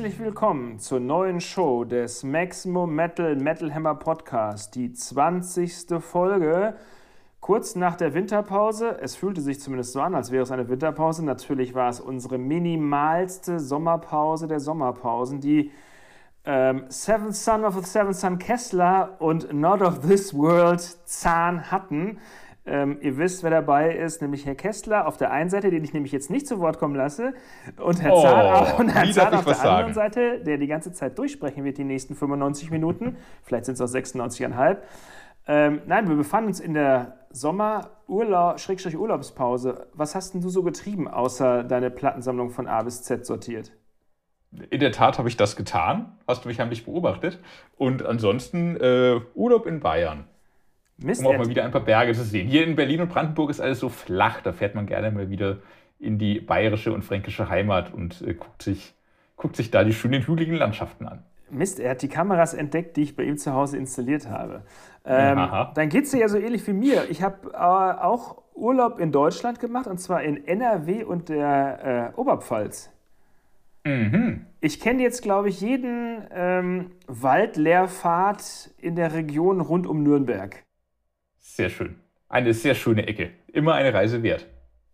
Herzlich willkommen zur neuen Show des Maximum Metal Metal Hammer Podcast, die 20. Folge. Kurz nach der Winterpause, es fühlte sich zumindest so an, als wäre es eine Winterpause. Natürlich war es unsere minimalste Sommerpause der Sommerpausen, die ähm, Seventh Son of the Seventh Son Kessler und Not of This World Zahn hatten. Ähm, ihr wisst, wer dabei ist, nämlich Herr Kessler auf der einen Seite, den ich nämlich jetzt nicht zu Wort kommen lasse, und Herr Oh, Zahn, und Herr wie Zahn darf auf der was anderen sagen? Seite, der die ganze Zeit durchsprechen wird, die nächsten 95 Minuten. Vielleicht sind es auch 96,5. Ähm, nein, wir befanden uns in der Sommer-Urlaubspause. Was hast denn du so getrieben, außer deine Plattensammlung von A bis Z sortiert? In der Tat habe ich das getan. Hast du mich heimlich beobachtet. Und ansonsten äh, Urlaub in Bayern. Mist, Um auch mal wieder ein paar Berge zu sehen. Hier in Berlin und Brandenburg ist alles so flach. Da fährt man gerne mal wieder in die bayerische und fränkische Heimat und äh, guckt, sich, guckt sich da die schönen hügeligen Landschaften an. Mist, er hat die Kameras entdeckt, die ich bei ihm zu Hause installiert habe. Ähm, dann geht es dir ja so ähnlich wie mir. Ich habe äh, auch Urlaub in Deutschland gemacht und zwar in NRW und der äh, Oberpfalz. Mhm. Ich kenne jetzt, glaube ich, jeden ähm, Waldleerpfad in der Region rund um Nürnberg. Sehr schön. Eine sehr schöne Ecke. Immer eine Reise wert.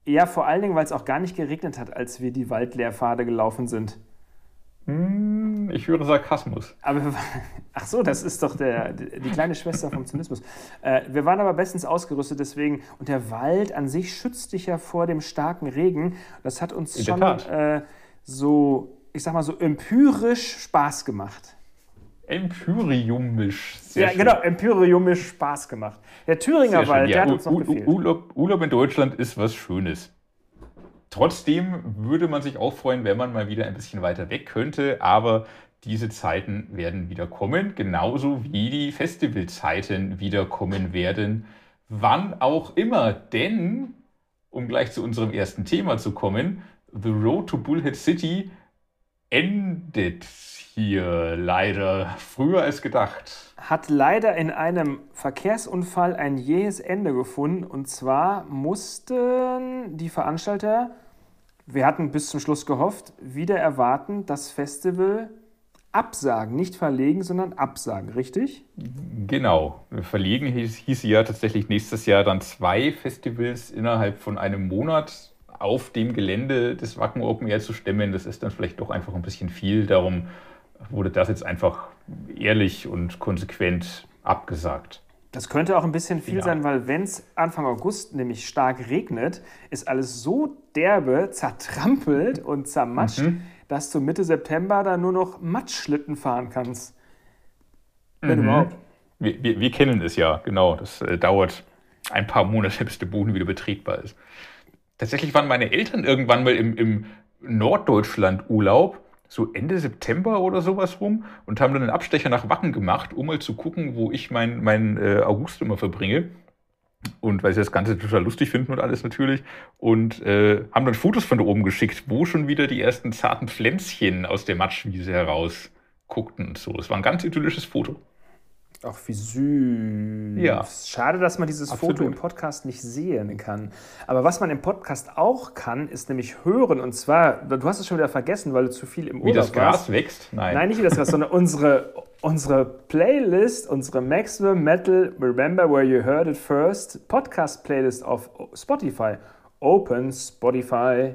Ja, vor allen Dingen, weil es auch gar nicht geregnet hat, als wir die Waldleerpfade gelaufen sind. Hm, ich höre Sarkasmus. Aber ach so, das ist doch der, die kleine Schwester vom Zynismus. Äh, wir waren aber bestens ausgerüstet, deswegen und der Wald an sich schützt dich ja vor dem starken Regen. Das hat uns In schon äh, so, ich sag mal so empirisch Spaß gemacht. Empyriumisch. Sehr ja, schön. genau, empyriumisch Spaß gemacht. Der Thüringer Sehr Wald, schön. der Ja, hat uns noch gefehlt. Urlaub, Urlaub in Deutschland ist was Schönes. Trotzdem würde man sich auch freuen, wenn man mal wieder ein bisschen weiter weg könnte, aber diese Zeiten werden wieder kommen, genauso wie die Festivalzeiten wieder kommen werden. Wann auch immer, denn, um gleich zu unserem ersten Thema zu kommen, The Road to Bullhead City endet hier leider früher als gedacht. hat leider in einem Verkehrsunfall ein jähes Ende gefunden. Und zwar mussten die Veranstalter, wir hatten bis zum Schluss gehofft, wieder erwarten, das Festival absagen. Nicht verlegen, sondern absagen, richtig? Genau. Verlegen hieß, hieß ja tatsächlich nächstes Jahr dann zwei Festivals innerhalb von einem Monat auf dem Gelände des Wacken Open Air zu stemmen. Das ist dann vielleicht doch einfach ein bisschen viel. Darum wurde das jetzt einfach ehrlich und konsequent abgesagt. Das könnte auch ein bisschen viel Ja. sein, weil wenn es Anfang August nämlich stark regnet, ist alles so derbe, zertrampelt und zermatscht, dass du Mitte September da nur noch Matschschlitten fahren kannst. Wenn überhaupt. Wir, wir, wir kennen es ja, genau. Das äh, dauert ein paar Monate, bis der Boden wieder betretbar ist. Tatsächlich waren meine Eltern irgendwann mal im, im Norddeutschland Urlaub, so Ende September oder sowas rum, und haben dann einen Abstecher nach Wacken gemacht, um mal zu gucken, wo ich meinen mein, äh, August immer verbringe. Und weil sie das Ganze total lustig finden und alles natürlich. Und äh, haben dann Fotos von da oben geschickt, wo schon wieder die ersten zarten Pflänzchen aus der Matschwiese heraus guckten und so. Es war ein ganz idyllisches Foto. Ach, wie süß. Ja. Schade, dass man dieses Absolut. Foto im Podcast nicht sehen kann. Aber was man im Podcast auch kann, ist nämlich hören. Und zwar, du hast es schon wieder vergessen, weil du zu viel im Wie Urlaub das Gras warst. wächst? Nein. Nein, nicht wie das Gras, sondern unsere, unsere Playlist, unsere Maximum Metal Remember Where You Heard It First Podcast-Playlist auf Spotify. Open Spotify.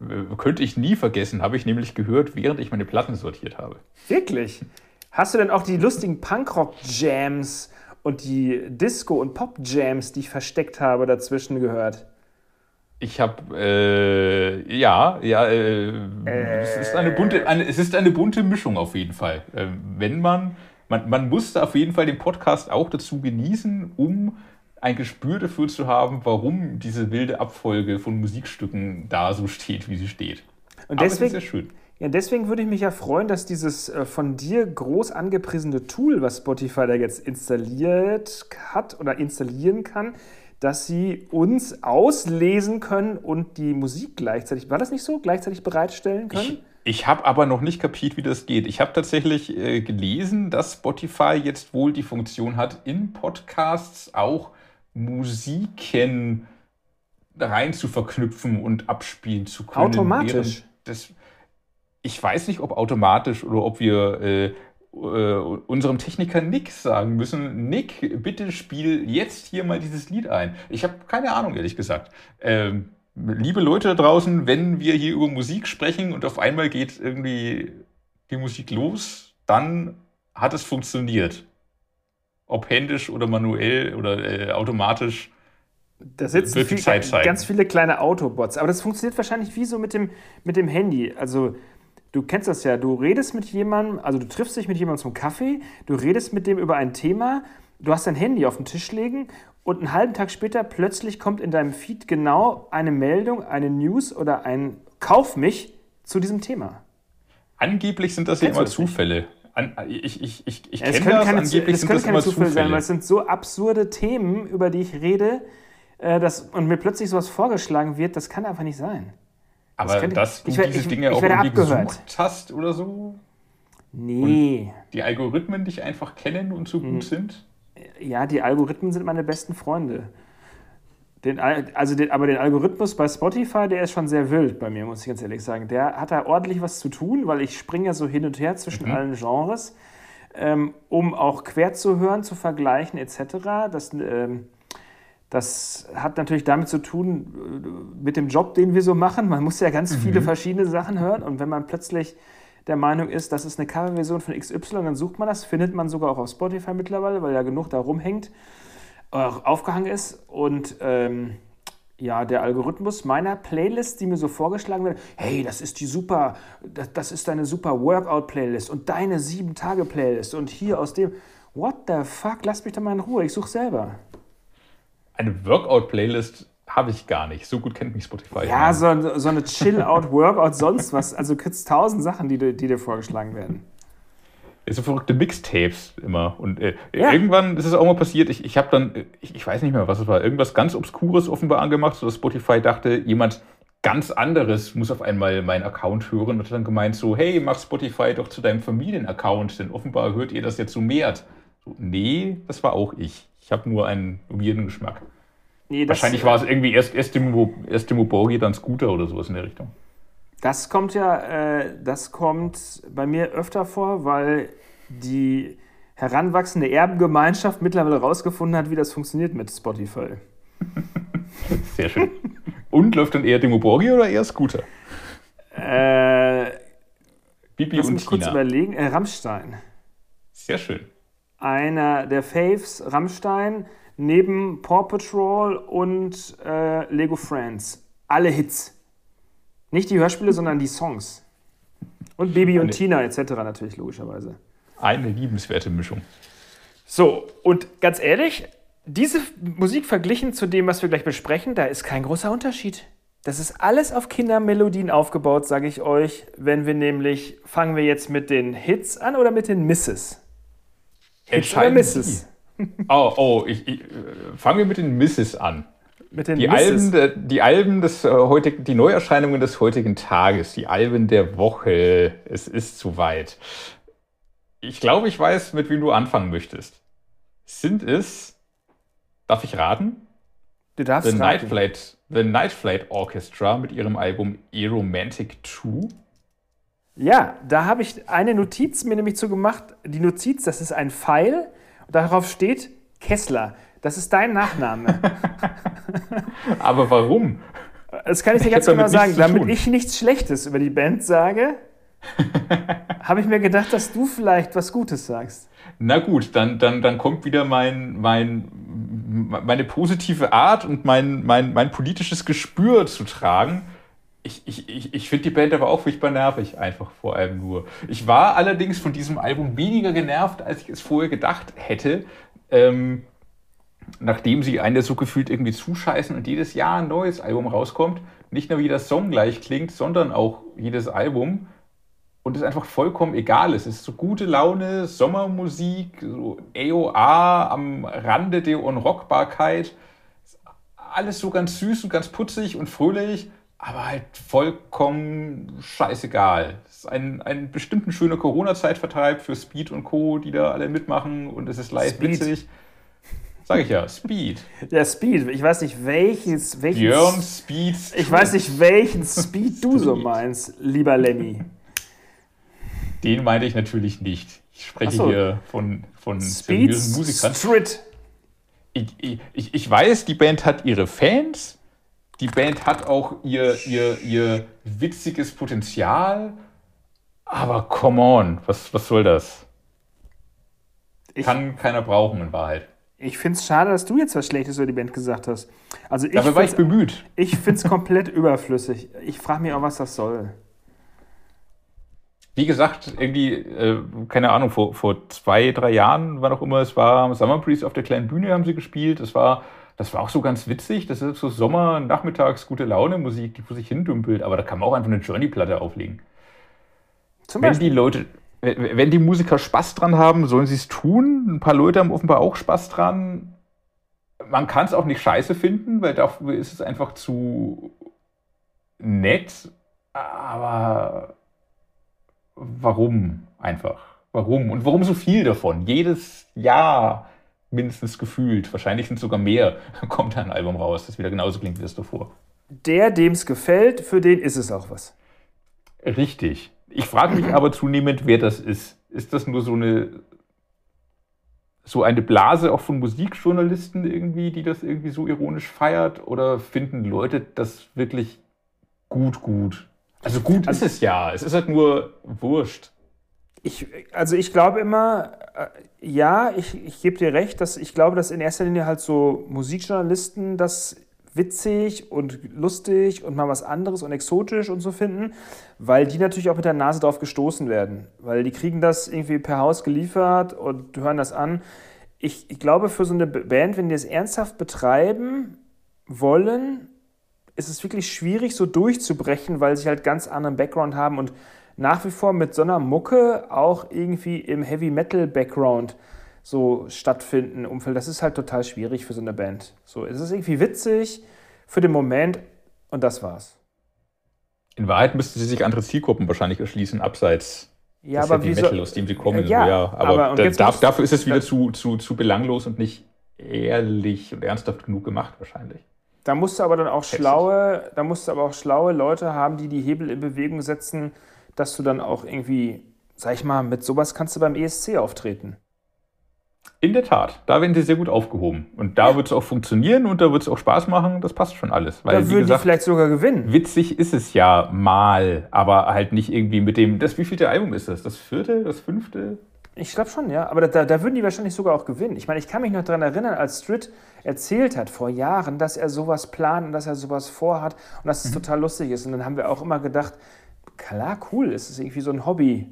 Äh, Könnte ich nie vergessen, habe ich nämlich gehört, während ich meine Platten sortiert habe. Wirklich? Hast du denn auch die lustigen Punkrock-Jams und die Disco- und Pop-Jams, die ich versteckt habe, dazwischen gehört? Ich habe, äh, ja, ja, äh, es, ist eine bunte, eine, es ist eine bunte Mischung auf jeden Fall. Äh, wenn man, man, man musste auf jeden Fall den Podcast auch dazu genießen, um ein Gespür dafür zu haben, warum diese wilde Abfolge von Musikstücken da so steht, wie sie steht. Und Aber es ist deswegen, sehr schön. Ja, deswegen würde ich mich ja freuen, dass dieses äh, von dir groß angepriesene Tool, was Spotify da jetzt installiert hat oder installieren kann, dass sie uns auslesen können und die Musik gleichzeitig, war das nicht so, gleichzeitig bereitstellen können? Ich, ich habe aber noch nicht kapiert, wie das geht. Ich habe tatsächlich äh, gelesen, dass Spotify jetzt wohl die Funktion hat, in Podcasts auch Musiken rein zu verknüpfen und abspielen zu können. Automatisch? Das, ich weiß nicht, ob automatisch oder ob wir äh, äh, unserem Techniker Nick sagen müssen, Nick, bitte spiel jetzt hier mal dieses Lied ein. Ich habe keine Ahnung, ehrlich gesagt. Ähm, liebe Leute da draußen, wenn wir hier über Musik sprechen und auf einmal geht irgendwie die Musik los, dann hat es funktioniert. Ob händisch oder manuell oder äh, automatisch. Da sitzen viel, ganz viele kleine Autobots. Aber das funktioniert wahrscheinlich wie so mit dem, mit dem Handy. Also du kennst das ja, du redest mit jemandem, also du triffst dich mit jemandem zum Kaffee, du redest mit dem über ein Thema, du hast dein Handy auf den Tisch legen und einen halben Tag später plötzlich kommt in deinem Feed genau eine Meldung, eine News oder ein Kauf mich zu diesem Thema. Angeblich sind das Kennst ja immer Zufälle. An, ich ich, ich, ich kenne das, keine, angeblich es sind das keine Zufälle, Zufälle sein, weil es sind so absurde Themen, über die ich rede, äh, dass, und mir plötzlich sowas vorgeschlagen wird, das kann einfach nicht sein. Aber das dass du ich, diese ich, Dinge auch irgendwie abgehört. gesucht hast oder so? Nee. Und die Algorithmen dich einfach kennen und so gut hm. sind? Ja, die Algorithmen sind meine besten Freunde. Den, also den, aber den Algorithmus bei Spotify, der ist schon sehr wild bei mir, muss ich ganz ehrlich sagen. Der hat da ordentlich was zu tun, weil ich springe ja so hin und her zwischen mhm. allen Genres, ähm, um auch quer zu hören, zu vergleichen etc. Das, ähm, das hat natürlich damit zu tun, äh, mit dem Job, den wir so machen. Man muss ja ganz mhm. viele verschiedene Sachen hören und wenn man plötzlich der Meinung ist, das ist eine Coverversion von XY, dann sucht man das, findet man sogar auch auf Spotify mittlerweile, weil ja genug da rumhängt aufgehangen ist. Und ähm, ja, der Algorithmus meiner Playlist, die mir so vorgeschlagen wird, hey, das ist die super, das, das ist deine super Workout-Playlist und deine Sieben-Tage-Playlist und hier aus dem, what the fuck, lass mich da mal in Ruhe, ich suche selber. Eine Workout-Playlist habe ich gar nicht. So gut kennt mich Spotify. Ja, so, so eine Chill-Out-Workout, sonst was. Also kriegst tausend Sachen, die, die dir vorgeschlagen werden so verrückte Mixtapes immer. Und äh, ja. irgendwann ist es auch mal passiert, ich, ich habe dann, ich, ich, weiß nicht mehr, was es war, irgendwas ganz Obskures offenbar angemacht, sodass Spotify dachte, jemand ganz anderes muss auf einmal meinen Account hören und hat dann gemeint so, hey, mach Spotify doch zu deinem Familienaccount, denn offenbar hört ihr das jetzt so mehr. So, nee, das war auch ich. Ich habe nur einen weirden Geschmack. Nee, Wahrscheinlich war es irgendwie erst, erst, Timo, erst Timo Borgi, dann Scooter oder sowas in der Richtung. Das kommt ja, äh, das kommt bei mir öfter vor, weil die heranwachsende Erbengemeinschaft mittlerweile herausgefunden hat, wie das funktioniert mit Spotify. Sehr schön. Und läuft dann eher Demo Borgi oder eher Scooter? Äh, Bibi lass und mich Tina. kurz überlegen. Äh, Rammstein. Sehr schön. Einer der Faves, Rammstein, neben Paw Patrol und äh, Lego Friends. Alle Hits. Nicht die Hörspiele, sondern die Songs. Und Baby und Tina etc. natürlich, logischerweise. Eine liebenswerte Mischung. So, und ganz ehrlich, diese Musik verglichen zu dem, was wir gleich besprechen, da ist kein großer Unterschied. Das ist alles auf Kindermelodien aufgebaut, sage ich euch. Wenn wir nämlich, fangen wir jetzt mit den Hits an oder mit den Misses? Hits oder Misses? Oh, oh, ich, ich, äh, fangen wir mit den Misses an. Mit den die, Alben, die Alben des äh, heutigen, die Neuerscheinungen des heutigen Tages, die Alben der Woche. Es ist soweit. Ich glaube, ich weiß, mit wem du anfangen möchtest. Sind es, darf ich raten? Du darfst The raten. Night Flight, The Night Flight Orchestra mit ihrem Album Aromantic 2. Ja, da habe ich eine Notiz mir nämlich zu gemacht. Die Notiz, das ist ein Pfeil. Darauf steht Kessler. Das ist dein Nachname. Aber warum? Das kann ich dir ganz genau sagen. Damit ich nichts Schlechtes über die Band sage, habe ich mir gedacht, dass du vielleicht was Gutes sagst. Na gut, dann, dann, dann kommt wieder mein, mein, meine positive Art und mein, mein, mein politisches Gespür zu tragen. Ich, ich, ich, ich finde die Band aber auch furchtbar nervig, einfach vor allem nur. Ich war allerdings von diesem Album weniger genervt, als ich es vorher gedacht hätte. Ähm, nachdem sie eine so gefühlt irgendwie zuscheißen und jedes Jahr ein neues Album rauskommt, nicht nur wie der Song gleich klingt, sondern auch jedes Album und es einfach vollkommen egal ist. Es ist so gute Laune, Sommermusik, so AOA am Rande der Unrockbarkeit. Alles so ganz süß und ganz putzig und fröhlich, aber halt vollkommen scheißegal. Es ist ein, ein bestimmt ein schöner Corona-Zeitvertreib für Speed und Co., die da alle mitmachen und es ist leicht witzig. Sag ich ja, Speed. Der Speed. Ich weiß nicht, welches. welches Björn Speed. Ich weiß nicht, welchen Speed du so meinst, lieber Lenny. Den meinte ich natürlich nicht. Ich spreche so. hier von, von Speed seriösen Musikern. Street. Ich, ich, ich weiß, die Band hat ihre Fans. Die Band hat auch ihr, ihr, ihr witziges Potenzial. Aber come on, was, was soll das? Ich, Kann keiner brauchen in Wahrheit. ich finde es schade, dass du jetzt was Schlechtes über die Band gesagt hast. Also ich Dafür war ich finde bemüht. ich es komplett überflüssig. Ich frage mich auch, was das soll. Wie gesagt, irgendwie, äh, keine Ahnung, vor, vor zwei, drei Jahren, wann auch immer es war, Summer Breeze auf der kleinen Bühne haben sie gespielt. Das war, das war auch so ganz witzig. Das ist so Sommer, nachmittags, gute Laune Musik, die vor sich hin dümpelt. Aber da kann man auch einfach eine Journey-Platte auflegen. Zum Wenn Beispiel. die Leute, wenn die Musiker Spaß dran haben, sollen sie es tun. Ein paar Leute haben offenbar auch Spaß dran. Man kann es auch nicht scheiße finden, weil dafür ist es einfach zu nett. Aber warum einfach? Warum? Und warum so viel davon? Jedes Jahr mindestens gefühlt. Wahrscheinlich sind sogar mehr. Kommt da ein Album raus, das wieder genauso klingt wie das davor. Der, dem es gefällt, für den ist es auch was. Richtig. Ich frage mich aber zunehmend, wer das ist. Ist das nur so eine so eine Blase auch von Musikjournalisten irgendwie, die das irgendwie so ironisch feiert? Oder finden Leute das wirklich gut, gut? Also gut ist es ja. Es ist halt nur wurscht. Ich, also ich glaube immer, äh, ja, ich, ich gebe dir recht, dass ich glaube, dass in erster Linie halt so Musikjournalisten das witzig und lustig und mal was anderes und exotisch und so finden, weil die natürlich auch mit der Nase drauf gestoßen werden, weil die kriegen das irgendwie per Haus geliefert und hören das an. Ich, ich glaube, für so eine Band, wenn die es ernsthaft betreiben wollen, ist es wirklich schwierig, so durchzubrechen, weil sie halt ganz anderen Background haben und nach wie vor mit so einer Mucke auch irgendwie im Heavy Metal Background so stattfinden Umfeld. Das ist halt total schwierig für so eine Band. So, es ist irgendwie witzig für den Moment und das war's. In Wahrheit müssten sie sich andere Zielgruppen wahrscheinlich erschließen, abseits Ja, des aber Heavy Metal, so, aus dem sie kommen. Ja, ja. Aber, aber- da, dafür ist es wieder zu, zu, zu belanglos und nicht ehrlich und ernsthaft genug gemacht wahrscheinlich. Da musst du aber dann auch schlaue, da musst du aber auch schlaue Leute haben, die die Hebel in Bewegung setzen, dass du dann auch irgendwie, sag ich mal, mit sowas kannst du beim ESC auftreten. In der Tat, da werden sie sehr gut aufgehoben. Und da wird es auch funktionieren und da wird es auch Spaß machen. Das passt schon alles. Weil, Da wie würden gesagt, die vielleicht sogar gewinnen. witzig ist es ja mal, aber halt nicht irgendwie mit dem. Das wievielte Album ist das? Das vierte? Das fünfte? Ich glaube schon, ja. Aber da, da würden die wahrscheinlich sogar auch gewinnen. Ich meine, ich kann mich noch daran erinnern, als Stritt erzählt hat vor Jahren, dass er sowas plant und dass er sowas vorhat und dass es total lustig ist. Und dann haben wir auch immer gedacht, klar, cool, es ist irgendwie so ein Hobby.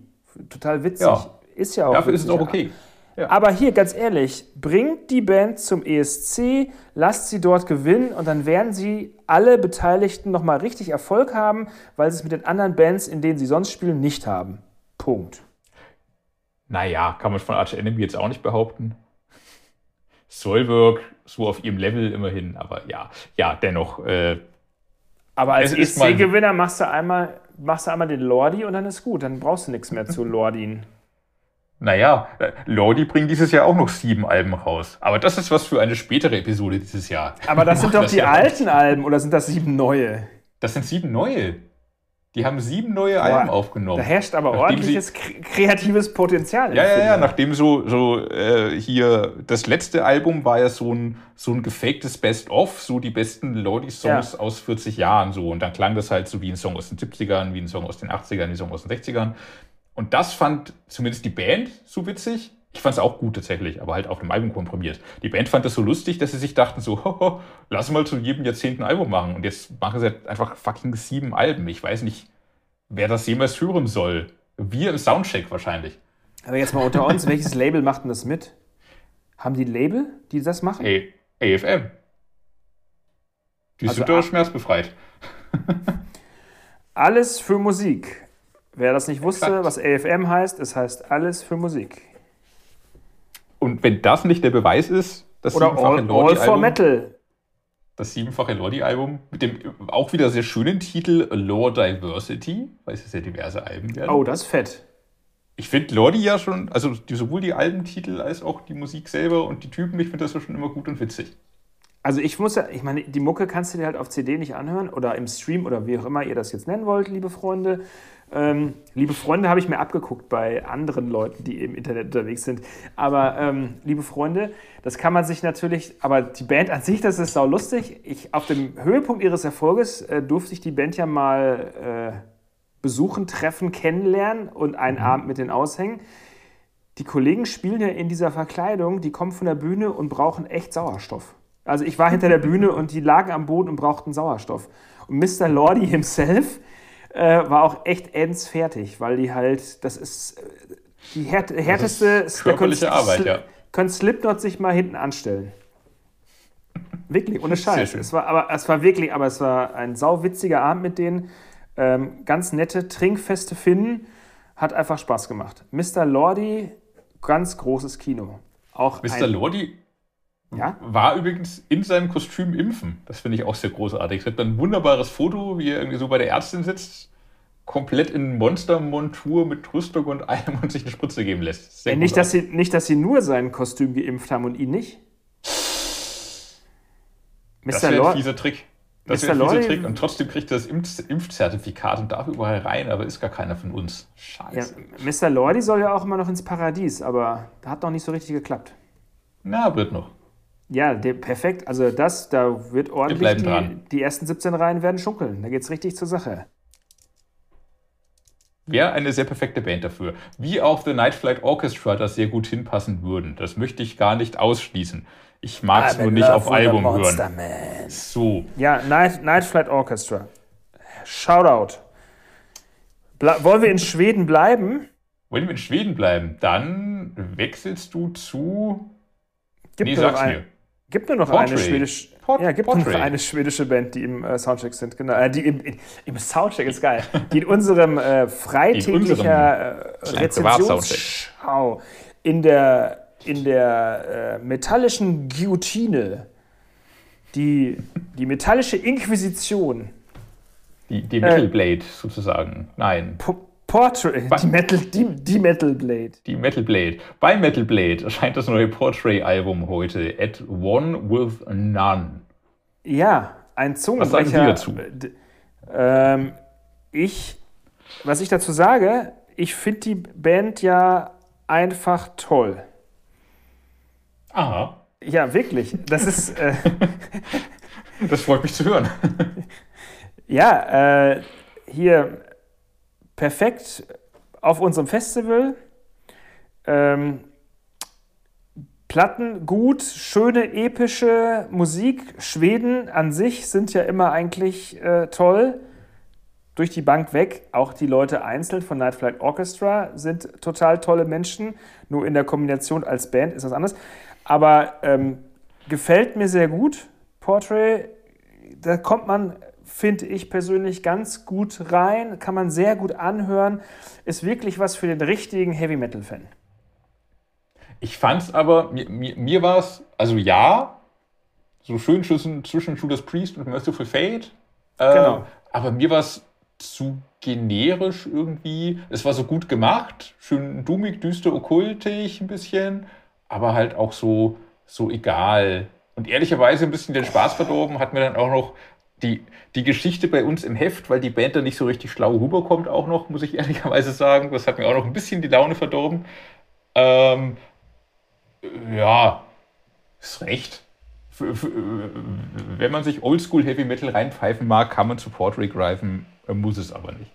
Total witzig. Ja. Ist ja auch Dafür ist es auch okay. Ja. Aber hier, ganz ehrlich, bringt die Band zum ESC, lasst sie dort gewinnen und dann werden sie alle Beteiligten nochmal richtig Erfolg haben, weil sie es mit den anderen Bands, in denen sie sonst spielen, nicht haben. Punkt. Naja, kann man von Arch Enemy jetzt auch nicht behaupten. Sollwork so auf ihrem Level immerhin, aber ja, ja, dennoch. Äh, Aber als mal- ESC-Gewinner machst du einmal, machst du einmal den Lordi und dann ist gut. Dann brauchst du nichts mehr zu Lordien. naja, äh, Lordi bringt dieses Jahr auch noch sieben Alben raus. Aber das ist was für eine spätere Episode dieses Jahr. Aber das sind doch die ja- alten Alben oder sind das sieben neue? Das sind sieben neue. Die haben sieben neue Alben aufgenommen. Da herrscht aber ordentliches kre- kreatives Potenzial. Ja, ja, ja, nachdem so, so äh, hier, das letzte Album war ja so ein, so ein gefaktes Best-of, so die besten Lordi-Songs Ja. aus 40 Jahren so. Und dann klang das halt so wie ein Song aus den 70ern, wie ein Song aus den 80ern, wie ein Song aus den 60ern. Und das fand zumindest die Band so witzig. Ich fand es auch gut tatsächlich, aber halt auf dem Album komprimiert. Die Band fand das so lustig, dass sie sich dachten so, hoho, lass mal zu jedem Jahrzehnt ein Album machen. Und jetzt machen sie halt einfach fucking sieben Alben. Ich weiß nicht, wer das jemals hören soll. Wir im Soundcheck wahrscheinlich. Aber jetzt mal unter uns, welches Label macht denn das mit? Haben die Label, die das machen? A AFM. Die Also sind doch schmerzbefreit. Alles für Musik. Wer das nicht wusste, Exakt. was AFM heißt, es heißt alles für Musik. Und wenn das nicht der Beweis ist, das Oder siebenfache All, all for Lordi-Album, Metal. das siebenfache Lordi-Album mit dem auch wieder sehr schönen Titel Lore Diversity, weil es ja diverse Alben werden. Oh, das ist fett. Ich finde Lordi ja schon, also die, sowohl die Albentitel als auch die Musik selber und die Typen, ich finde das ja schon immer gut und witzig. Also ich muss ja, ich meine, die Mucke kannst du dir halt auf CD nicht anhören oder im Stream oder wie auch immer ihr das jetzt nennen wollt, liebe Freunde. Ähm, liebe Freunde habe ich mir abgeguckt bei anderen Leuten, die im Internet unterwegs sind. Aber ähm, liebe Freunde, das kann man sich natürlich, aber die Band an sich, das ist sau lustig. Ich, auf dem Höhepunkt ihres Erfolges äh, durfte ich die Band ja mal äh, besuchen, treffen, kennenlernen und einen mhm. Abend mit den aushängen. Die Kollegen spielen ja in dieser Verkleidung, die kommen von der Bühne und brauchen echt Sauerstoff. Also ich war hinter der Bühne und die lagen am Boden und brauchten Sauerstoff. Und Mr. Lordy himself äh, war auch echt ends fertig, weil die halt, das ist äh, die härt härteste körperliche Arbeit, ja. Können Slipknot sich mal hinten anstellen. Wirklich, ohne Scheiß. Es war, aber es war wirklich, aber es war ein sauwitziger Abend mit denen. Ähm, ganz nette, trinkfeste Finnen. Hat einfach Spaß gemacht. Mr. Lordy, ganz großes Kino. Auch Mr. Lordy ja? war übrigens in seinem Kostüm impfen. Das finde ich auch sehr großartig. Es gibt ein wunderbares Foto, wie er irgendwie so bei der Ärztin sitzt, komplett in Monstermontur mit Rüstung und allem und sich eine Spritze geben lässt. Äh, nicht, dass sie, nicht, dass sie nur sein Kostüm geimpft haben und ihn nicht. Das wäre ein fieser Trick. Das ist der Trick und trotzdem kriegt er das Impfzertifikat und darf überall rein, aber ist gar keiner von uns. Scheiße. Ja, Mr. Lordy soll ja auch immer noch ins Paradies, aber hat noch nicht so richtig geklappt. Na, wird noch. Ja, der, perfekt. Also das, da wird ordentlich die, die, ersten 17 Reihen werden schunkeln. Da geht es richtig zur Sache. Wäre eine sehr perfekte Band dafür. Wie auch The Night Flight Orchestra das sehr gut hinpassen würden. Das möchte ich gar nicht ausschließen. Ich mag es nur nicht auf Album hören. Man. So. Ja, Night, Night Flight Orchestra. Shoutout. Ble wollen wir in Schweden bleiben? Wollen wir in Schweden bleiben? Dann wechselst du zu. Gibt nee, sag's ein, mir. Gibt nur noch Portrait. eine schwedische. Port ja, gibt Portrait. noch eine schwedische Band, die im äh, Soundcheck sind. Genau, äh, die im, im, Soundcheck ist geil. Die in unserem äh, freitäglicher äh, Rezensionsschau in der in der äh, metallischen Guillotine, die, die metallische Inquisition. Die, die Metal Blade äh, sozusagen. Nein. Portrait, die Metal, die, die Metal Blade. Die Metal Blade. Bei Metal Blade erscheint das neue Portrait-Album heute, At One with None. Ja, ein Zungenbrecher. Was sagen Sie dazu? Ähm, ich, was ich dazu sage, ich finde die Band ja einfach toll. Aha. Ja, wirklich. Das ist. Äh, das freut mich zu hören. ja, äh, hier perfekt auf unserem Festival. Ähm, Platten gut, schöne epische Musik. Schweden an sich sind ja immer eigentlich äh, toll. Durch die Bank weg. Auch die Leute einzeln von Night Flight Orchestra sind total tolle Menschen. Nur in der Kombination als Band ist das anders. Aber ähm, gefällt mir sehr gut, Portrait. Da kommt man, finde ich persönlich, ganz gut rein, kann man sehr gut anhören. Ist wirklich was für den richtigen Heavy Metal-Fan. Ich fand es aber, mir, mir, mir war es, also ja, so schön zwischen, zwischen Judas Priest und Merciful Fate. Äh, genau. Aber mir war es zu generisch irgendwie. Es war so gut gemacht, schön dummig, düster, okkultig ein bisschen aber halt auch so, so egal. Und ehrlicherweise ein bisschen den Spaß verdorben hat mir dann auch noch die, die Geschichte bei uns im Heft, weil die Band da nicht so richtig schlau rüberkommt, auch noch, muss ich ehrlicherweise sagen. Das hat mir auch noch ein bisschen die Laune verdorben. Ähm, ja, ist recht. wenn man sich Oldschool Heavy Metal reinpfeifen mag, kann man zu Portrait greifen, muss es aber nicht.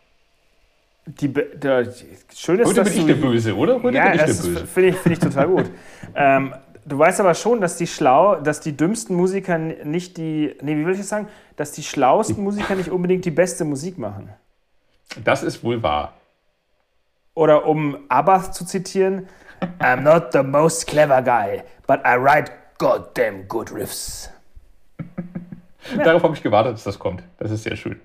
Die, der, schön ist, Heute bin ich der Böse, oder? Heute ja, bin ich der Böse. Finde ich, find ich total gut. ähm, du weißt aber schon, dass die schlau, dass die dümmsten Musiker nicht die, nee, wie will ich das sagen, dass die schlauesten Musiker nicht unbedingt die beste Musik machen. Das ist wohl wahr. Oder um Abba zu zitieren, I'm not the most clever guy, but I write goddamn good riffs. Darauf habe ich gewartet, dass das kommt. Das ist sehr schön.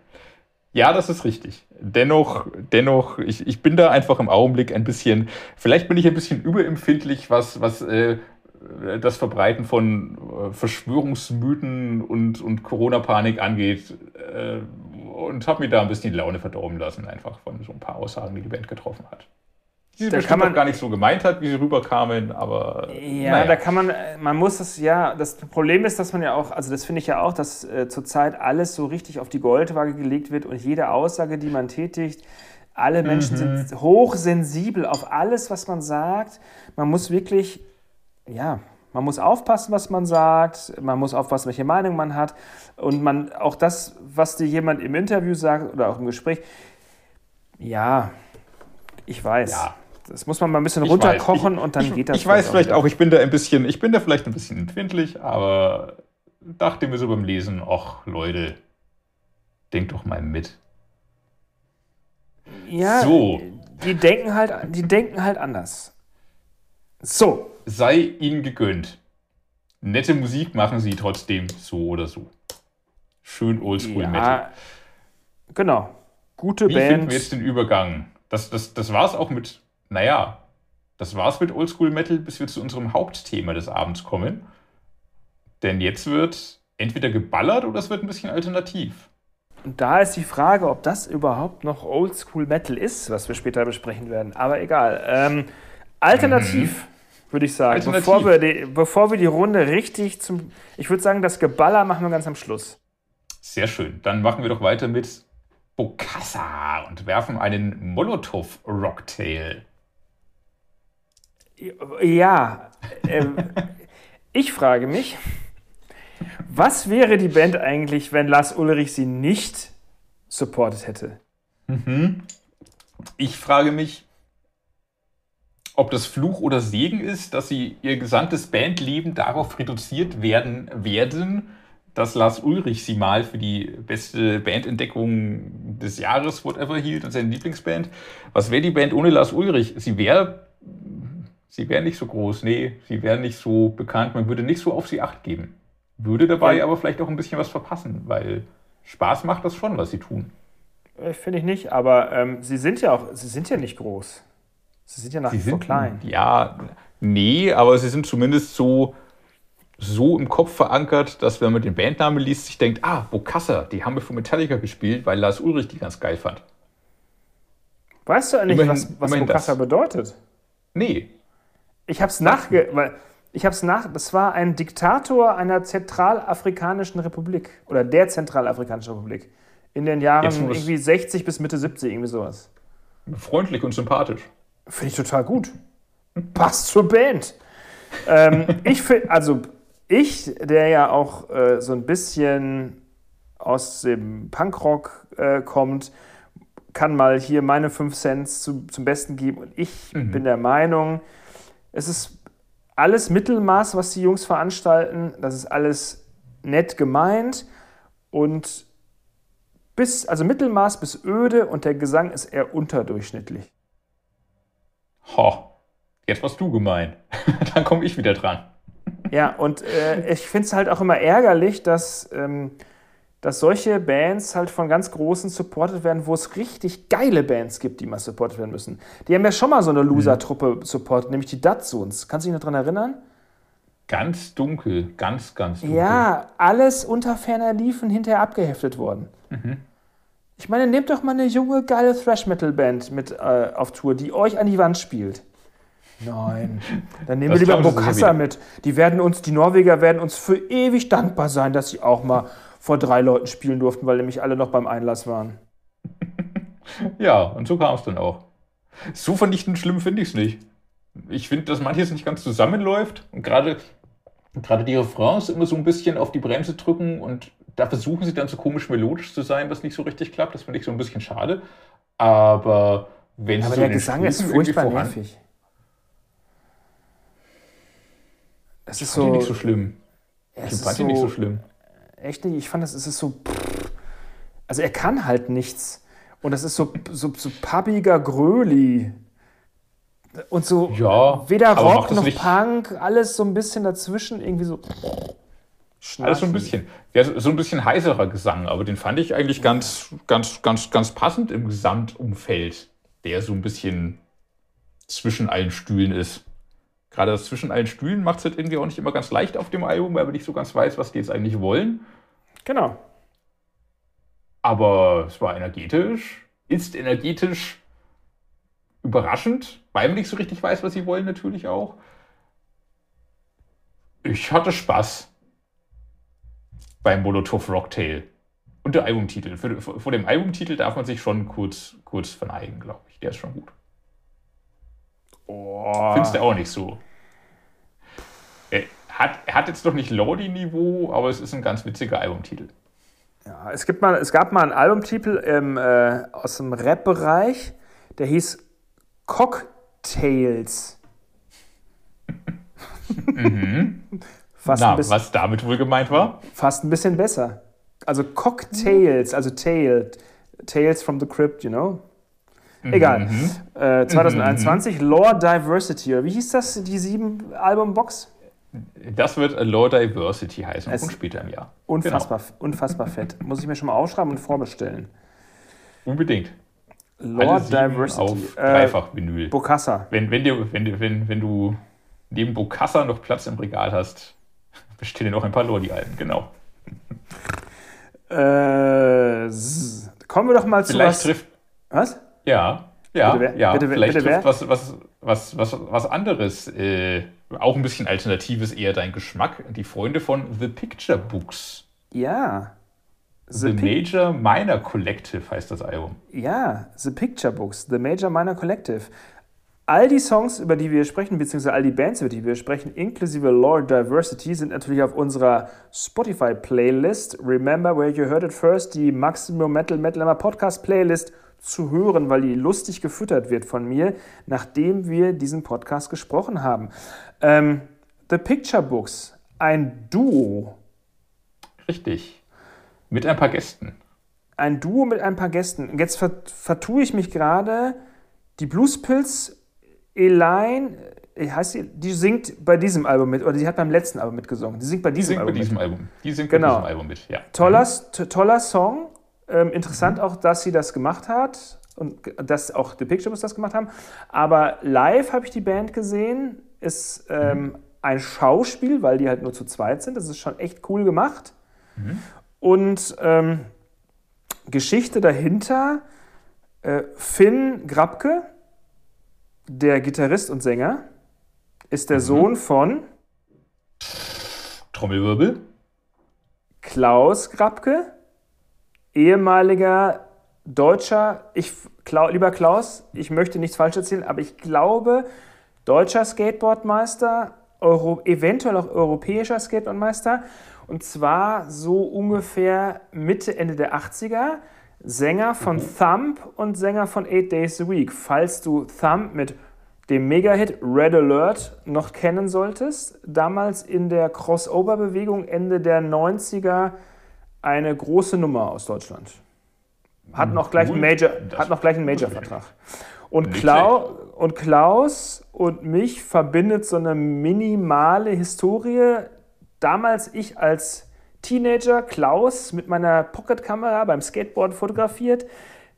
Ja, das ist richtig. Dennoch, dennoch, ich, ich bin da einfach im Augenblick ein bisschen, vielleicht bin ich ein bisschen überempfindlich, was, was äh, das Verbreiten von äh, Verschwörungsmythen und, und Corona-Panik angeht. Äh, und habe mir da ein bisschen die Laune verdorben lassen, einfach von so ein paar Aussagen, die die Band getroffen hat die sie da bestimmt man, gar nicht so gemeint hat, wie sie rüberkamen, aber. Ja, naja. da kann man, man muss es ja, das Problem ist, dass man ja auch, also das finde ich ja auch, dass äh, zurzeit alles so richtig auf die Goldwaage gelegt wird und jede Aussage, die man tätigt, Alle Menschen Mhm. sind hochsensibel auf alles, was man sagt. Man muss wirklich, ja, man muss aufpassen, was man sagt. Man muss aufpassen, welche Meinung man hat. Und man auch das, was dir jemand im Interview sagt oder auch im Gespräch, ja, ich weiß. Ja. Das muss man mal ein bisschen Ich runterkochen weiß. und dann ich, geht das. Ich weiß vielleicht wieder. auch, ich bin da ein bisschen, ich bin da vielleicht ein bisschen empfindlich, aber dachte mir so beim Lesen, ach Leute, denkt doch mal mit. Ja, So. die denken halt, die denken halt anders. So, Sei ihnen gegönnt. Nette Musik machen sie trotzdem so oder so. Schön Oldschool Metal. ja, genau. Gute Wie finden Band. wir jetzt den Übergang? Das, das, das war's auch mit, naja, das war's mit Oldschool Metal, bis wir zu unserem Hauptthema des Abends kommen. Denn jetzt wird entweder geballert oder es wird ein bisschen alternativ. Und da ist die Frage, ob das überhaupt noch Oldschool Metal ist, was wir später besprechen werden. Aber egal. Ähm, alternativ, würde ich sagen. Alternativ. Bevor wir, die, bevor wir die Runde richtig zum. Ich würde sagen, das Geballer machen wir ganz am Schluss. Sehr schön. Dann machen wir doch weiter mit Bokassa und werfen einen Molotow-Rocktail. Ja, ähm, ich frage mich, was wäre die Band eigentlich, wenn Lars Ulrich sie nicht supportet hätte? Ich frage mich, ob das Fluch oder Segen ist, dass sie ihr gesamtes Bandleben darauf reduziert werden werden, dass Lars Ulrich sie mal für die beste Bandentdeckung des Jahres, whatever, hielt und seine Lieblingsband. Was wäre die Band ohne Lars Ulrich? Sie wäre sie wäre nicht so groß, nee, sie wäre nicht so bekannt, man würde nicht so auf sie acht geben. Würde dabei Ja. aber vielleicht auch ein bisschen was verpassen, weil Spaß macht das schon, was sie tun. Äh, Finde ich nicht, aber ähm, sie sind ja auch, sie sind ja nicht groß. Sie sind ja nach wie vor klein. Ja, nee, aber sie sind zumindest so, so im Kopf verankert, dass wenn man den Bandnamen liest, sich denkt, ah, Bokassa, die haben wir von Metallica gespielt, weil Lars Ulrich die ganz geil fand. Weißt du eigentlich, Immerhin- was, was immerhin Bokassa das. bedeutet? Nee, Ich habe es nachge... Weil ich habe es nach... Das war ein Diktator einer zentralafrikanischen Republik. Oder der zentralafrikanischen Republik. In den Jahren irgendwie 60 bis Mitte 70, irgendwie sowas. freundlich und sympathisch. Finde ich total gut. Passt zur Band. ähm, ich finde, also ich, der ja auch äh, so ein bisschen aus dem Punkrock äh, kommt, kann mal hier meine 5 Cents zu, zum Besten geben. Und ich bin der Meinung, es ist alles Mittelmaß, was die Jungs veranstalten. Das ist alles nett gemeint und bis, also Mittelmaß bis öde und der Gesang ist eher unterdurchschnittlich. Ho, jetzt warst du gemein. Dann komme ich wieder dran. Ja, und äh, ich finde es halt auch immer ärgerlich, dass, ähm, dass solche Bands halt von ganz Großen supportet werden, wo es richtig geile Bands gibt, die mal supportet werden müssen. Die haben ja schon mal so eine Loser-Truppe supportet, nämlich die Datsuns. Kannst du dich noch daran erinnern? Ganz dunkel, ganz, ganz dunkel. Ja, alles unter ferner Liefen hinterher abgeheftet worden. Ich meine, nehmt doch mal eine junge, geile Thrash-Metal-Band mit äh, auf Tour, die euch an die Wand spielt. Nein, dann nehmen Das wir lieber Bokassa mit. Die werden uns, die Norweger werden uns für ewig dankbar sein, dass sie auch mal vor drei Leuten spielen durften, weil nämlich alle noch beim Einlass waren. Ja, und so kam es dann auch. So vernichtend schlimm finde ich es nicht. Ich finde, dass manches nicht ganz zusammenläuft und gerade gerade die Refrains immer so ein bisschen auf die Bremse drücken und da versuchen sie dann so komisch melodisch zu sein, was nicht so richtig klappt. Das finde ich so ein bisschen schade. Aber wenn sie Aber so der Gesang ist furchtbar nervig. Es ist Fand ich so, nicht so schlimm. Ich fand ich nicht so schlimm. Echt nicht? Ich fand, das es ist so. Also er kann halt nichts. Und das ist so, so, so pubbiger Gröli. Und so Ja, weder Rock das noch Punk, alles so ein bisschen dazwischen, irgendwie so. Alles so ein bisschen. Ja, so so ein bisschen heiserer Gesang, aber den fand ich eigentlich ganz, ganz, ganz, ganz passend im Gesamtumfeld, der so ein bisschen zwischen allen Stühlen ist. Gerade das zwischen allen Stühlen macht es halt irgendwie auch nicht immer ganz leicht auf dem Album, weil man nicht so ganz weiß, was die jetzt eigentlich wollen. Genau. Aber es war energetisch, ist energetisch überraschend, weil man nicht so richtig weiß, was sie wollen, natürlich auch. Ich hatte Spaß beim Molotov Rocktail. Und der Albumtitel. Vor dem Albumtitel darf man sich schon kurz, kurz verneigen, glaube ich. Der ist schon gut. Oh. Findest du auch nicht so? Er hat, er hat jetzt doch nicht Lordi-Niveau, aber es ist ein ganz witziger Albumtitel. Ja, es, gibt mal, es gab mal einen Albumtitel im, äh, aus dem Rap-Bereich, der hieß Cocktails. mhm. Fast Na, bisschen, was damit wohl gemeint war? Fast ein bisschen besser. Also Cocktails, also Tail, Tales from the Crypt, you know? Egal. Mhm. Äh, 2021, mhm. Lore Diversity, oder wie hieß das, die sieben Albumbox? Das wird Lore Diversity heißen es und später im Jahr. Unfassbar, genau. unfassbar fett. Muss ich mir schon mal aufschreiben und vorbestellen. Unbedingt. Lore Diversity. Auf Dreifach-Vinyl. Äh, Bokassa. Wenn, wenn, dir, wenn, wenn, wenn du neben Bokassa noch Platz im Regal hast, bestell dir noch ein paar Lordi-Alben, genau. Äh, kommen wir doch mal zu Vielleicht was. trifft. Was? Ja, ja, bitte ja. Bitte, vielleicht bitte trifft was, was, was, was, was anderes, äh, auch ein bisschen Alternatives eher dein Geschmack. Die Freunde von The Picture Books. Ja. The, The Major Minor Collective heißt das Album. Ja, The Picture Books, The Major Minor Collective. All die Songs, über die wir sprechen, beziehungsweise all die Bands, über die wir sprechen, inklusive Lord Diversity, sind natürlich auf unserer Spotify-Playlist. Remember where you heard it first, die Maximum Metal Metal Podcast-Playlist zu hören, weil die lustig gefüttert wird von mir, nachdem wir diesen Podcast gesprochen haben. Ähm, The Picture Books, ein Duo. Richtig. Mit ein paar Gästen. Ein Duo mit ein paar Gästen. Jetzt vertue ich mich gerade. Die Bluespilz Elaine, äh, heißt sie, die singt bei diesem Album mit, oder die hat beim letzten Album mitgesungen. Die singt bei diesem, die Album, bei diesem mit. Album. Die singt genau. bei diesem Album mit, ja. Toller, toller Song. Ähm, interessant mhm. auch, dass sie das gemacht hat und dass auch The Pictures das gemacht haben. Aber live habe ich die Band gesehen. Ist ähm, mhm. ein Schauspiel, weil die halt nur zu zweit sind. Das ist schon echt cool gemacht. Mhm. Und ähm, Geschichte dahinter: äh, Finn Grabke, der Gitarrist und Sänger ist der mhm. Sohn von Trommelwirbel. Klaus Grabke, ehemaliger deutscher, ich, Kla, lieber Klaus, ich möchte nichts falsch erzählen, aber ich glaube, deutscher Skateboardmeister, Euro, eventuell auch europäischer Skateboardmeister, und zwar so ungefähr Mitte, Ende der 80er. Sänger von. Thump und Sänger von Eight Days a Week. Falls du Thump mit dem Mega-Hit Red Alert noch kennen solltest, damals in der Crossover-Bewegung Ende der 90er eine große Nummer aus Deutschland. Hat noch gleich einen Major, hat noch gleich einen Major-Vertrag. Und, Klau und Klaus und mich verbindet so eine minimale Historie. Damals ich als Teenager Klaus mit meiner Pocketkamera beim Skateboard fotografiert.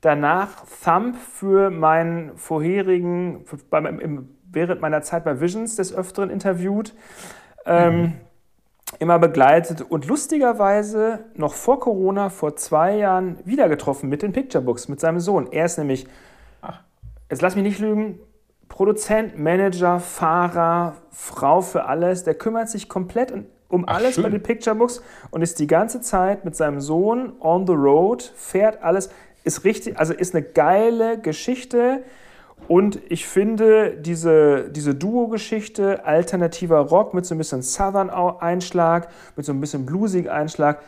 Danach Thump für meinen vorherigen, für, im, während meiner Zeit bei Visions des Öfteren interviewt. Ähm, mhm. Immer begleitet und lustigerweise noch vor Corona, vor zwei Jahren, wieder getroffen mit den Picture Books, mit seinem Sohn. Er ist nämlich, Ach. jetzt lass mich nicht lügen, Produzent, Manager, Fahrer, Frau für alles. Der kümmert sich komplett und um Ach, alles schön. bei den Picture Books und ist die ganze Zeit mit seinem Sohn on the road, fährt alles. Ist richtig, also ist eine geile Geschichte. Und ich finde diese, diese Duo-Geschichte, alternativer Rock mit so ein bisschen Southern-Einschlag, mit so ein bisschen bluesigen Einschlag,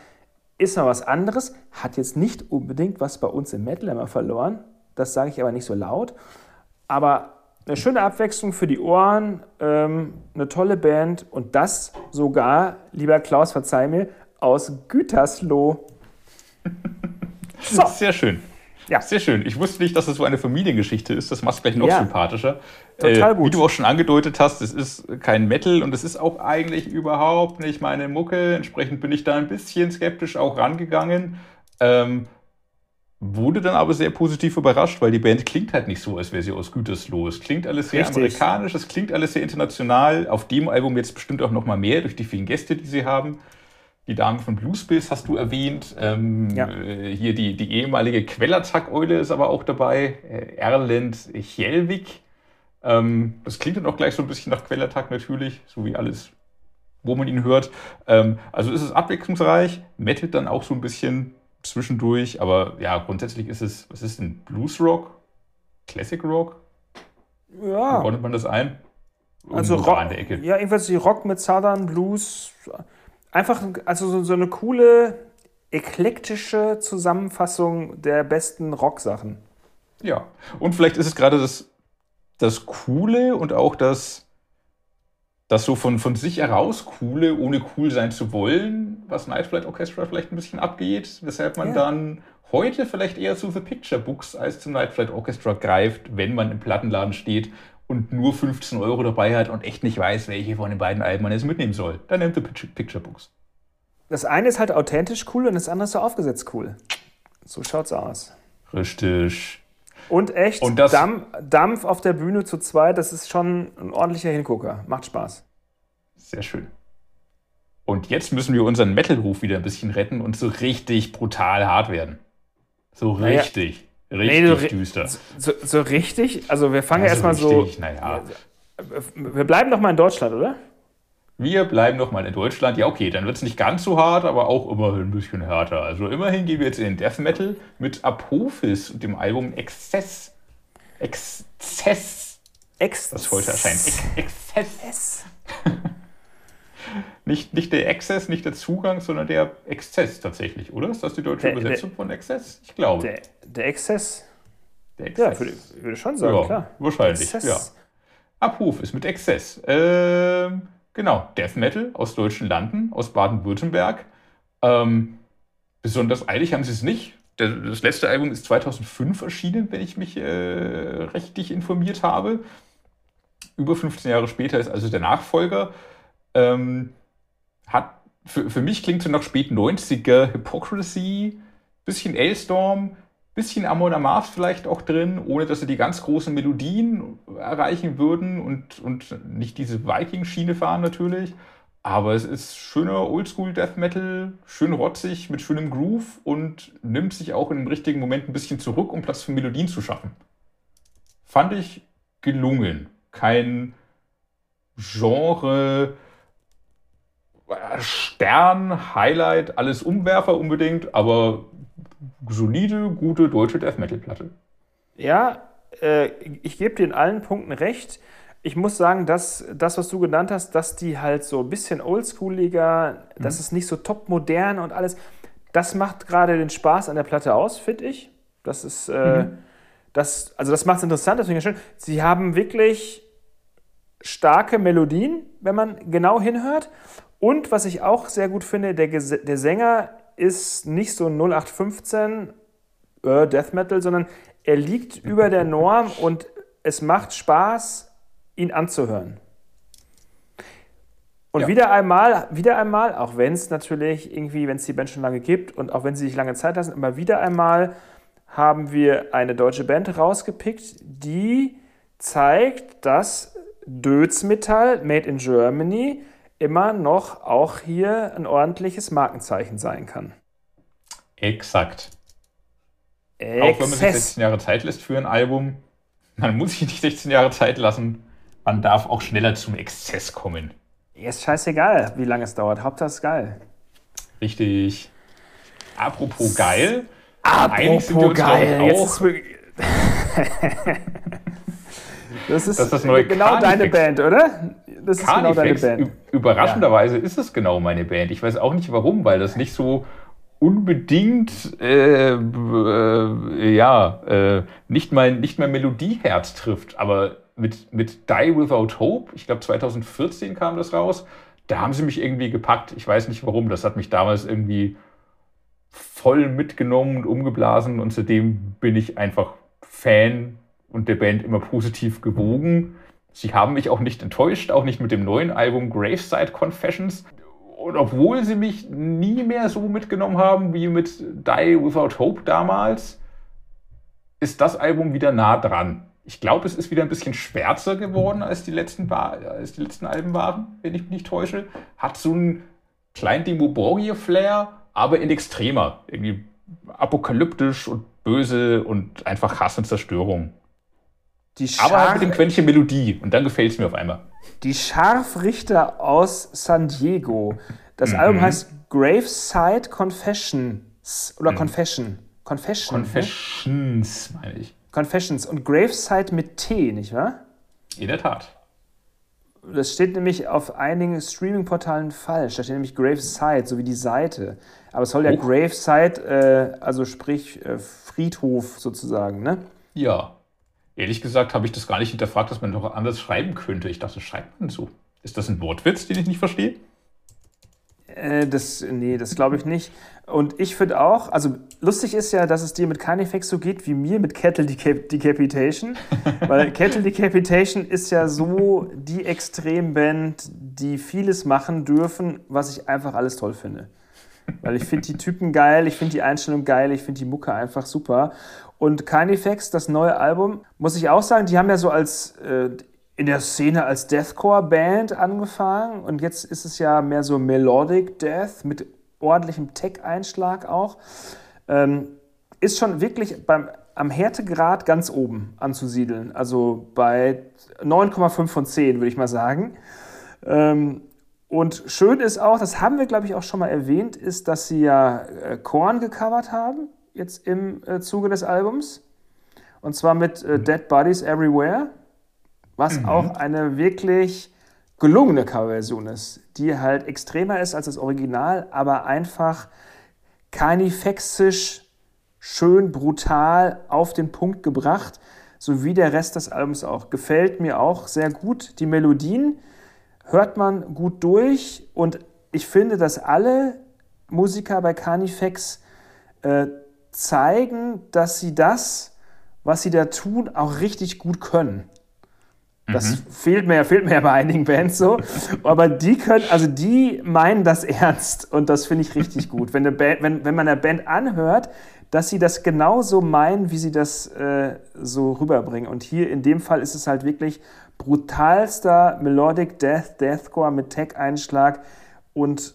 ist noch was anderes. Hat jetzt nicht unbedingt was bei uns im Metal immer verloren. Das sage ich aber nicht so laut. Aber eine schöne Abwechslung für die Ohren, ähm, eine tolle Band und das sogar, lieber Klaus, verzeih mir, aus Gütersloh. So. Sehr schön. Ja. Sehr schön. Ich wusste nicht, dass es so eine Familiengeschichte ist. Das macht es gleich noch ja. sympathischer. Total äh, gut. Wie du auch schon angedeutet hast, es ist kein Metal und es ist auch eigentlich überhaupt nicht meine Mucke. Entsprechend bin ich da ein bisschen skeptisch auch rangegangen. Ähm, Wurde dann aber sehr positiv überrascht, weil die Band klingt halt nicht so, als wäre sie aus Gütersloh. Es klingt alles sehr Richtig. amerikanisch, es klingt alles sehr international. Auf dem Album jetzt bestimmt auch noch mal mehr durch die vielen Gäste, die sie haben. Die Dame von Bluespills hast du erwähnt. Ähm, ja. Äh, hier die, die ehemalige Quellerzack-Eule ist aber auch dabei. Äh, Erland Hjelvik. Ähm, das klingt dann auch gleich so ein bisschen nach Quellertag natürlich, so wie alles, wo man ihn hört. Ähm, also ist es abwechslungsreich, mettet dann auch so ein bisschen zwischendurch. Aber ja, grundsätzlich ist es, was ist denn Blues Rock? Classic Rock? Ja. Wie ordnet man das ein? Also Irgendwo da Rock, an der Ecke. ja, irgendwas wie Rock mit Southern Blues. Einfach, also so, so eine coole, eklektische Zusammenfassung der besten Rocksachen. Ja. Und vielleicht ist es gerade das, das Coole und auch das, das so von, von sich heraus Coole, ohne cool sein zu wollen, was Night Flight Orchestra vielleicht ein bisschen abgeht, weshalb man Ja. dann heute vielleicht eher zu The Picture Books als zum Night Flight Orchestra greift, wenn man im Plattenladen steht und nur 15 Euro dabei hat und echt nicht weiß, welche von den beiden Alben man jetzt mitnehmen soll. Dann nimmt The Picture, Picture Books. Das eine ist halt authentisch cool und das andere ist so aufgesetzt cool. So schaut's aus. Richtig. Und echt, Und das- Dampf, Dampf auf der Bühne zu zweit, das ist schon ein ordentlicher Hingucker. Macht Spaß. Sehr schön. Und jetzt müssen wir unseren Metal-Ruf wieder ein bisschen retten und so richtig brutal hart werden. So Naja. richtig, Nee, richtig so ri- düster. So, so richtig, also wir fangen Ja, erstmal so. richtig, Naja. Wir bleiben doch mal in Deutschland, oder? Wir bleiben noch mal in Deutschland. Ja, okay, dann wird es nicht ganz so hart, aber auch immerhin ein bisschen härter. Also immerhin gehen wir jetzt in den Death Metal mit Apophis und dem Album Exzess. Exzess, Ex das heute erscheint. Ex Exzess. Nicht, nicht der Exzess, nicht der Zugang, sondern der Exzess tatsächlich, oder? Ist das die deutsche Der- Übersetzung von Exzess? Ich glaube. Der, der Exzess? Der Ja, Exzess. würde, würde schon sagen, ja, klar. wahrscheinlich, Exzess. ja. Abruf ist mit Exzess. Ähm, genau, Death Metal aus deutschen Landen, aus Baden-Württemberg. Ähm, besonders eilig haben sie es nicht. Das letzte Album ist 2005 erschienen, wenn ich mich äh, richtig informiert habe. Über 15 Jahre später ist also der Nachfolger. Ähm, hat, für, für mich klingt so nach spät 90er Hypocrisy, bisschen Ailstorm, bisschen Amon Amarth vielleicht auch drin, ohne dass sie die ganz großen Melodien erreichen würden und, und nicht diese Viking-Schiene fahren natürlich. Aber es ist schöner Oldschool Death Metal, schön rotzig, mit schönem Groove und nimmt sich auch in dem richtigen Moment ein bisschen zurück, um Platz für Melodien zu schaffen. Fand ich gelungen. Kein Genre, äh, Stern, Highlight, alles Umwerfer unbedingt, aber solide, gute deutsche Death Metal Platte. Ja, äh, ich gebe dir in allen Punkten recht. Ich muss sagen, dass das, was du genannt hast, dass die halt so ein bisschen oldschooliger, das ist nicht so top modern und alles, das macht gerade den Spaß an der Platte aus, finde ich. Das ist, äh, das, also das macht es interessant, deswegen schön. Sie haben wirklich starke Melodien, wenn man genau hinhört. Und was ich auch sehr gut finde, der, Ges- der Sänger ist nicht so 0815 äh, Death Metal, sondern er liegt über der Norm und es macht Spaß, ihn anzuhören. Und Ja. wieder einmal, wieder einmal, auch wenn es natürlich irgendwie, wenn es die Band schon lange gibt und auch wenn sie sich lange Zeit lassen, aber wieder einmal haben wir eine deutsche Band rausgepickt, die zeigt, dass Dödsmetall, Made in Germany, immer noch auch hier ein ordentliches Markenzeichen sein kann. Exakt. Auch wenn man sich Exzess. 16 Jahre Zeit lässt für ein Album, man muss sich nicht 16 Jahre Zeit lassen. Man darf auch schneller zum Exzess kommen. Ist scheißegal, wie lange es dauert. Hauptsache es ist geil. Richtig. Apropos geil. einig sind wir Apropos uns, geil. auch. Das ist, Das ist genau Carnifex. deine Band, oder? Das ist genau deine Carnifex, Band. überraschenderweise ist es genau meine Band. Ich weiß auch nicht warum, weil das nicht so unbedingt, äh, äh, ja, äh, nicht, mein, nicht mein Melodieherz trifft. Aber mit, mit Die Without Hope, ich glaube 2014 kam das raus, da haben sie mich irgendwie gepackt. Ich weiß nicht warum. Das hat mich damals irgendwie voll mitgenommen und umgeblasen und seitdem bin ich einfach Fan und der Band immer positiv gewogen. Sie haben mich auch nicht enttäuscht, auch nicht mit dem neuen Album Graveside Confessions. Und obwohl sie mich nie mehr so mitgenommen haben wie mit Die Without Hope damals, ist das Album wieder nah dran. Ich glaube, es ist wieder ein bisschen schwärzer geworden, als die letzten, als die letzten Alben waren, wenn ich mich nicht täusche. Hat so einen kleinen Demo Borgir-Flair, aber in extremer. Irgendwie apokalyptisch und böse und einfach Hass und Zerstörung. Die, Aber halt mit dem Quäntchen Melodie. Und dann gefällt es mir auf einmal. die Scharfrichter aus San Diego. Das Mhm. Album heißt Graveside Confessions. oder Confession. Confession. Confessions, meine ich. Confessions und Graveside mit T, nicht wahr? In der Tat. Das steht nämlich auf einigen Streaming-Portalen falsch. Da steht nämlich Graveside, so wie die Seite. Aber es soll ja Oh. Graveside, äh, also sprich äh, Friedhof sozusagen, ne? Ja. Ehrlich gesagt habe ich das gar nicht hinterfragt, dass man doch anders schreiben könnte. Ich dachte, schreibt man so. Ist das ein Wortwitz, den ich nicht verstehe? Äh, das, nee, das glaube ich nicht. Und ich finde auch, also lustig ist ja, dass es dir mit Carnifex so geht wie mir mit Kettle Decap Decapitation. weil Kettle Decapitation ist ja so die Extremband, die vieles machen dürfen, was ich einfach alles toll finde. Weil ich finde die Typen geil, ich finde die Einstellung geil, ich finde die Mucke einfach super. Und Carnifex, das neue Album, muss ich auch sagen, die haben ja so als äh, in der Szene als Deathcore-Band angefangen und jetzt ist es ja mehr so Melodic Death mit ordentlichem Tech-Einschlag auch. Ähm, ist schon wirklich beim, am Härtegrad ganz oben anzusiedeln. Also bei 9,5 von 10, würde ich mal sagen. Ähm, und schön ist auch, das haben wir, glaube ich, auch schon mal erwähnt, ist, dass sie ja äh, Korn gecovert haben, jetzt im äh, Zuge des Albums. Und zwar mit äh, Dead Bodies Everywhere, was auch eine wirklich gelungene Coverversion ist, die halt extremer ist als das Original, aber einfach carnifexisch, schön brutal auf den Punkt gebracht, so wie der Rest des Albums auch. Gefällt mir auch sehr gut. Die Melodien hört man gut durch und ich finde, dass alle Musiker bei Carnifex äh, zeigen, dass sie das, was sie da tun, auch richtig gut können. Das fehlt mir, fehlt mir ja bei einigen Bands so. Aber die können, also die meinen das ernst und das finde ich richtig gut. Wenn, eine Band, wenn, wenn man einer Band anhört, dass sie das genauso meinen, wie sie das äh, so rüberbringen. Und hier in dem Fall ist es halt wirklich brutalster Melodic Death, Deathcore mit Tech-Einschlag und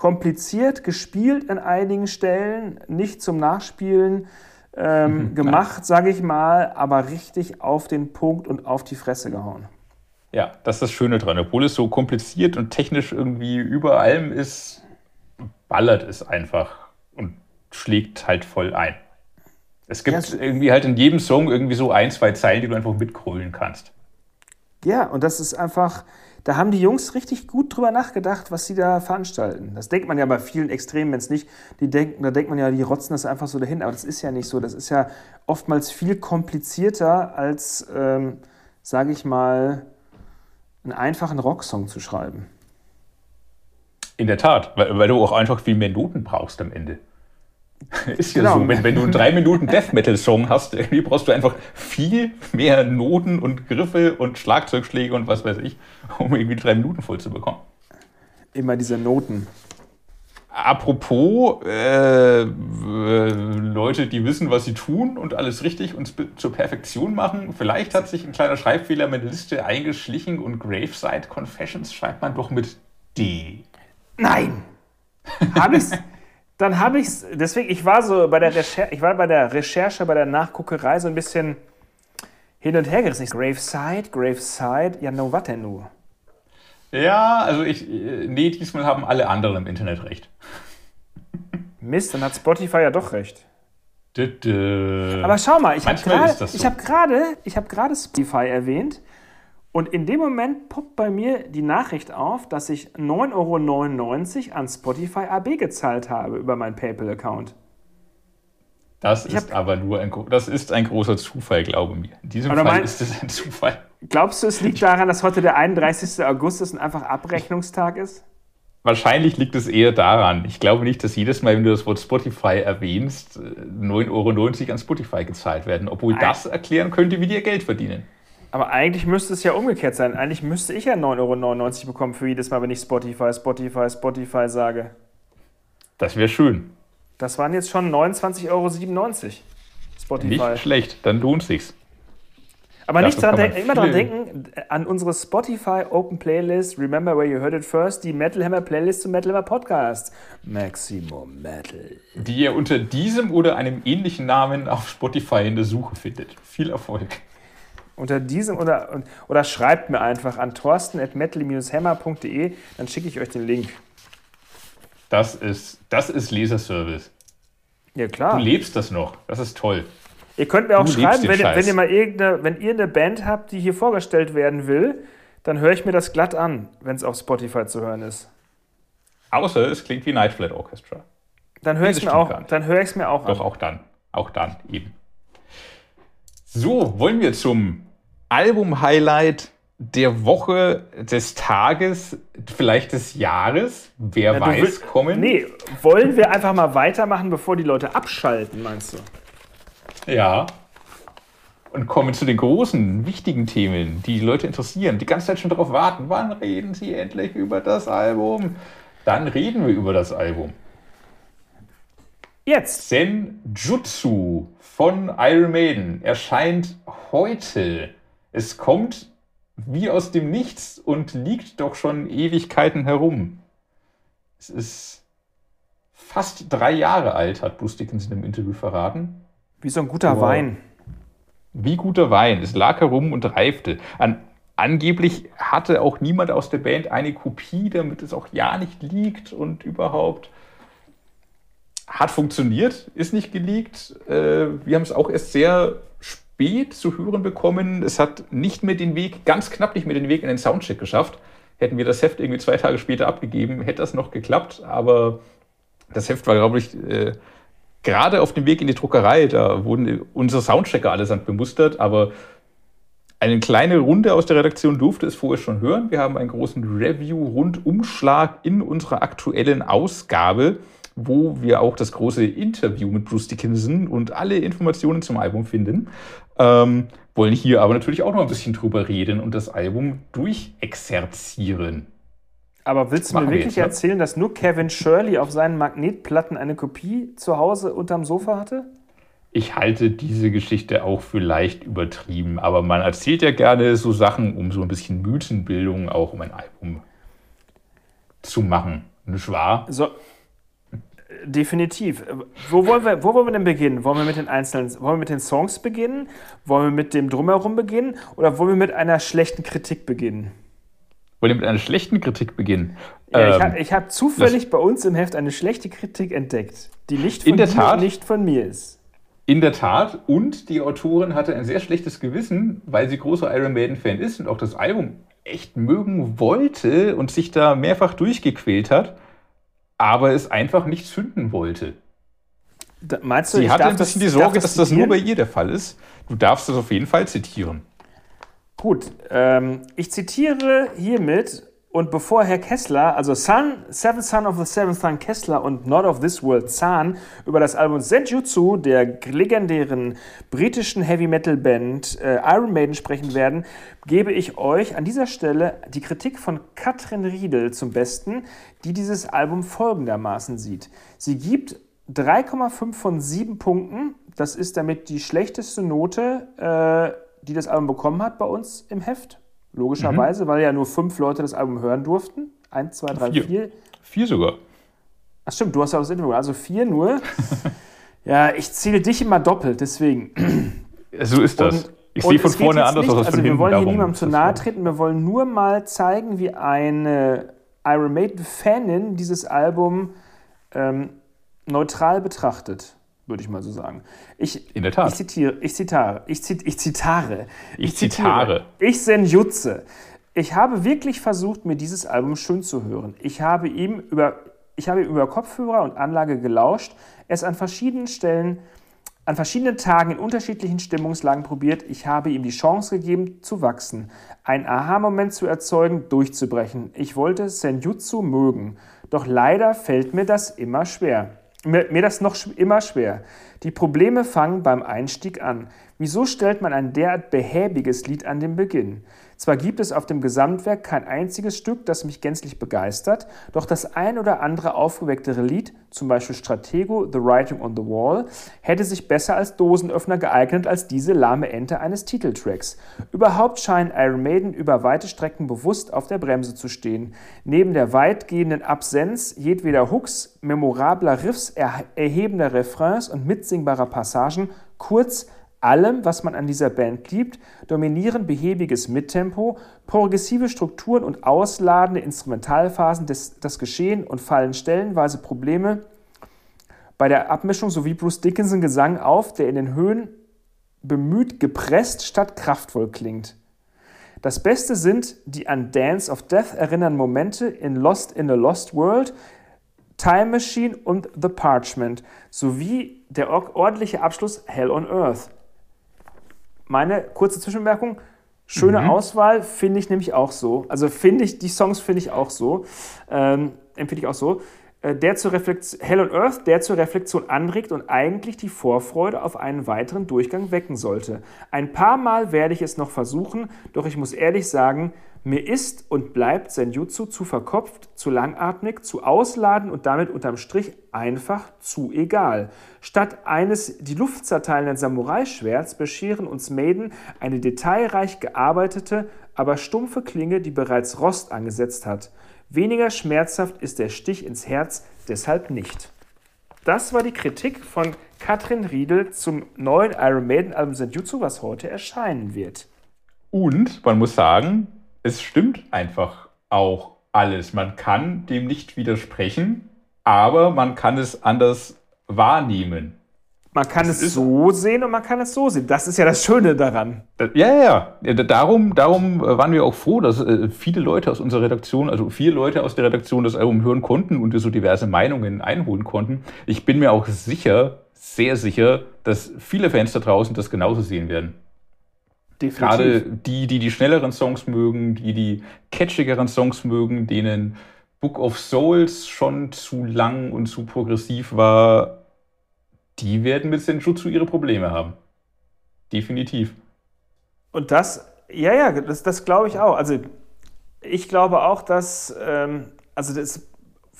kompliziert gespielt an einigen Stellen, nicht zum Nachspielen ähm, gemacht, sage ich mal, aber richtig auf den Punkt und auf die Fresse gehauen. Ja, das ist das Schöne dran. Obwohl es so kompliziert und technisch irgendwie über allem ist, ballert es einfach und schlägt halt voll ein. Es gibt Ja, irgendwie halt in jedem Song irgendwie so ein, zwei Zeilen, die du einfach mitgrölen kannst. Ja, und das ist einfach, da haben die Jungs richtig gut drüber nachgedacht, was sie da veranstalten. Das denkt man ja bei vielen Extrembands nicht. Die denken, da denkt man ja, die rotzen das einfach so dahin. Aber das ist ja nicht so. Das ist ja oftmals viel komplizierter, als, ähm, sage ich mal, einen einfachen Rocksong zu schreiben. In der Tat, weil, weil du auch einfach viel mehr Noten brauchst am Ende. Ist ja Genau. so, wenn, wenn du einen 3 Minuten Death Metal Song hast, irgendwie brauchst du einfach viel mehr Noten und Griffe und Schlagzeugschläge und was weiß ich, um irgendwie drei Minuten voll zu bekommen. Immer diese Noten. Apropos äh, äh, Leute, die wissen, was sie tun und alles richtig und zur Perfektion machen. Vielleicht hat sich ein kleiner Schreibfehler mit der Liste eingeschlichen und Graveside Confessions schreibt man doch mit D. Nein! Hab ich's? Dann habe ich's. Deswegen, ich war so bei der Recherche, ich war bei der Recherche, bei der Nachguckerei so ein bisschen hin und her gerissen. Ich, Graveside, Graveside, ja, no, was denn nu? Ja, also ich, nee, diesmal haben alle anderen im Internet recht. Mist, dann hat Spotify ja doch recht. Dü-dü. Aber schau mal, ich habe gerade so. ich hab gerade ich hab gerade Spotify erwähnt und in dem Moment poppt bei mir die Nachricht auf, dass ich 9,99 Euro an Spotify AB gezahlt habe über meinen PayPal-Account. das ich ist aber nur ein, das ist ein großer Zufall, glaube mir. In diesem Fall mein- ist es ein Zufall. Glaubst du, es liegt daran, dass heute der 31. August ist und einfach Abrechnungstag ist? Wahrscheinlich liegt es eher daran. Ich glaube nicht, dass jedes Mal, wenn du das Wort Spotify erwähnst, äh, 9,90 Euro an Spotify gezahlt werden. Obwohl Nein. das erklären könnte, wie die ihr Geld verdienen. Aber eigentlich müsste es ja umgekehrt sein. Eigentlich müsste ich ja 9,99 Euro bekommen für jedes Mal, wenn ich Spotify, Spotify, Spotify sage. Das wäre schön. Das waren jetzt schon 29,97 Euro. Spotify. Nicht schlecht, dann lohnt sich's. Aber nicht dran denken, immer daran denken, äh, an unsere Spotify Open Playlist, Remember Where You Heard It First, die Metal Hammer Playlist zum Metal Hammer Podcast. Maximum Metal. Die ihr unter diesem oder einem ähnlichen Namen auf Spotify in der Suche findet. Viel Erfolg. Unter diesem oder, oder schreibt mir einfach an torsten.metal-hammer.de, dann schicke ich euch den Link. Das ist, das ist Leserservice. Ja, klar. Du lebst das noch. Das ist toll. Ihr könnt mir auch Du schreiben, wenn, wenn ihr mal irgendeine, wenn ihr eine Band habt, die hier vorgestellt werden will, dann höre ich mir das glatt an, wenn es auf Spotify zu hören ist. Außer es klingt wie Night Flight Orchestra. Dann höre ich es mir auch, dann höre ich es mir auch Doch, an. auch dann. Auch dann eben. So, wollen wir zum Album-Highlight der Woche, des Tages, vielleicht des Jahres? Wer du weiß, will- kommen? Nee, wollen wir einfach mal weitermachen, bevor die Leute abschalten, meinst du? Ja. Und kommen zu den großen, wichtigen Themen, die die Leute interessieren, die ganze Zeit schon darauf warten. Wann reden sie endlich über das Album? Dann reden wir über das Album. Jetzt. Senjutsu von Iron Maiden erscheint heute. Es kommt wie aus dem Nichts und liegt doch schon Ewigkeiten herum. Es ist fast drei Jahre alt, hat Bruce Dickinson im Interview verraten. Wie so ein guter Wow. Wein. Wie guter Wein. Es lag herum und reifte. An, angeblich hatte auch niemand aus der Band eine Kopie, damit es auch ja nicht liegt und überhaupt. Hat funktioniert, ist nicht geleakt. Äh, wir haben es auch erst sehr spät zu hören bekommen. Es hat nicht mehr den Weg, ganz knapp nicht mehr den Weg in den Soundcheck geschafft. Hätten wir das Heft irgendwie zwei Tage später abgegeben, hätte das noch geklappt. Aber das Heft war, glaube ich, äh, gerade auf dem Weg in die Druckerei, da wurden unsere Soundchecker allesamt bemustert, aber eine kleine Runde aus der Redaktion durfte es vorher schon hören. Wir haben einen großen Review-Rundumschlag in unserer aktuellen Ausgabe, wo wir auch das große Interview mit Bruce Dickinson und alle Informationen zum Album finden. Ähm, wollen hier aber natürlich auch noch ein bisschen drüber reden und das Album durchexerzieren. Aber willst du mir wir wirklich jetzt, ne? erzählen, dass nur Kevin Shirley auf seinen Magnetplatten eine Kopie zu Hause unterm Sofa hatte? Ich halte diese Geschichte auch für leicht übertrieben, aber man erzählt ja gerne so Sachen, um so ein bisschen Mythenbildung auch um ein Album zu machen. Nicht wahr? So, definitiv. Wo wollen, wir, wo wollen wir denn beginnen? Wollen wir mit den einzelnen, wollen wir mit den Songs beginnen? Wollen wir mit dem Drumherum beginnen? Oder wollen wir mit einer schlechten Kritik beginnen? Wollen wir mit einer schlechten Kritik beginnen? Ja, ich Ähm, habe ich hab zufällig bei uns im Heft eine schlechte Kritik entdeckt, die nicht von In der Tat? nicht von mir ist. In der Tat, und die Autorin hatte ein sehr schlechtes Gewissen, weil sie großer Iron Maiden-Fan ist und auch das Album echt mögen wollte und sich da mehrfach durchgequält hat, aber es einfach nicht zünden wollte. Da, meinst du, Sie hatte ein bisschen die darf Sorge, dass das nur bei zitieren? ihr der Fall ist. Du darfst das auf jeden Fall zitieren. Gut, ähm, ich zitiere hiermit und bevor Herr Kessler, also Son, Seventh Son of the Seventh Son Kessler und Not of This World Zahn über das Album Senjutsu der legendären britischen Heavy Metal Band äh, Iron Maiden sprechen werden, gebe ich euch an dieser Stelle die Kritik von Katrin Riedel zum Besten, die dieses Album folgendermaßen sieht. Sie gibt 3,5 von 7 Punkten. Das ist damit die schlechteste Note, äh, die das Album bekommen hat bei uns im Heft. Logischerweise, weil ja nur fünf Leute das Album hören durften. Eins, zwei, drei, Vier. vier. Vier sogar. Ach stimmt, du hast ja auch das Interview. Also vier nur. ja, ich zähle dich immer doppelt, deswegen. So ist das. Und- ich sehe von vorne anders nicht, aus als Also von wir hinten. wollen hier niemandem zu nahe so. treten. Wir wollen nur mal zeigen, wie eine Iron Maiden-Fanin dieses Album ähm, neutral betrachtet, würde ich mal so sagen. Ich, In der Tat. Ich zitiere, ich zitare, ich, zit, ich zitare. Ich zitare. Ich senjutze. Ich habe wirklich versucht, mir dieses Album schön zu hören. Ich habe ihm über, ich habe ihm über Kopfhörer und Anlage gelauscht, es an verschiedenen Stellen, an verschiedenen Tagen in unterschiedlichen Stimmungslagen probiert. Ich habe ihm die Chance gegeben, zu wachsen, einen Aha-Moment zu erzeugen, durchzubrechen. Ich wollte Senjutsu mögen. Doch leider fällt mir das immer schwer. Mir, mir das noch immer schwer. Die Probleme fangen beim Einstieg an. Wieso stellt man ein derart behäbiges Lied an den Beginn? Zwar gibt es auf dem Gesamtwerk kein einziges Stück, das mich gänzlich begeistert, doch das ein oder andere aufgewecktere Lied, zum Beispiel Stratego, The Writing on the Wall, hätte sich besser als Dosenöffner geeignet als diese lahme Ente eines Titeltracks. Überhaupt scheinen Iron Maiden über weite Strecken bewusst auf der Bremse zu stehen. Neben der weitgehenden Absenz jedweder Hooks, memorabler Riffs, er erhebender Refrains und mitsingbarer Passagen, kurz allem, was man an dieser Band liebt, dominieren behäbiges Mittempo, progressive Strukturen und ausladende Instrumentalphasen des, das Geschehen und fallen stellenweise Probleme bei der Abmischung sowie Bruce Dickinson Gesang auf, der in den Höhen bemüht gepresst statt kraftvoll klingt. Das Beste sind die an Dance of Death erinnernden Momente in Lost in a Lost World, Time Machine und The Parchment sowie der ordentliche Abschluss Hell on Earth. Meine kurze Zwischenbemerkung, schöne mhm. Auswahl, finde ich nämlich auch so. Also finde ich, die Songs finde ich auch so, ähm, empfinde ich auch so. Äh, der zur Reflexion, Hell on Earth, der zur Reflexion anregt und eigentlich die Vorfreude auf einen weiteren Durchgang wecken sollte. Ein paar Mal werde ich es noch versuchen, doch ich muss ehrlich sagen, mir ist und bleibt Senjutsu zu verkopft, zu langatmig, zu ausladen und damit unterm Strich einfach zu egal. Statt eines die Luft zerteilenden Samurai-Schwerts bescheren uns Maiden eine detailreich gearbeitete, aber stumpfe Klinge, die bereits Rost angesetzt hat. Weniger schmerzhaft ist der Stich ins Herz deshalb nicht. Das war die Kritik von Katrin Riedel zum neuen Iron Maiden Album Senjutsu, was heute erscheinen wird. Und man muss sagen, es stimmt einfach auch alles. Man kann dem nicht widersprechen, aber man kann es anders wahrnehmen. Man kann das es so sehen und man kann es so sehen. Das ist ja das Schöne daran. Ja, ja, ja. Darum, darum äh, waren wir auch froh, dass äh, viele Leute aus unserer Redaktion, also vier Leute aus der Redaktion das Album hören konnten und wir so diverse Meinungen einholen konnten. Ich bin mir auch sicher, sehr sicher, dass viele Fans da draußen das genauso sehen werden. Definitiv. Gerade die, die die schnelleren Songs mögen, die die catchigeren Songs mögen, denen Book of Souls schon zu lang und zu progressiv war, die werden mit Senjutsu ihre Probleme haben. Definitiv. Und das, ja, ja, das, das glaube ich auch. Also ich glaube auch, dass, ähm, also das,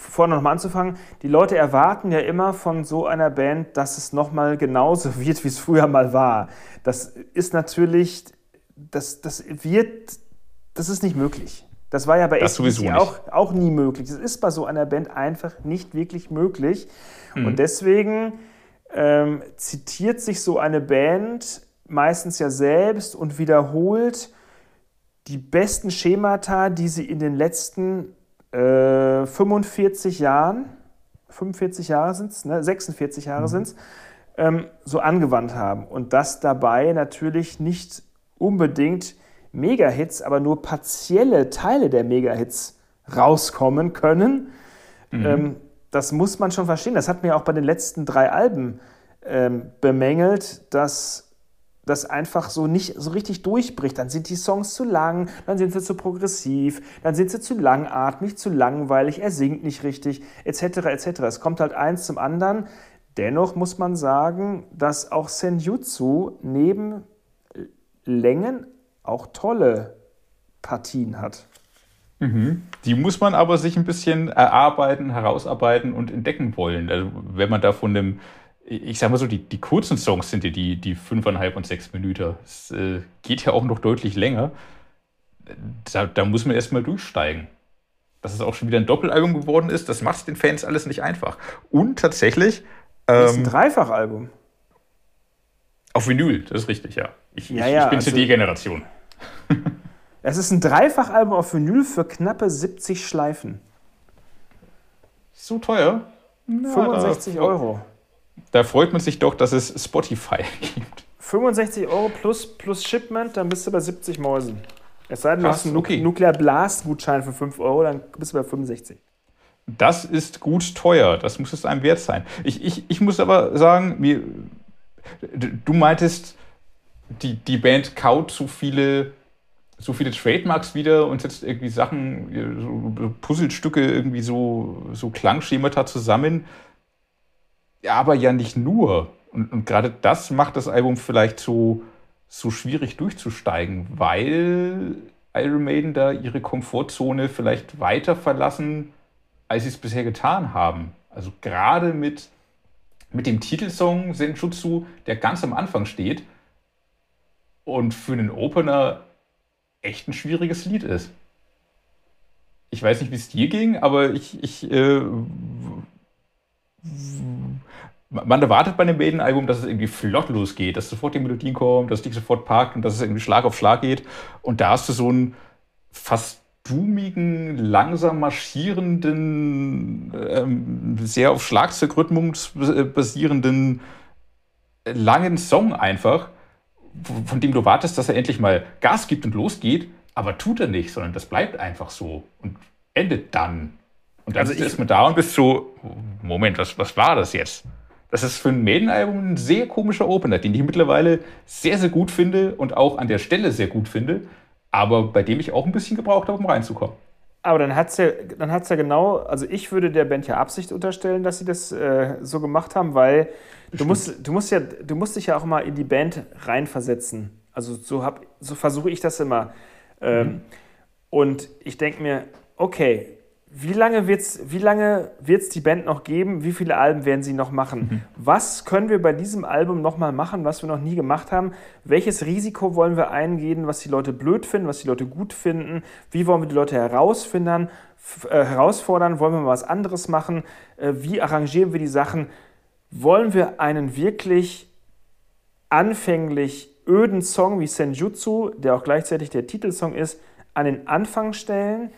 vorne nochmal anzufangen, die Leute erwarten ja immer von so einer Band, dass es nochmal genauso wird, wie es früher mal war. Das ist natürlich, das, das wird, das ist nicht möglich. Das war ja bei SBC auch, auch nie möglich. Das ist bei so einer Band einfach nicht wirklich möglich. Mhm. Und deswegen ähm, zitiert sich so eine Band meistens ja selbst und wiederholt die besten Schemata, die sie in den letzten äh, 45 Jahren, 45 Jahre sind es, ne? 46 Jahre mhm. sind es, ähm, so angewandt haben. Und dass dabei natürlich nicht unbedingt Mega-Hits, aber nur partielle Teile der Mega-Hits rauskommen können. Mhm. Ähm, das muss man schon verstehen. Das hat mir auch bei den letzten drei Alben ähm, bemängelt, dass das einfach so nicht so richtig durchbricht. Dann sind die Songs zu lang, dann sind sie zu progressiv, dann sind sie zu langatmig, zu langweilig, er singt nicht richtig, etc. etc. Es kommt halt eins zum anderen. Dennoch muss man sagen, dass auch Senjutsu neben Längen auch tolle Partien hat. Mhm. Die muss man aber sich ein bisschen erarbeiten, herausarbeiten und entdecken wollen. Also wenn man da von dem, ich sag mal so, die, die kurzen Songs sind ja die, die fünfeinhalb und sechs Minuten. Es äh, geht ja auch noch deutlich länger. Da, da muss man erstmal durchsteigen. Dass es auch schon wieder ein Doppelalbum geworden ist, das macht den Fans alles nicht einfach. Und tatsächlich. Ähm, das ist ein ähm, Dreifachalbum. Auf Vinyl, das ist richtig, ja. Ich, ja, ich, ich bin also, CD-Generation. Es ist ein Dreifachalbum auf Vinyl für knappe 70 Schleifen. So teuer? Na, 65 da, Euro. Da freut man sich doch, dass es Spotify gibt. 65 Euro plus, plus Shipment, dann bist du bei 70 Mäusen. Es sei denn, du hast einen okay. Nuclear Blast-Gutschein für 5 Euro, dann bist du bei 65. Das ist gut teuer, das muss es einem wert sein. Ich, ich, ich muss aber sagen, mir, du meintest, die, die Band kaut zu viele so viele Trademarks wieder und setzt irgendwie Sachen, so Puzzlestücke, irgendwie so, so Klangschemata zusammen. Aber ja nicht nur. Und, und gerade das macht das Album vielleicht so, so schwierig durchzusteigen, weil Iron Maiden da ihre Komfortzone vielleicht weiter verlassen, als sie es bisher getan haben. Also gerade mit, mit dem Titelsong Senjutsu, der ganz am Anfang steht und für einen Opener echt ein schwieriges Lied ist. Ich weiß nicht, wie es dir ging, aber ich, ich äh, man erwartet bei einem Maiden-Album, dass es irgendwie flott losgeht, dass sofort die Melodien kommen, dass dich sofort packt und dass es irgendwie Schlag auf Schlag geht. Und da hast du so ein fast doomigen, langsam marschierenden, ähm, sehr auf Schlagzeugrhythmus basierenden, langen Song einfach, von dem du wartest, dass er endlich mal Gas gibt und losgeht, aber tut er nicht, sondern das bleibt einfach so und endet dann. Und dann also ist man da und bist so, Moment, was, was war das jetzt? Das ist für ein Maiden-Album ein sehr komischer Opener, den ich mittlerweile sehr, sehr gut finde und auch an der Stelle sehr gut finde, aber bei dem ich auch ein bisschen gebraucht habe, um reinzukommen. Aber dann hat es ja, ja genau, also ich würde der Band ja Absicht unterstellen, dass sie das äh, so gemacht haben, weil du musst, du, musst ja, du musst dich ja auch mal in die Band reinversetzen. Also so, so versuche ich das immer. Ähm, mhm. Und ich denke mir, okay, wie lange wird es wie lange wird's die Band noch geben? Wie viele Alben werden sie noch machen? Mhm. Was können wir bei diesem Album nochmal machen, was wir noch nie gemacht haben? Welches Risiko wollen wir eingehen, was die Leute blöd finden, was die Leute gut finden? Wie wollen wir die Leute herausfinden, äh, herausfordern? Wollen wir mal was anderes machen? Äh, wie arrangieren wir die Sachen? Wollen wir einen wirklich anfänglich öden Song wie Senjutsu, der auch gleichzeitig der Titelsong ist, an den Anfang stellen?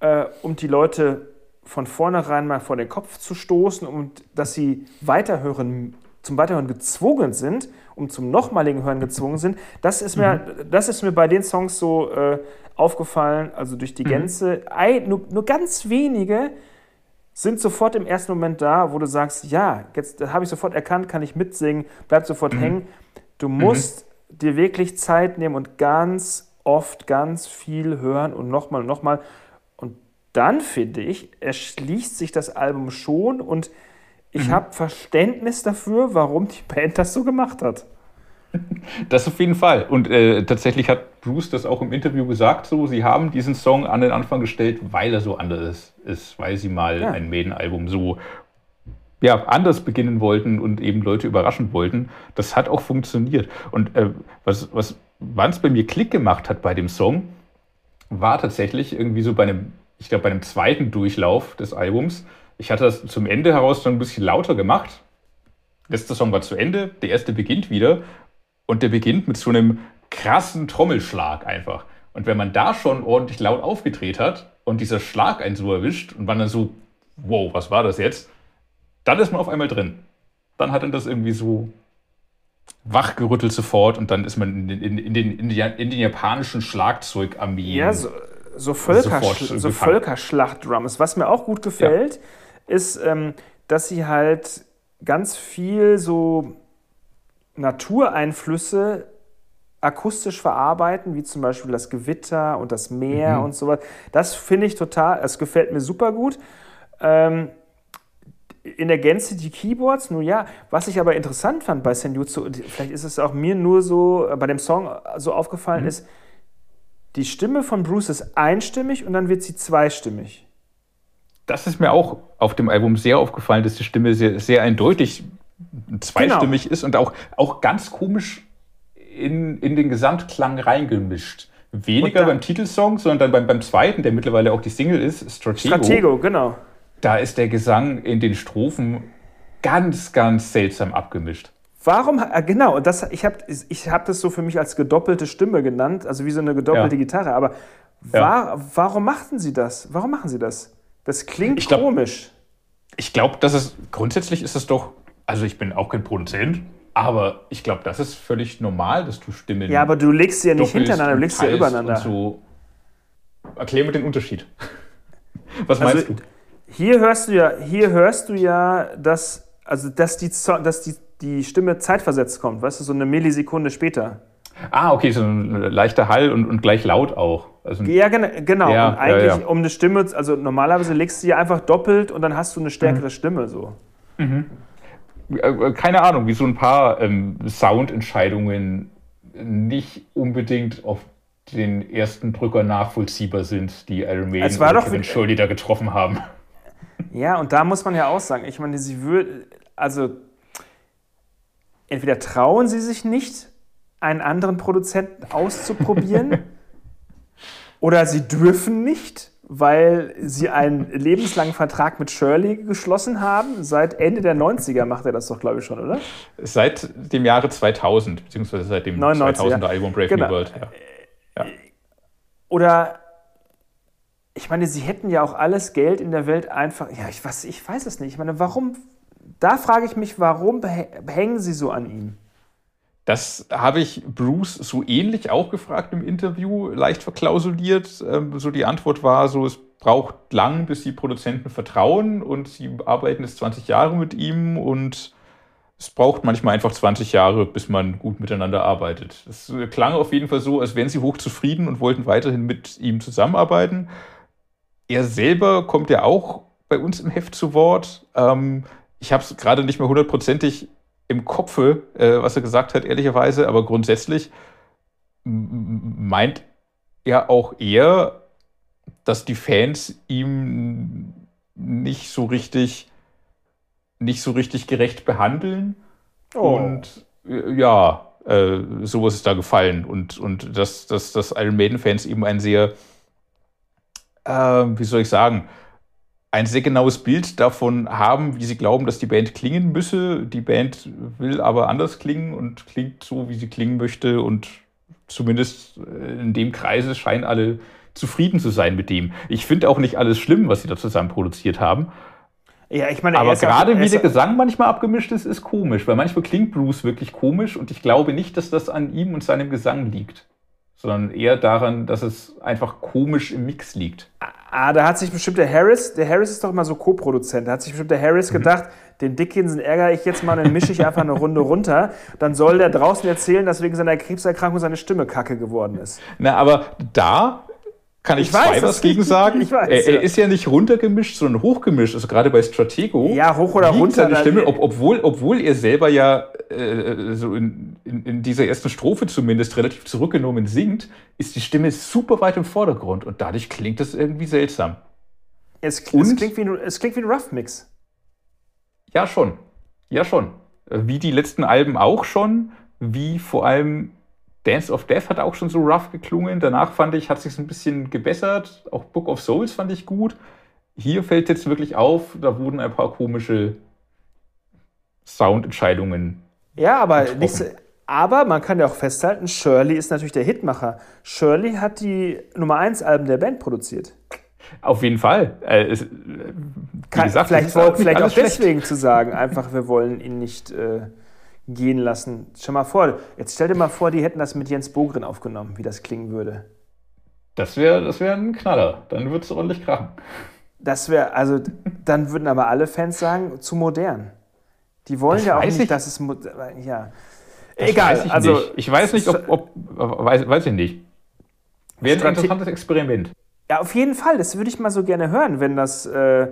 Äh, um die Leute von vornherein mal vor den Kopf zu stoßen und dass sie weiterhören, zum Weiterhören gezwungen sind, um zum nochmaligen Hören gezwungen sind. Das ist mir, mhm. das ist mir bei den Songs so äh, aufgefallen, also durch die mhm. Gänze. Ein, nur, nur ganz wenige sind sofort im ersten Moment da, wo du sagst, ja, jetzt habe ich sofort erkannt, kann ich mitsingen, bleib sofort mhm. hängen. Du musst mhm. dir wirklich Zeit nehmen und ganz oft ganz viel hören und nochmal und nochmal dann finde ich, erschließt sich das Album schon und ich mhm. habe Verständnis dafür, warum die Band das so gemacht hat. Das auf jeden Fall. Und äh, tatsächlich hat Bruce das auch im Interview gesagt, so, sie haben diesen Song an den Anfang gestellt, weil er so anders ist, weil sie mal ja. ein Maiden-Album so ja, anders beginnen wollten und eben Leute überraschen wollten. Das hat auch funktioniert. Und äh, was, was es bei mir Klick gemacht hat bei dem Song, war tatsächlich irgendwie so bei einem ich glaube, bei dem zweiten Durchlauf des Albums, ich hatte das zum Ende heraus schon ein bisschen lauter gemacht. Letzter Song war zu Ende, der erste beginnt wieder und der beginnt mit so einem krassen Trommelschlag einfach. Und wenn man da schon ordentlich laut aufgedreht hat und dieser Schlag einen so erwischt und man dann so, wow, was war das jetzt? Dann ist man auf einmal drin. Dann hat er das irgendwie so wachgerüttelt sofort und dann ist man in, in, in, den, in, den, japanischen Schlagzeugarmeen. Ja, so, so, Völker, so Völkerschlacht-Drums. Was mir auch gut gefällt, ja. ist, ähm, dass sie halt ganz viel so Natureinflüsse akustisch verarbeiten, wie zum Beispiel das Gewitter und das Meer mhm. und sowas. Das finde ich total, es gefällt mir super gut. Ähm, in der Gänze die Keyboards, nun ja, was ich aber interessant fand bei Senjutsu, vielleicht ist es auch mir nur so bei dem Song so aufgefallen, mhm. ist, die Stimme von Bruce ist einstimmig und dann wird sie zweistimmig. Das ist mir auch auf dem Album sehr aufgefallen, dass die Stimme sehr, sehr eindeutig zweistimmig genau. ist und auch, auch ganz komisch in, in den Gesamtklang reingemischt. Weniger dann, beim Titelsong, sondern beim, beim zweiten, der mittlerweile auch die Single ist, Stratego. Stratego, genau. Da ist der Gesang in den Strophen ganz, ganz seltsam abgemischt. Warum, äh, genau, das, ich habe ich hab das so für mich als gedoppelte Stimme genannt, also wie so eine gedoppelte ja. Gitarre, aber war, ja. warum machten Sie das? Warum machen Sie das? Das klingt ich glaub, komisch. Ich glaube, dass es grundsätzlich ist es doch, also ich bin auch kein Produzent, aber ich glaube, das ist völlig normal, dass du Stimmen. Ja, aber du legst sie ja nicht hintereinander, du legst sie ja übereinander. So. Erklär mir den Unterschied. Was also, meinst du? Hier hörst du ja, hier hörst du ja, dass, also dass die, dass die die Stimme zeitversetzt kommt, weißt du, so eine Millisekunde später. Ah, okay, so ein leichter Hall und, und gleich laut auch. Also ja, genau. Ja, und eigentlich ja, ja. um eine Stimme, also normalerweise legst du sie einfach doppelt und dann hast du eine stärkere mhm. Stimme so. Mhm. Äh, keine Ahnung, wie so ein paar ähm, Soundentscheidungen nicht unbedingt auf den ersten Drücker nachvollziehbar sind, die Iron Maiden oder Kevin Shirley da getroffen haben. Ja, und da muss man ja auch sagen, ich meine, sie würde, also entweder trauen sie sich nicht, einen anderen Produzenten auszuprobieren, oder sie dürfen nicht, weil sie einen lebenslangen Vertrag mit Shirley geschlossen haben. Seit Ende der 90er macht er das doch, glaube ich, schon, oder? Seit dem Jahre 2000, beziehungsweise seit dem 2000er Album Brave genau. New World. Ja. Ja. Oder ich meine, sie hätten ja auch alles Geld in der Welt einfach. Ja, ich weiß, ich weiß es nicht. Ich meine, warum. Da frage ich mich, warum hängen sie so an ihm? Das habe ich Bruce so ähnlich auch gefragt im Interview, leicht verklausuliert. Ähm, so die Antwort war so, es braucht lang, bis die Produzenten vertrauen und sie arbeiten jetzt 20 Jahre mit ihm und es braucht manchmal einfach 20 Jahre, bis man gut miteinander arbeitet. Es klang auf jeden Fall so, als wären sie hochzufrieden und wollten weiterhin mit ihm zusammenarbeiten. Er selber kommt ja auch bei uns im Heft zu Wort. Ähm, ich habe es gerade nicht mehr hundertprozentig im Kopfe, äh, was er gesagt hat, ehrlicherweise, aber grundsätzlich meint er auch eher, dass die Fans ihm nicht so richtig, nicht so richtig gerecht behandeln. Oh. Und äh, ja, äh, sowas ist da gefallen. Und, und dass, dass, dass Iron Maiden-Fans eben ein sehr, äh, wie soll ich sagen, ein sehr genaues Bild davon haben, wie sie glauben, dass die Band klingen müsse. Die Band will aber anders klingen und klingt so, wie sie klingen möchte. Und zumindest äh, in dem Kreise scheinen alle zufrieden zu sein mit dem. Ich finde auch nicht alles schlimm, was sie da zusammen produziert haben. Ja, ich meine, aber gerade wie der Gesang manchmal abgemischt ist, ist komisch, weil manchmal klingt Bruce wirklich komisch und ich glaube nicht, dass das an ihm und seinem Gesang liegt, sondern eher daran, dass es einfach komisch im Mix liegt. Ah, da hat sich bestimmt der Harris, der Harris ist doch immer so Co-Produzent, da hat sich bestimmt der Harris mhm. gedacht, den Dickinson ärgere ich jetzt mal, dann mische ich einfach eine Runde runter. Dann soll der draußen erzählen, dass wegen seiner Krebserkrankung seine Stimme kacke geworden ist. Na, aber da kann ich, ich zwei weiß, was gegen sagen. Ich weiß, er, er, ist ja nicht runtergemischt, sondern hochgemischt. Also gerade bei Stratego. Ja, hoch oder runter. Seine Stimme, ob, obwohl, obwohl er selber ja äh, so in, in, in, dieser ersten Strophe zumindest relativ zurückgenommen singt, ist die Stimme super weit im Vordergrund und dadurch klingt das irgendwie seltsam. Es, und, es klingt, wie ein, es klingt wie ein Rough Mix. Ja, schon. Ja, schon. Wie die letzten Alben auch schon, wie vor allem Dance of Death hat auch schon so rough geklungen. Danach fand ich, hat sich ein bisschen gebessert. Auch Book of Souls fand ich gut. Hier fällt jetzt wirklich auf, da wurden ein paar komische Soundentscheidungen. Ja, aber, nicht, aber man kann ja auch festhalten, Shirley ist natürlich der Hitmacher. Shirley hat die Nummer 1 Alben der Band produziert. Auf jeden Fall. Äh, es, wie gesagt, vielleicht, vielleicht auch deswegen schlecht. zu sagen, einfach wir wollen ihn nicht. Äh, gehen lassen. Schau mal vor, jetzt stell dir mal vor, die hätten das mit Jens Bogren aufgenommen, wie das klingen würde. Das wäre das wär ein Knaller. Dann würde es ordentlich krachen. Das wäre, also, dann würden aber alle Fans sagen, zu modern. Die wollen das ja auch nicht, ich. dass es, ja. Das Egal, ich also. Nicht. Ich weiß nicht, ob, ob weiß, weiß ich nicht. Wäre ein interessantes Experiment. Ja, auf jeden Fall. Das würde ich mal so gerne hören, wenn das, äh,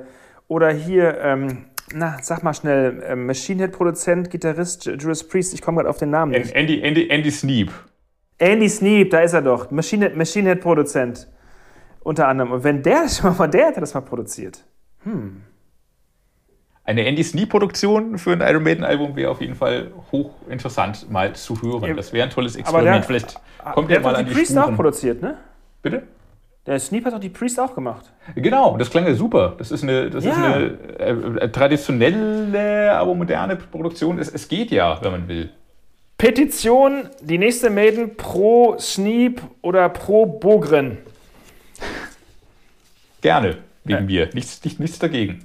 oder hier, ähm, na, sag mal schnell, äh, Machine Head Produzent, Gitarrist Judas Priest, ich komme gerade auf den Namen nicht. Andy, Andy, Andy Sneap. Andy Sneap, da ist er doch. Machine Head, Machine Head Produzent. Unter anderem. Und wenn der das mal, der hätte das mal produziert. Hm. Eine Andy Sneap-Produktion für ein Iron Maiden-Album wäre auf jeden Fall hochinteressant mal zu hören. Das wäre ein tolles Experiment. Der, Vielleicht kommt der, der mal an die Priest Spuren. auch produziert, ne? Bitte? Der Sneap hat auch die Priest auch gemacht. Genau, das klang ja super. Das ist eine, das ja. ist eine äh, traditionelle, aber moderne Produktion. Es, es geht ja, wenn man will. Petition, die nächste Maiden pro Sneap oder pro Bogren. Gerne, wegen ja. mir. Nichts, nicht, nichts dagegen.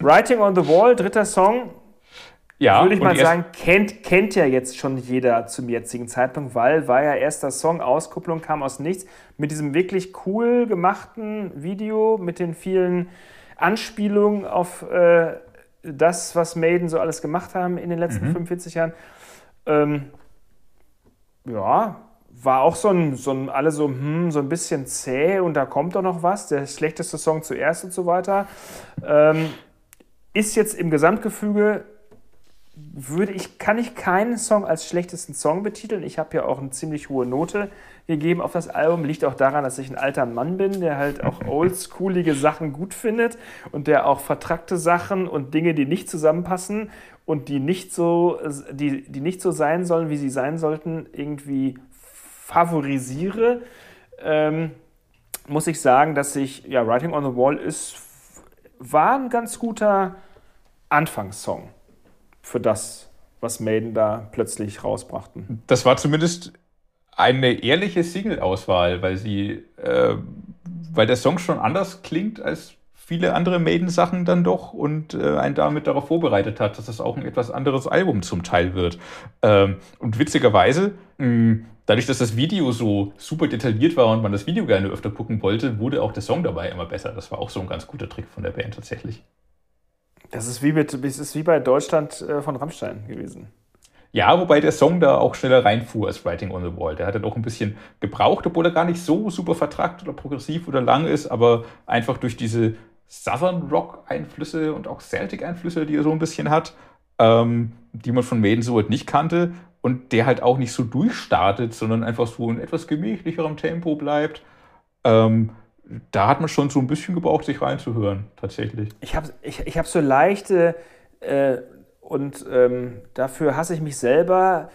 Writing on the Wall, dritter Song, ja, würde ich mal sagen, kennt, kennt ja jetzt schon jeder zum jetzigen Zeitpunkt, weil war ja erster Song, Auskupplung kam aus nichts, mit diesem wirklich cool gemachten Video, mit den vielen Anspielungen auf äh, das, was Maiden so alles gemacht haben in den letzten mhm. 45 Jahren. Ähm, ja, war auch so ein, so ein, alle so, hm, so ein bisschen zäh und da kommt doch noch was, der schlechteste Song zuerst und so weiter. Ähm, ist jetzt im Gesamtgefüge würde ich, kann ich keinen Song als schlechtesten Song betiteln. Ich habe ja auch eine ziemlich hohe Note gegeben auf das Album. Liegt auch daran, dass ich ein alter Mann bin, der halt auch oldschoolige Sachen gut findet und der auch vertrackte Sachen und Dinge, die nicht zusammenpassen und die nicht so, die, die nicht so sein sollen, wie sie sein sollten, irgendwie favorisiere. Ähm, muss ich sagen, dass ich, ja, Writing on the Wall ist, war ein ganz guter Anfangssong für das, was Maiden da plötzlich rausbrachten. Das war zumindest eine ehrliche Single-Auswahl, weil sie, äh, weil der Song schon anders klingt als viele andere Maiden-Sachen dann doch und äh, einen damit darauf vorbereitet hat, dass es auch ein etwas anderes Album zum Teil wird. Ähm, und witzigerweise, mh, dadurch, dass das Video so super detailliert war und man das Video gerne öfter gucken wollte, wurde auch der Song dabei immer besser. Das war auch so ein ganz guter Trick von der Band tatsächlich. Das ist wie, mit, das ist wie bei Deutschland äh, von Rammstein gewesen. Ja, wobei der Song da auch schneller reinfuhr als Writing on the Wall. Der hat dann auch ein bisschen gebraucht, obwohl er gar nicht so super vertragt oder progressiv oder lang ist, aber einfach durch diese Southern Rock-Einflüsse und auch Celtic-Einflüsse, die er so ein bisschen hat, ähm, die man von Maiden so halt nicht kannte und der halt auch nicht so durchstartet, sondern einfach so in etwas gemächlicherem Tempo bleibt. Ähm, da hat man schon so ein bisschen gebraucht, sich reinzuhören, tatsächlich. Ich habe ich, ich hab so leichte äh, und ähm, dafür hasse ich mich selber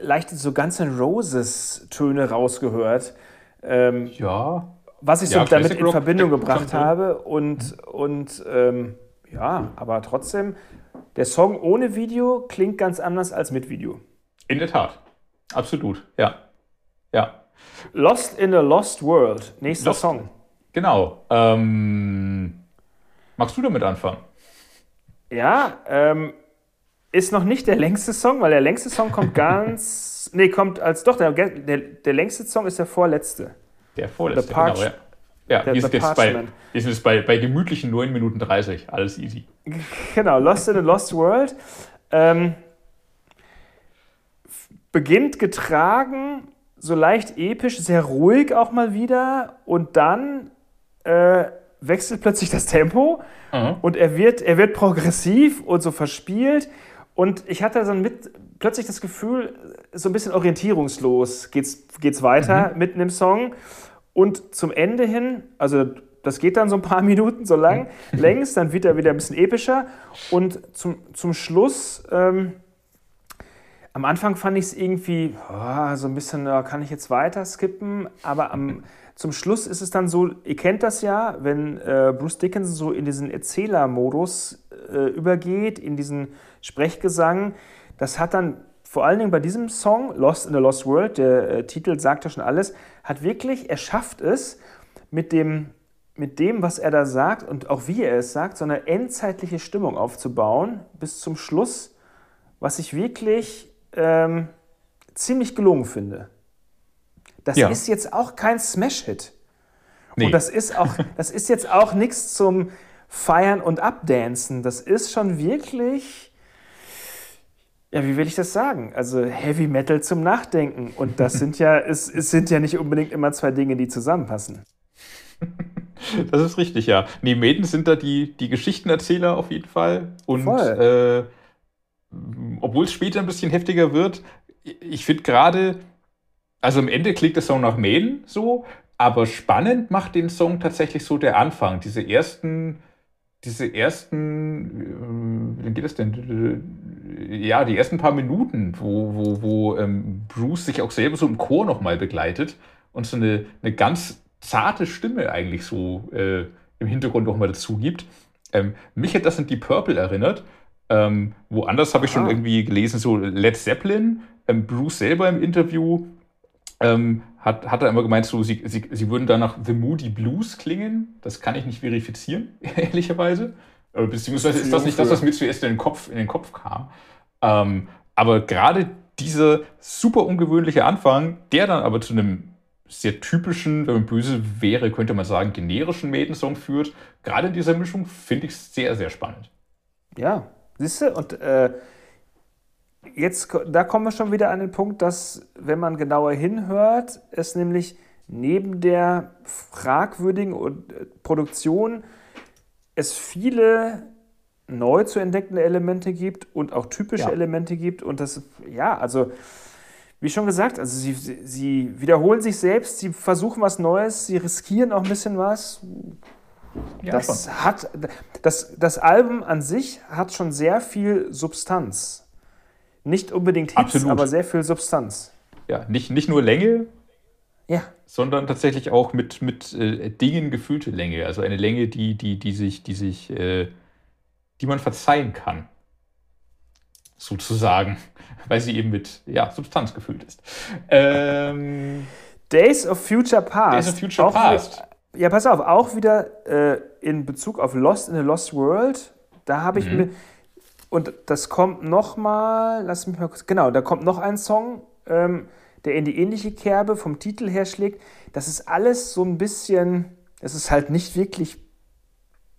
leicht so ganze Roses-Töne rausgehört. Ähm, ja. Was ich ja, so damit in Verbindung gebracht habe. Und, mhm. und ähm, ja, aber trotzdem, der Song ohne Video klingt ganz anders als mit Video. In der Tat. Absolut, ja. Ja. Lost in a Lost World, nächster Lost, Song. Genau. Ähm, magst du damit anfangen? Ja, ähm, ist noch nicht der längste Song, weil der längste Song kommt ganz. nee, kommt als doch, der, der, der längste Song ist der vorletzte. Der vorletzte, genau, ja. Ja, the, wir sind jetzt, bei, wir sind jetzt bei, bei gemütlichen 9 Minuten 30. Alles easy. Genau, Lost in a Lost World. Ähm, beginnt getragen, so leicht episch, sehr ruhig auch mal wieder und dann äh, wechselt plötzlich das Tempo mhm. und er wird, er wird progressiv und so verspielt und ich hatte so mit, plötzlich das Gefühl, so ein bisschen orientierungslos geht's, geht's weiter mhm. mitten im Song. Und zum Ende hin, also das geht dann so ein paar Minuten so lang, mhm. längs, dann wird er wieder ein bisschen epischer. Und zum, zum Schluss, ähm, am Anfang fand ich es irgendwie oh, so ein bisschen, oh, kann ich jetzt weiter skippen, aber am, zum Schluss ist es dann so, ihr kennt das ja, wenn äh, Bruce Dickinson so in diesen Erzählermodus äh, übergeht, in diesen Sprechgesang. Das hat dann vor allen Dingen bei diesem Song, Lost in a Lost World, der äh, Titel sagt ja schon alles, hat wirklich, er schafft es, mit dem, mit dem, was er da sagt und auch wie er es sagt, so eine endzeitliche Stimmung aufzubauen bis zum Schluss, was ich wirklich ähm, ziemlich gelungen finde. Das ja. ist jetzt auch kein Smash-Hit. Nee. Und das ist, auch, das ist jetzt auch nichts zum Feiern und Abdancen. Das ist schon wirklich ja, wie will ich das sagen? Also Heavy Metal zum Nachdenken. Und das sind ja, es, es sind ja nicht unbedingt immer zwei Dinge, die zusammenpassen. Das ist richtig, ja. Nee, Maiden sind da die, die Geschichtenerzähler auf jeden Fall. Und äh, obwohl es später ein bisschen heftiger wird, ich finde gerade, also am Ende klingt der Song nach Maiden so, aber spannend macht den Song tatsächlich so der Anfang. Diese ersten diese ersten, äh, wie geht das denn? Ja, die ersten paar Minuten, wo, wo, wo ähm, Bruce sich auch selber so im Chor nochmal begleitet und so eine, eine ganz zarte Stimme eigentlich so äh, im Hintergrund nochmal dazu gibt. Ähm, mich hat das an die Purple erinnert. Ähm, woanders habe ich schon irgendwie gelesen, so Led Zeppelin, ähm, Bruce selber im Interview ähm, hat, hat er immer gemeint, so, sie, sie, sie würden da nach The Moody Blues klingen. Das kann ich nicht verifizieren, ehrlicherweise. Äh, beziehungsweise ist das nicht das, was mir zuerst in den Kopf, in den Kopf kam. Ähm, aber gerade dieser super ungewöhnliche Anfang, der dann aber zu einem sehr typischen, wenn man böse wäre, könnte man sagen, generischen Maiden-Song führt. Gerade in dieser Mischung finde ich es sehr, sehr spannend. Ja, siehst du, und äh, jetzt, da kommen wir schon wieder an den Punkt, dass, wenn man genauer hinhört, es nämlich neben der fragwürdigen äh, Produktion es viele neu zu entdeckende Elemente gibt und auch typische ja. Elemente gibt. Und das, ja, also wie schon gesagt, also sie, sie wiederholen sich selbst, sie versuchen was Neues, sie riskieren auch ein bisschen was. Ja, das, hat, das, das Album an sich hat schon sehr viel Substanz. Nicht unbedingt Hits, Absolut. aber sehr viel Substanz. Ja, nicht, nicht nur Länge, ja. sondern tatsächlich auch mit, mit äh, Dingen gefüllte Länge. Also eine Länge, die, die, die sich, die sich, äh, die man verzeihen kann. Sozusagen. Weil sie eben mit ja, Substanz gefüllt ist. Ähm, Days of Future Past. Days of Future Past. Ja, pass auf, auch wieder äh, in Bezug auf Lost in a Lost World, da habe ich mhm. mir, und das kommt nochmal, lass mich mal kurz, genau, da kommt noch ein Song, ähm, der in die ähnliche Kerbe vom Titel her schlägt. Das ist alles so ein bisschen, es ist halt nicht wirklich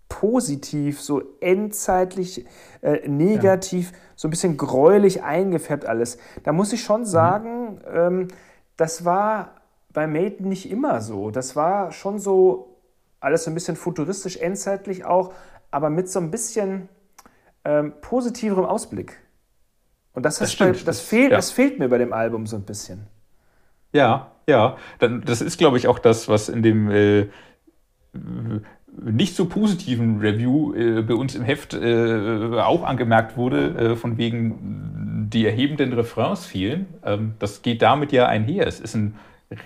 positiv, so endzeitlich äh, negativ, ja. so ein bisschen gräulich eingefärbt alles. Da muss ich schon mhm. sagen, mhm. ähm, das war bei Maiden nicht immer so. Das war schon so alles so ein bisschen futuristisch, endzeitlich auch, aber mit so ein bisschen ähm, positiverem Ausblick. Und das, das, bei, das, fehlt, ja. das fehlt mir bei dem Album so ein bisschen. Ja, ja. Das ist, glaube ich, auch das, was in dem äh, nicht so positiven Review äh, bei uns im Heft äh, auch angemerkt wurde, äh, von wegen die erhebenden Refrains fehlen. Ähm, das geht damit ja einher. Es ist ein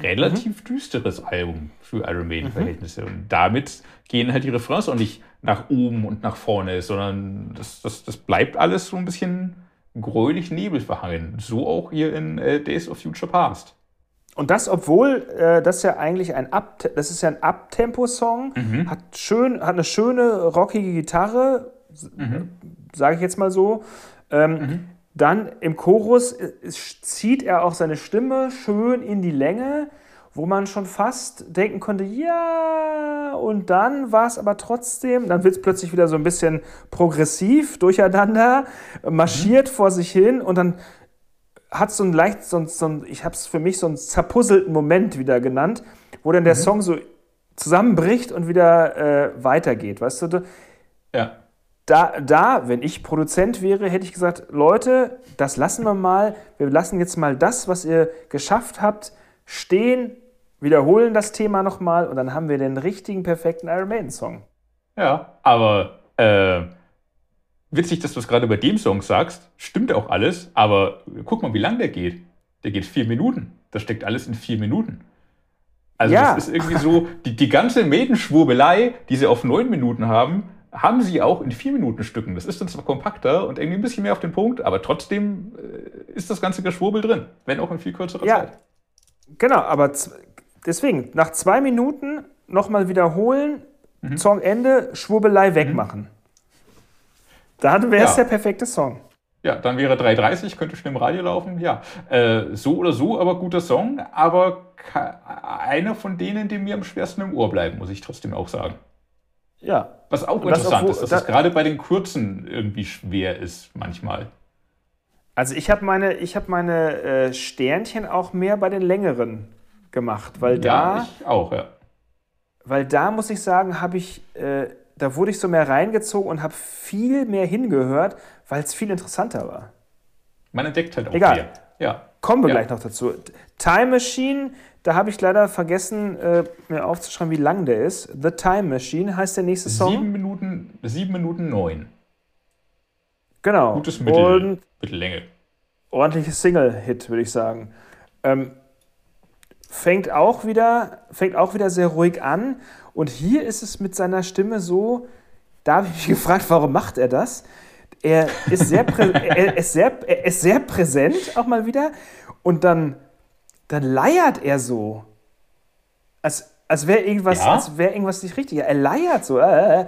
relativ mhm. düsteres Album für Iron Maiden-Verhältnisse. Mhm. Und damit gehen halt die Refrains auch nicht nach oben und nach vorne, sondern das, das, das bleibt alles so ein bisschen gräulich nebelverhangen. So auch hier in äh, Days of Future Past. Und das, obwohl äh, das ja eigentlich ein Up das ist ja ein Abtempo-Song, mhm. hat schön, hat eine schöne rockige Gitarre, mhm. sage ich jetzt mal so. Ähm, mhm. Dann im Chorus äh, zieht er auch seine Stimme schön in die Länge, wo man schon fast denken konnte, ja, und dann war es aber trotzdem, dann wird es plötzlich wieder so ein bisschen progressiv durcheinander, marschiert mhm. vor sich hin und dann hat so ein leicht, so so ein, ich habe es für mich so einen zerpuzzelten Moment wieder genannt, wo dann der mhm. Song so zusammenbricht und wieder äh, weitergeht, weißt du? Ja da, da, wenn ich Produzent wäre, hätte ich gesagt, Leute, das lassen wir mal. Wir lassen jetzt mal das, was ihr geschafft habt, stehen, wiederholen das Thema nochmal und dann haben wir den richtigen, perfekten Iron Maiden-Song. Ja, aber äh, witzig, dass du es gerade bei dem Song sagst. Stimmt auch alles, aber guck mal, wie lang der geht. Der geht vier Minuten. Das steckt alles in vier Minuten. Also ja. das ist irgendwie so, die, die ganze Maiden-Schwurbelei, die sie auf neun Minuten haben, haben sie auch in vier Minuten Stücken. Das ist dann zwar kompakter und irgendwie ein bisschen mehr auf den Punkt, aber trotzdem äh, ist das ganze Geschwurbel drin, wenn auch in viel kürzerer ja, Zeit. Genau, aber deswegen, nach zwei Minuten nochmal wiederholen, mhm. Songende, Schwurbelei wegmachen. Mhm. Dann wäre es ja. der perfekte Song. Ja, dann wäre 3.30, könnte schon im Radio laufen. Ja, äh, so oder so, aber guter Song. Aber einer von denen, die mir am schwersten im Ohr bleiben, muss ich trotzdem auch sagen. Ja. Was auch interessant das, ist, dass das, das gerade bei den kurzen irgendwie schwer ist manchmal. Also ich habe meine, ich hab meine äh, Sternchen auch mehr bei den längeren gemacht, weil ja, da. Auch, ja. Weil da muss ich sagen, habe ich, äh, da wurde ich so mehr reingezogen und habe viel mehr hingehört, weil es viel interessanter war. Man entdeckt halt auch Egal. mehr. Ja. Kommen wir ja. gleich noch dazu. Time Machine da habe ich leider vergessen, äh, mir aufzuschreiben, wie lang der ist. The Time Machine heißt der nächste Song. Sieben Minuten, sieben Minuten neun. Genau. Gutes Mittel, Und Mittellänge. Ordentliches Single-Hit, würde ich sagen. Ähm, fängt, auch wieder, fängt auch wieder sehr ruhig an. Und hier ist es mit seiner Stimme so, da habe ich mich gefragt, warum macht er das? Er ist sehr, er ist sehr, er ist sehr präsent auch mal wieder. Und dann dann leiert er so. Als, als wäre irgendwas, ja? wär irgendwas nicht richtig. Er leiert so. Äh, äh.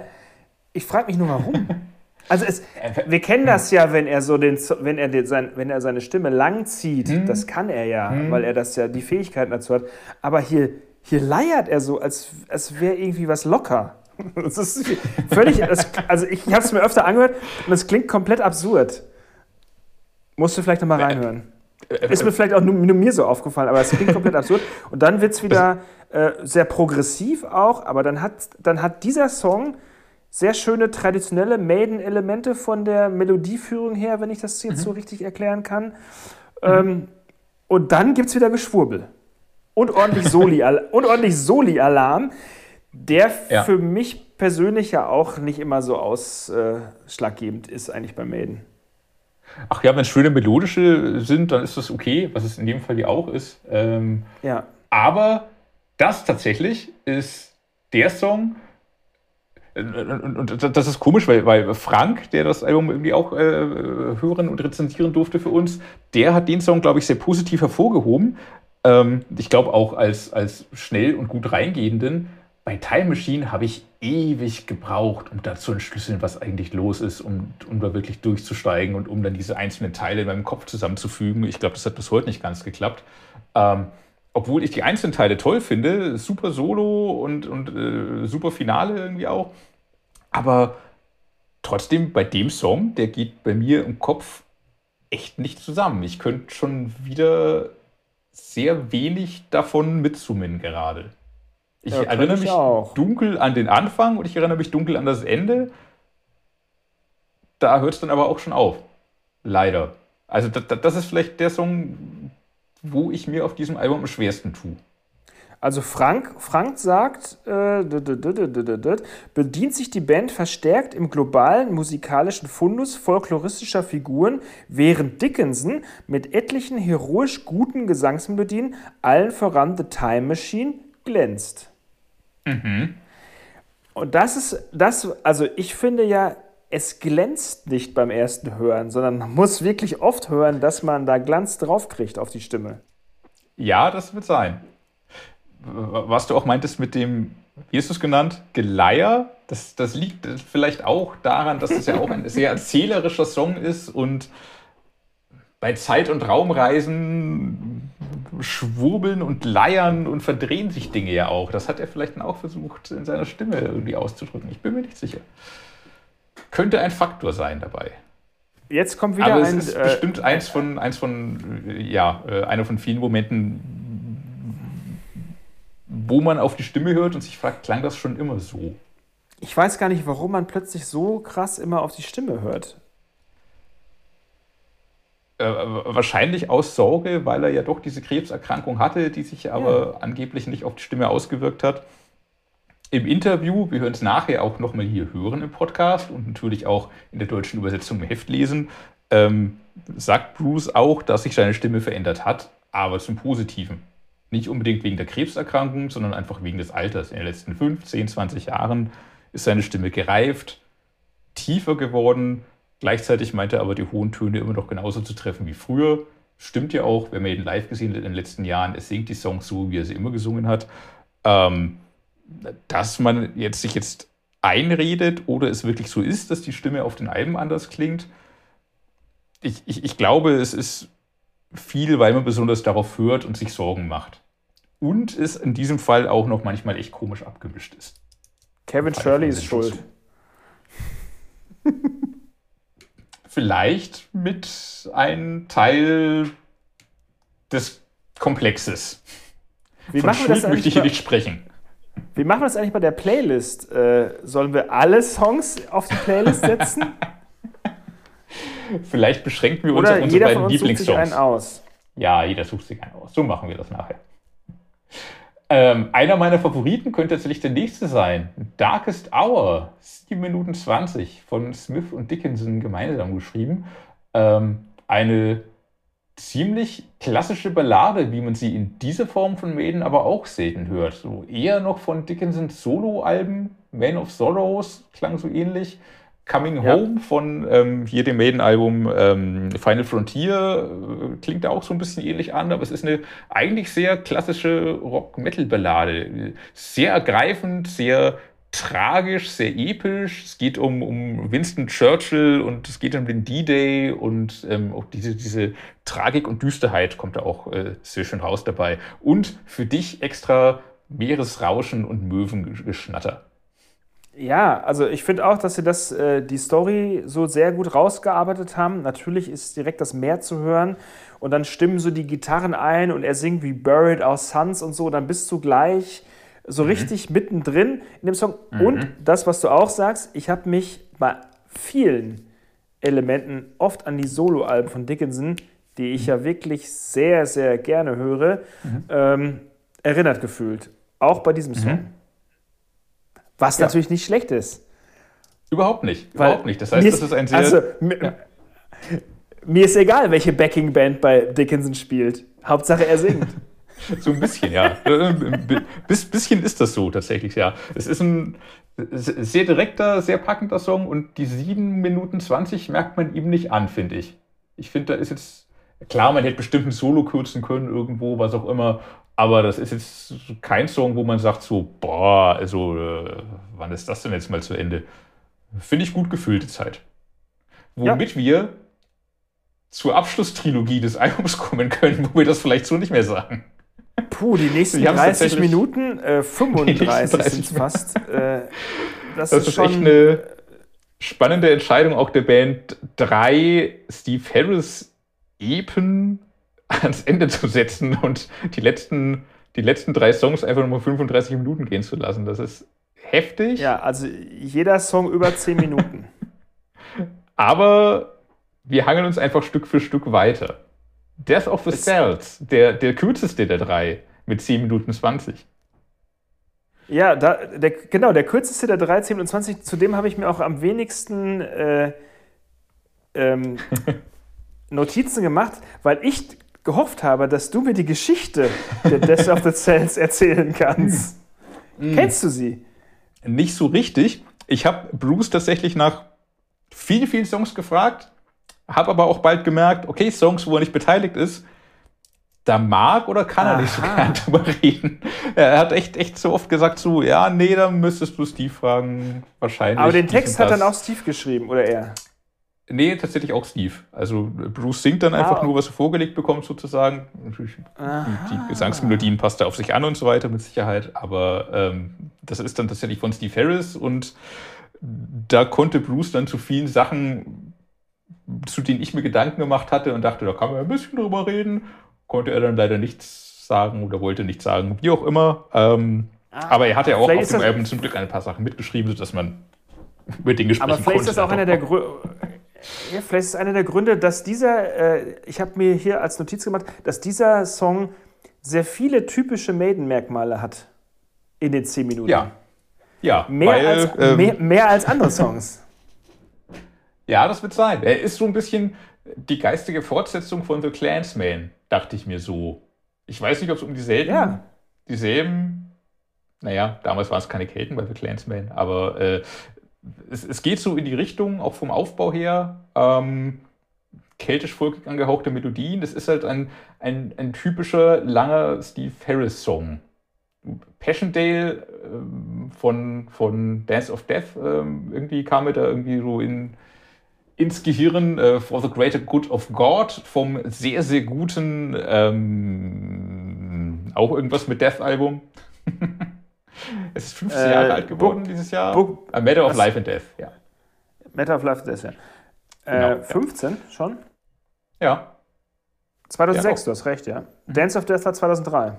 ich frage mich nur, warum. Also es, wir kennen das ja, wenn er so den, wenn er den, sein, wenn er seine Stimme lang zieht, hm. das kann er ja, hm. weil er das ja die Fähigkeiten dazu hat. Aber hier, hier leiert er so, als, als wäre irgendwie was locker. Das ist völlig, also ich habe es mir öfter angehört und es klingt komplett absurd. Musst du vielleicht nochmal reinhören. Ist mir vielleicht auch nur, nur mir so aufgefallen, aber es klingt komplett absurd. Und dann wird es wieder äh, sehr progressiv auch, aber dann hat, dann hat dieser Song sehr schöne traditionelle Maiden-Elemente von der Melodieführung her, wenn ich das jetzt mhm. so richtig erklären kann. Mhm. Ähm, und dann gibt es wieder Geschwurbel. Und ordentlich Soli-Alarm, und ordentlich Soli der ja. für mich persönlich ja auch nicht immer so ausschlaggebend ist, eigentlich bei Maiden. Ach ja, wenn es schöne melodische sind, dann ist das okay, was es in dem Fall ja auch ist. Ähm, ja. Aber das tatsächlich ist der Song, äh, und das ist komisch, weil, weil Frank, der das Album irgendwie auch äh, hören und rezensieren durfte für uns, der hat den Song, glaube ich, sehr positiv hervorgehoben. Ähm, ich glaube auch als, als schnell und gut reingehenden. bei Time Machine habe ich ewig gebraucht, um da zu entschlüsseln, was eigentlich los ist, um, um da wirklich durchzusteigen und um dann diese einzelnen Teile in meinem Kopf zusammenzufügen. Ich glaube, das hat bis heute nicht ganz geklappt. Ähm, obwohl ich die einzelnen Teile toll finde, super Solo und, und äh, super Finale irgendwie auch. Aber trotzdem, bei dem Song, der geht bei mir im Kopf echt nicht zusammen. Ich könnte schon wieder sehr wenig davon mitsummen gerade. Ich ja, erinnere ich mich auch. dunkel an den Anfang und ich erinnere mich dunkel an das Ende. Da hört es dann aber auch schon auf. Leider. Also das, das ist vielleicht der Song, wo ich mir auf diesem Album am schwersten tue. Also Frank, Frank sagt, äh, bedient sich die Band verstärkt im globalen musikalischen Fundus folkloristischer Figuren, während Dickinson mit etlichen heroisch guten Gesangsmelodien, allen voran The Time Machine, glänzt. Mhm. Und das ist das, also ich finde ja, es glänzt nicht beim ersten Hören, sondern man muss wirklich oft hören, dass man da Glanz draufkriegt auf die Stimme. Ja, das wird sein. Was du auch meintest mit dem, wie hast du es genannt? Geleier, das, das liegt vielleicht auch daran, dass es ja auch ein sehr erzählerischer Song ist und bei Zeit- und Raumreisen schwurbeln und leiern und verdrehen sich Dinge ja auch. Das hat er vielleicht dann auch versucht, in seiner Stimme irgendwie auszudrücken. Ich bin mir nicht sicher. Könnte ein Faktor sein dabei. Jetzt kommt wieder Aber ein. Es ist äh, bestimmt eins von, eins von, ja, äh, einer von vielen Momenten, wo man auf die Stimme hört und sich fragt, klang das schon immer so? Ich weiß gar nicht, warum man plötzlich so krass immer auf die Stimme hört. Äh, wahrscheinlich aus Sorge, weil er ja doch diese Krebserkrankung hatte, die sich aber ja. angeblich nicht auf die Stimme ausgewirkt hat. Im Interview, wir hören es nachher auch nochmal hier hören im Podcast und natürlich auch in der deutschen Übersetzung im Heft lesen, ähm, sagt Bruce auch, dass sich seine Stimme verändert hat, aber zum Positiven. Nicht unbedingt wegen der Krebserkrankung, sondern einfach wegen des Alters. In den letzten 15, 20 Jahren ist seine Stimme gereift, tiefer geworden, Gleichzeitig meint er aber, die hohen Töne immer noch genauso zu treffen wie früher. Stimmt ja auch, wenn man ihn live gesehen hat in den letzten Jahren, es singt die Songs so, wie er sie immer gesungen hat. Ähm, dass man jetzt sich jetzt einredet oder es wirklich so ist, dass die Stimme auf den Alben anders klingt. Ich, ich, ich glaube, es ist viel, weil man besonders darauf hört und sich Sorgen macht. Und es in diesem Fall auch noch manchmal echt komisch abgemischt ist. Kevin Shirley ist schuld. vielleicht mit einem Teil des Komplexes. Wie Von machen wir das möchte ich hier nicht sprechen. Wie machen wir das eigentlich bei der Playlist? Äh, sollen wir alle Songs auf die Playlist setzen? Vielleicht beschränken wir uns Oder auf unsere beiden Lieblingssongs. Sucht sich einen aus. Ja, jeder sucht sich einen aus. So machen wir das nachher. Ähm, einer meiner Favoriten könnte tatsächlich der nächste sein. Darkest Hour, 7 Minuten 20, von Smith und Dickinson gemeinsam geschrieben. Ähm, eine ziemlich klassische Ballade, wie man sie in dieser Form von Maiden aber auch selten hört. So eher noch von Dickinsons Solo-Alben, Man of Sorrows klang so ähnlich. Coming ja. Home von ähm, hier dem Maiden-Album ähm, Final Frontier äh, klingt da auch so ein bisschen ähnlich an, aber es ist eine eigentlich sehr klassische Rock-Metal-Ballade. Sehr ergreifend, sehr tragisch, sehr episch. Es geht um, um Winston Churchill und es geht um den D-Day und ähm, auch diese, diese Tragik und Düsterheit kommt da auch äh, sehr schön raus dabei. Und für dich extra Meeresrauschen und Möwengeschnatter. Ja, also ich finde auch, dass sie das, äh, die Story so sehr gut rausgearbeitet haben. Natürlich ist direkt das Meer zu hören und dann stimmen so die Gitarren ein und er singt wie Buried Our Sons und so. Dann bist du gleich so mhm. richtig mittendrin in dem Song. Mhm. Und das, was du auch sagst, ich habe mich bei vielen Elementen oft an die Soloalben von Dickinson, die ich mhm. ja wirklich sehr, sehr gerne höre, mhm. ähm, erinnert gefühlt. Auch bei diesem Song. Was ja. natürlich nicht schlecht ist. Überhaupt nicht. Weil überhaupt nicht. Das heißt, das ist ein sehr. Also, ja. Mir ist egal, welche Backing-Band bei Dickinson spielt. Hauptsache, er singt. so ein bisschen, ja. Ein bisschen ist das so tatsächlich, ja. Es ist ein sehr direkter, sehr packender Song und die 7 Minuten 20 merkt man ihm nicht an, finde ich. Ich finde, da ist jetzt Klar, man hätte bestimmt ein Solo kürzen können irgendwo, was auch immer. Aber das ist jetzt kein Song, wo man sagt so, boah, also äh, wann ist das denn jetzt mal zu Ende? Finde ich gut gefüllte Zeit. Womit ja. wir zur Abschlusstrilogie des Albums kommen können, wo wir das vielleicht so nicht mehr sagen. Puh, die nächsten 30 Minuten, äh, 35 sind es fast. Äh, das, das, ist, ist echt eine spannende Entscheidung auch der Band, drei Steve Harris Epen ans Ende zu setzen und die letzten, die letzten drei Songs einfach nochmal 35 Minuten gehen zu lassen. Das ist heftig. Ja, also jeder Song über 10 Minuten. Aber wir hangeln uns einfach Stück für Stück weiter. Death of the Cells, der, der kürzeste der drei, mit 10 Minuten 20. Ja, da, der, genau, der kürzeste der drei, 10 Minuten 20, zu dem habe ich mir auch am wenigsten äh, ähm, Notizen gemacht, weil ich gehofft habe, dass du mir die Geschichte der Death of the Cells erzählen kannst. Mm. Kennst du sie? Nicht so richtig. Ich habe Bruce tatsächlich nach vielen, vielen Songs gefragt, habe aber auch bald gemerkt, okay, Songs, wo er nicht beteiligt ist, da mag oder kann Aha. er nicht so gern drüber reden. Er hat echt, echt so oft gesagt, so, ja, nee, da müsstest du Steve fragen, wahrscheinlich. Aber den Text hat dann auch Steve geschrieben, oder er? Nee, tatsächlich auch Steve. Also Bruce singt dann einfach ah. nur, was er vorgelegt bekommt, sozusagen. Natürlich, die Gesangsmelodien passt er auf sich an und so weiter, mit Sicherheit. Aber ähm, das ist dann tatsächlich von Steve Harris und da konnte Bruce dann zu vielen Sachen, zu denen ich mir Gedanken gemacht hatte und dachte, da kann man ein bisschen drüber reden, konnte er dann leider nichts sagen oder wollte nichts sagen, wie auch immer. Ähm, ah, aber er hatte ja auch auf dem Album zum Glück ein paar Sachen mitgeschrieben, sodass man mit den Gesprächen Aber vielleicht ist das auch einer der ja, vielleicht ist einer der Gründe, dass dieser, äh, ich habe mir hier als Notiz gemacht, dass dieser Song sehr viele typische Maiden-Merkmale hat in den zehn Minuten. Ja. Ja, mehr, weil, als, ähm, mehr, mehr als andere Songs. ja, das wird sein. Er ist so ein bisschen die geistige Fortsetzung von The Clansman, dachte ich mir so. Ich weiß nicht, ob es um dieselben, ja. dieselben, naja, damals waren es keine Kelten bei The Clansman, aber äh, es, es, geht so in die Richtung, auch vom Aufbau her, ähm, keltisch-folkig angehauchte Melodien. Das ist halt ein, ein, ein typischer, langer Steve Harris-Song. Passchendaele ähm, von, von Dance of Death ähm, irgendwie kam mir da irgendwie so in, ins Gehirn äh, For the Greater Good of God vom sehr, sehr guten, ähm, auch irgendwas mit Death-Album. Es ist 15 äh, Jahre alt geworden Book, dieses Jahr. Book, A Matter of? Life and Death, ja. Matter of Life and Death, ja. Äh, genau, 15 ja. schon? Ja. 2006, ja, du hast recht, ja. Mhm. Dance of Death war 2003.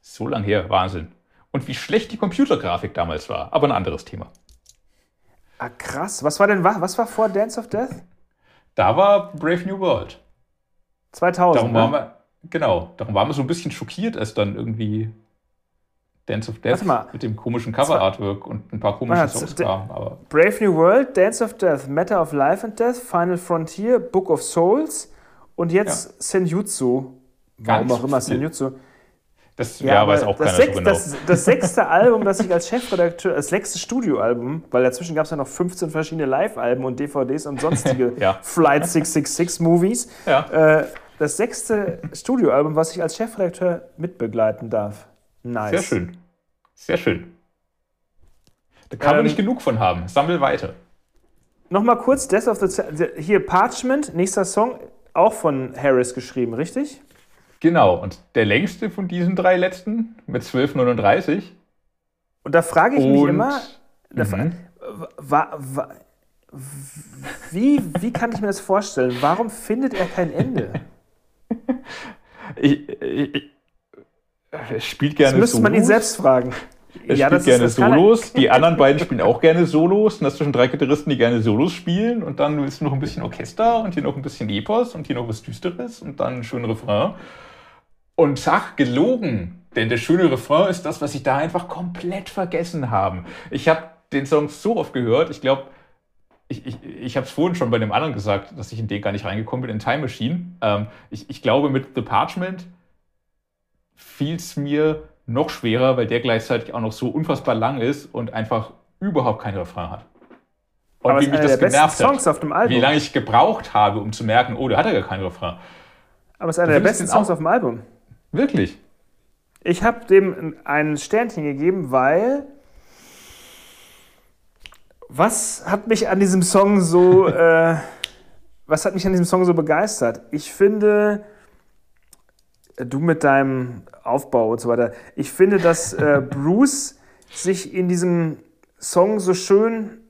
So lang her, Wahnsinn. Und wie schlecht die Computergrafik damals war, aber ein anderes Thema. Ah, krass. Was war denn, was war vor Dance of Death? Da war Brave New World. 2000. Darum ne? waren wir, genau, darum waren wir so ein bisschen schockiert, als dann irgendwie Dance of Death mit dem komischen Cover-Artwork und ein paar komischen Songs kamen. Aber Brave New World, Dance of Death, Matter of Life and Death, Final Frontier, Book of Souls und jetzt ja. Senjutsu. Warum auch immer Senjutsu. Das ja, ja weiß auch keiner sechs, so genau. Das, das, sechste Album, das ich als Chefredakteur, das sechste Studioalbum, weil dazwischen gab es ja noch 15 verschiedene Live-Alben und DVDs und sonstige ja. Flight 666 Movies. Ja. Äh, das sechste Studioalbum, was ich als Chefredakteur mitbegleiten darf. Nice. Sehr schön. Sehr schön. Da kann ähm, man nicht genug von haben. Sammel weiter. Nochmal kurz, Death of the hier Parchment, nächster Song, auch von Harris geschrieben, richtig? Genau, und der längste von diesen drei letzten mit 12,39. Und da frage ich und, mich immer, mhm. wa, wa, wie, wie kann ich mir das vorstellen? Warum findet er kein Ende? ich, ich, er spielt gerne das müsste Solos. man ihn selbst fragen. Er ja, spielt gerne ist, Solos. Die anderen beiden spielen auch gerne Solos. Und das schon drei Gitarristen, die gerne Solos spielen. Und dann willst du noch ein bisschen Orchester und hier noch ein bisschen Epos und hier noch was Düsteres und dann ein schöner Refrain. Und zack, gelogen. Denn der schöne Refrain ist das, was ich da einfach komplett vergessen habe. Ich habe den Song so oft gehört. Ich glaube, ich, ich, ich habe es vorhin schon bei dem anderen gesagt, dass ich in den gar nicht reingekommen bin, in Time Machine. Ähm, ich, ich glaube, mit The Parchment fiel es mir noch schwerer, weil der gleichzeitig auch noch so unfassbar lang ist und einfach überhaupt keinen Refrain hat. Und Aber wie mich das genervt hat, wie lange ich gebraucht habe, um zu merken, oh, der hat ja gar keinen Refrain. Aber es ist einer der besten Songs auf dem Album. Wirklich? Ich habe dem ein Sternchen gegeben, weil was hat mich an diesem Song so, äh, was hat mich an diesem Song so begeistert? Ich finde, du mit deinem Aufbau und so weiter, ich finde, dass äh, Bruce sich in diesem Song so schön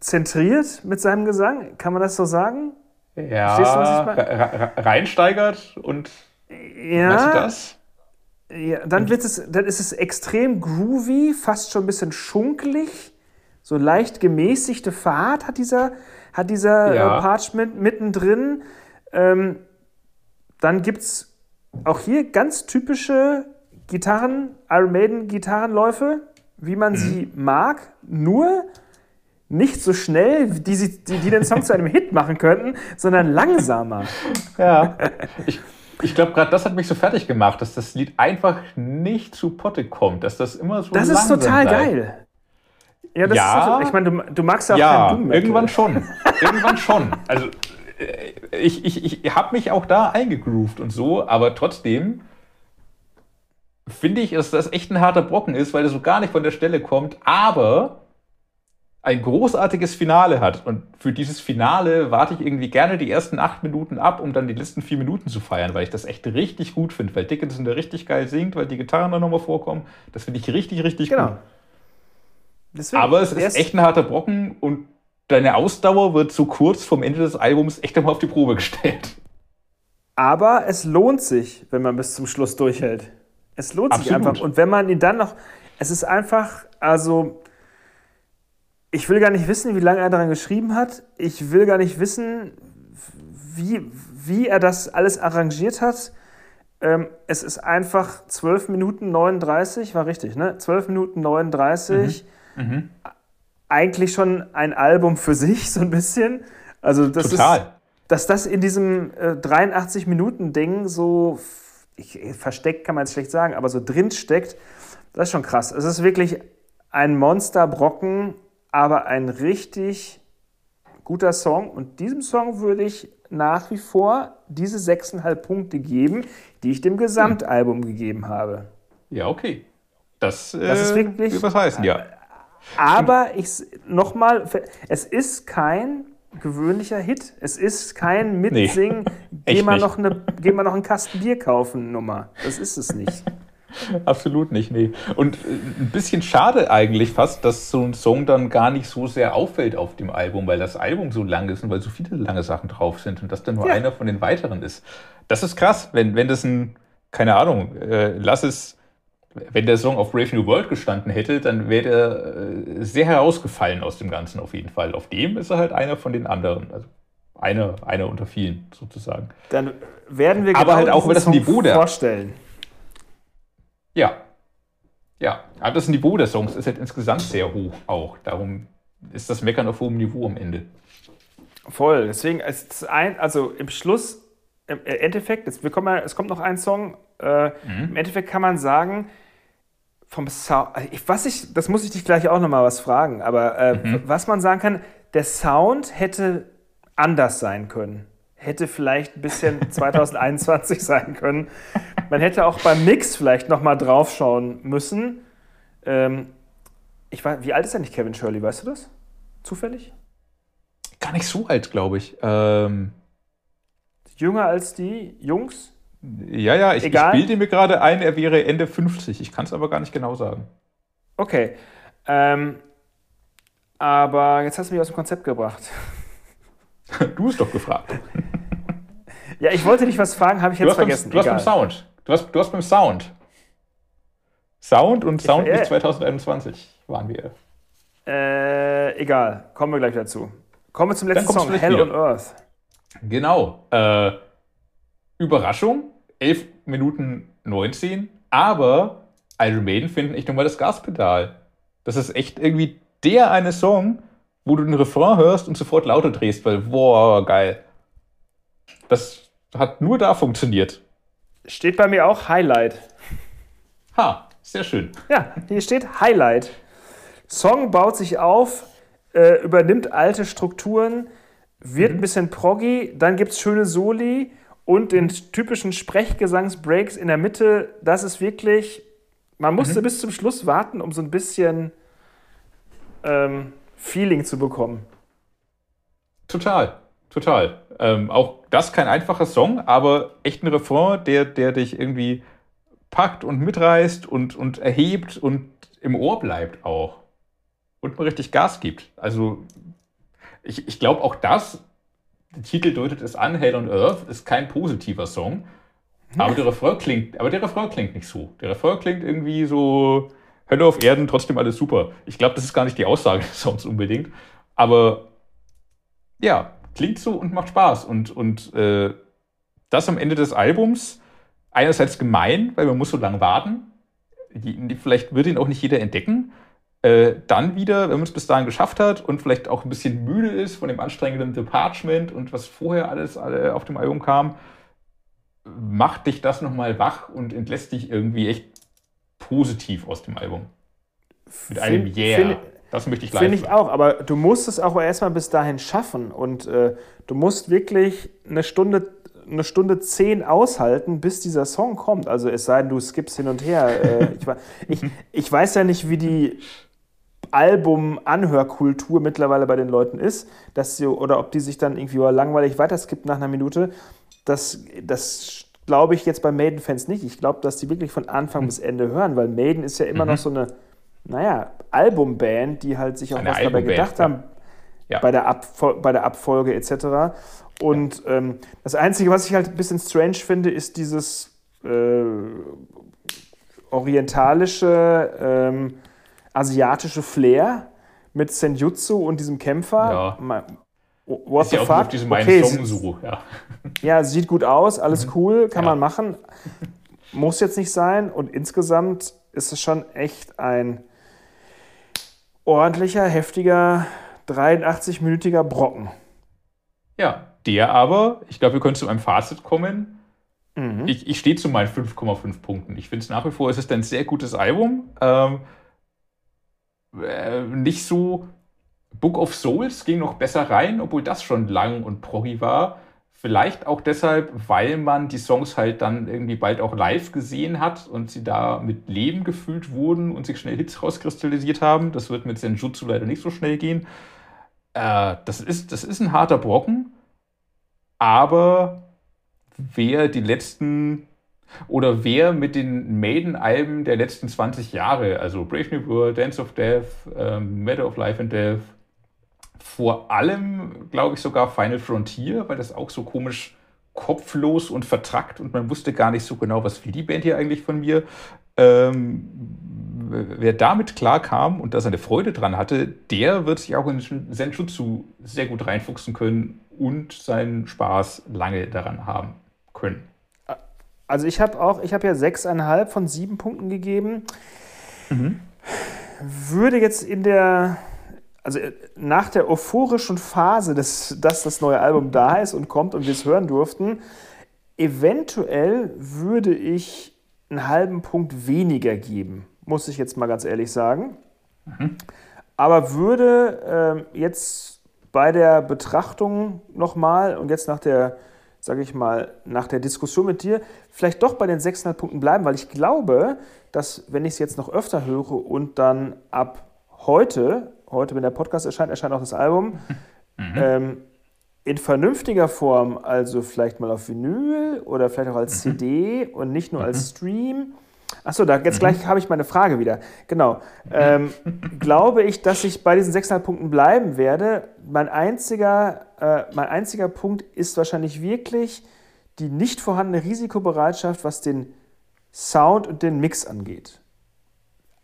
zentriert mit seinem Gesang. Kann man das so sagen? Ja, reinsteigert und ja, du das? Ja, dann, wird es, dann ist es extrem groovy, fast schon ein bisschen schunkelig. So leicht gemäßigte Fahrt hat dieser, hat dieser ja. äh, Parchment mittendrin. Ähm, dann gibt es auch hier ganz typische Gitarren, Iron Maiden Gitarrenläufe, wie man mhm. sie mag, nur nicht so schnell, die, sie, die, die den Song zu einem Hit machen könnten, sondern langsamer. Ja. Ich, ich glaube, gerade das hat mich so fertig gemacht, dass das Lied einfach nicht zu Potte kommt, dass das immer so Das ist total bleibt. geil. Ja, das ja, ist, ich meine, du, du, magst ja auch ja, keinen Doom irgendwann schon. irgendwann schon. Also ich, ich, ich habe mich auch da eingegroovt und so, aber trotzdem finde ich, dass das echt ein harter Brocken ist, weil er so gar nicht von der Stelle kommt, aber ein großartiges Finale hat. Und für dieses Finale warte ich irgendwie gerne die ersten acht Minuten ab, um dann die letzten vier Minuten zu feiern, weil ich das echt richtig gut finde, weil Dickinson da richtig geil singt, weil die Gitarren da nochmal vorkommen. Das finde ich richtig, richtig genau. gut. Deswegen, Aber es ist echt ein harter Brocken und deine Ausdauer wird so kurz vom Ende des Albums echt einmal auf die Probe gestellt. Aber es lohnt sich, wenn man bis zum Schluss durchhält. Es lohnt Absolut. sich einfach. Und wenn man ihn dann noch. Es ist einfach, also ich will gar nicht wissen, wie lange er daran geschrieben hat. Ich will gar nicht wissen, wie, wie er das alles arrangiert hat. Ähm, es ist einfach 12 Minuten 39, war richtig, ne? 12 Minuten 39. Mhm. Mhm. Eigentlich schon ein Album für sich, so ein bisschen. Also, das Total. ist. Dass das in diesem äh, 83-Minuten-Ding so ich, versteckt, kann man es schlecht sagen, aber so drin steckt, das ist schon krass. Es ist wirklich ein Monsterbrocken aber ein richtig guter Song. Und diesem Song würde ich nach wie vor diese 6,5 Punkte geben, die ich dem Gesamtalbum hm. gegeben habe. Ja, okay. Das, das ist äh, wirklich. Was heißen, ja. Aber ich nochmal, es ist kein gewöhnlicher Hit. Es ist kein Mitsingen, nee, geh, mal noch eine, geh mal noch einen Kasten Bier kaufen Nummer. Das ist es nicht. Absolut nicht, nee. Und äh, ein bisschen schade eigentlich fast, dass so ein Song dann gar nicht so sehr auffällt auf dem Album, weil das Album so lang ist und weil so viele lange Sachen drauf sind und das dann nur ja. einer von den weiteren ist. Das ist krass, wenn, wenn das ein, keine Ahnung, äh, lass es, wenn der Song auf Brave New World gestanden hätte, dann wäre er äh, sehr herausgefallen aus dem Ganzen auf jeden Fall. Auf dem ist er halt einer von den anderen. Also einer, einer unter vielen sozusagen. Dann werden wir genau Aber halt auch, das Niveau der vorstellen. Ja. Ja, aber das Niveau der Songs ist halt insgesamt sehr hoch auch. Darum ist das Meckern auf hohem Niveau am Ende. Voll. Deswegen ist ein, also im Schluss, im Endeffekt, jetzt, wir kommen, es kommt noch ein Song. Äh, mhm. Im Endeffekt kann man sagen, vom Sound, was ich, das muss ich dich gleich auch nochmal was fragen, aber äh, mhm. was man sagen kann, der Sound hätte anders sein können hätte vielleicht ein bisschen 2021 sein können. Man hätte auch beim Mix vielleicht nochmal draufschauen müssen. Ähm, ich weiß, wie alt ist eigentlich Kevin Shirley, weißt du das? Zufällig? Gar nicht so alt, glaube ich. Ähm Jünger als die Jungs? Ja, ja, ich, ich bilde mir gerade ein, er wäre Ende 50. Ich kann es aber gar nicht genau sagen. Okay. Ähm, aber jetzt hast du mich aus dem Konzept gebracht. Du hast doch gefragt. Ja, ich wollte dich was fragen, habe ich jetzt vergessen. Beim, du hast beim Sound. Du hast, du hast beim Sound. Sound und Sound äh, 2021 waren wir. Äh, egal, kommen wir gleich dazu. Kommen wir zum letzten Song, Hell wieder. on Earth. Genau. Äh, Überraschung, 11 Minuten 19, aber Iron Maiden finden echt nochmal das Gaspedal. Das ist echt irgendwie der eine Song, wo du den Refrain hörst und sofort lauter drehst, weil, boah, geil. Das hat nur da funktioniert. Steht bei mir auch Highlight. Ha, sehr schön. Ja, hier steht Highlight. Song baut sich auf, äh, übernimmt alte Strukturen, wird mhm. ein bisschen proggy, dann gibt es schöne Soli und den typischen Sprechgesangsbreaks in der Mitte, das ist wirklich, man musste mhm. bis zum Schluss warten, um so ein bisschen ähm, Feeling zu bekommen. Total, total. Ähm, auch das kein einfacher Song, aber echt ein Refrain, der, der dich irgendwie packt und mitreißt und, und erhebt und im Ohr bleibt auch. Und mal richtig Gas gibt. Also ich, ich glaube auch das, der Titel deutet es an, Hell on Earth ist kein positiver Song. Aber der Refrain klingt, aber der Refrain klingt nicht so. Der Refrain klingt irgendwie so, Hölle auf Erden, trotzdem alles super. Ich glaube, das ist gar nicht die Aussage des Songs unbedingt. Aber ja, klingt so und macht Spaß. Und, und äh, das am Ende des Albums, einerseits gemein, weil man muss so lange warten. Vielleicht wird ihn auch nicht jeder entdecken. Äh, dann wieder, wenn man es bis dahin geschafft hat und vielleicht auch ein bisschen müde ist von dem anstrengenden The Parchment und was vorher alles alle auf dem Album kam, macht dich das nochmal wach und entlässt dich irgendwie echt positiv aus dem Album. Mit einem Yeah. Find, das möchte ich live. Finde ich auch, aber du musst es auch erstmal bis dahin schaffen und äh, du musst wirklich eine Stunde, eine Stunde zehn aushalten, bis dieser Song kommt. Also es sei denn, du skippst hin und her. Äh, ich, ich, ich weiß ja nicht, wie die Album-Anhörkultur mittlerweile bei den Leuten ist, dass sie, oder ob die sich dann irgendwie langweilig weiterskippt nach einer Minute. Das, das glaube ich jetzt bei Maiden-Fans nicht. Ich glaube, dass die wirklich von Anfang mhm. bis Ende hören, weil Maiden ist ja immer mhm. noch so eine, naja, Albumband, die halt sich auch eine was dabei gedacht ja. haben ja. Bei, der bei der Abfolge etc. Und ja. ähm, das Einzige, was ich halt ein bisschen strange finde, ist dieses äh, orientalische, ähm, asiatische Flair mit Senjutsu und diesem Kämpfer. Ja. What ist the ja fuck? Auf diesem okay, so, ja. ja, sieht gut aus, alles mhm. cool, kann ja. man machen. Muss jetzt nicht sein. Und insgesamt ist es schon echt ein ordentlicher, heftiger, 83-minütiger Brocken. Ja, der aber, ich glaube, wir können zu einem Fazit kommen. Mhm. Ich, ich stehe zu meinen 5,5 Punkten. Ich finde es nach wie vor, es ist ein sehr gutes Album. Ähm, äh, nicht so Book of Souls ging noch besser rein, obwohl das schon lang und proggy war. Vielleicht auch deshalb, weil man die Songs halt dann irgendwie bald auch live gesehen hat und sie da mit Leben gefüllt wurden und sich schnell Hits rauskristallisiert haben. Das wird mit Senjutsu leider nicht so schnell gehen. Äh, das, ist, das ist ein harter Brocken, aber wer die letzten oder wer mit den Maiden-Alben der letzten 20 Jahre, also Brave New World, Dance of Death, ähm, Matter of Life and Death, vor allem, glaube ich, sogar Final Frontier, weil das auch so komisch kopflos und vertrackt und man wusste gar nicht so genau, was will die Band hier eigentlich von mir. Ähm, wer damit klar kam und da seine Freude dran hatte, der wird sich auch in Senjutsu sehr gut reinfuchsen können und seinen Spaß lange daran haben können. Also ich habe auch, ich habe ja sechseinhalb von sieben Punkten gegeben. Mhm. Würde jetzt in der also äh, nach der euphorischen Phase, des, dass das neue Album da ist und kommt und wir es hören durften, eventuell würde ich einen halben Punkt weniger geben, muss ich jetzt mal ganz ehrlich sagen. Mhm. Aber würde äh, jetzt bei der Betrachtung nochmal und jetzt nach der, sage ich mal, nach der Diskussion mit dir, vielleicht doch bei den 600 Punkten bleiben, weil ich glaube, dass wenn ich es jetzt noch öfter höre und dann ab heute heute, wenn der Podcast erscheint, erscheint auch das Album. Mhm. Ähm, in vernünftiger Form, also vielleicht mal auf Vinyl oder vielleicht auch als mhm. CD und nicht nur mhm. als Stream. Achso, da jetzt gleich mhm. habe ich meine Frage wieder. Genau. Ähm, glaube ich, dass ich bei diesen 6,5 Punkten bleiben werde. Mein einziger, äh, mein einziger Punkt ist wahrscheinlich wirklich die nicht vorhandene Risikobereitschaft, was den Sound und den Mix angeht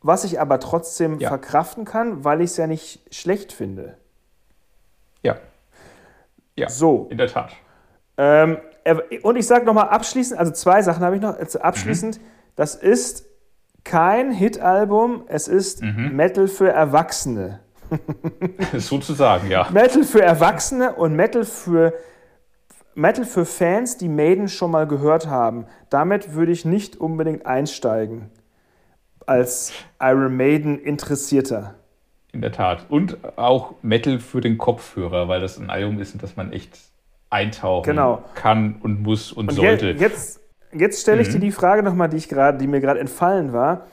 was ich aber trotzdem ja. verkraften kann, weil ich es ja nicht schlecht finde. Ja. Ja, so. in der Tat. Ähm, und ich sage nochmal abschließend, also zwei Sachen habe ich noch. Also abschließend, mhm. Das ist kein Hit-Album, es ist mhm. Metal für Erwachsene. Sozusagen, ja. Metal für Erwachsene und Metal für, Metal für Fans, die Maiden schon mal gehört haben. Damit würde ich nicht unbedingt einsteigen als Iron Maiden Interessierter. In der Tat. Und auch Metal für den Kopfhörer, weil das ein Album ist, das man echt eintauchen Genau. kann und muss und, Und sollte. je- jetzt, jetzt stelle ich dir die Frage nochmal, die, ich grad- die mir gerade entfallen war.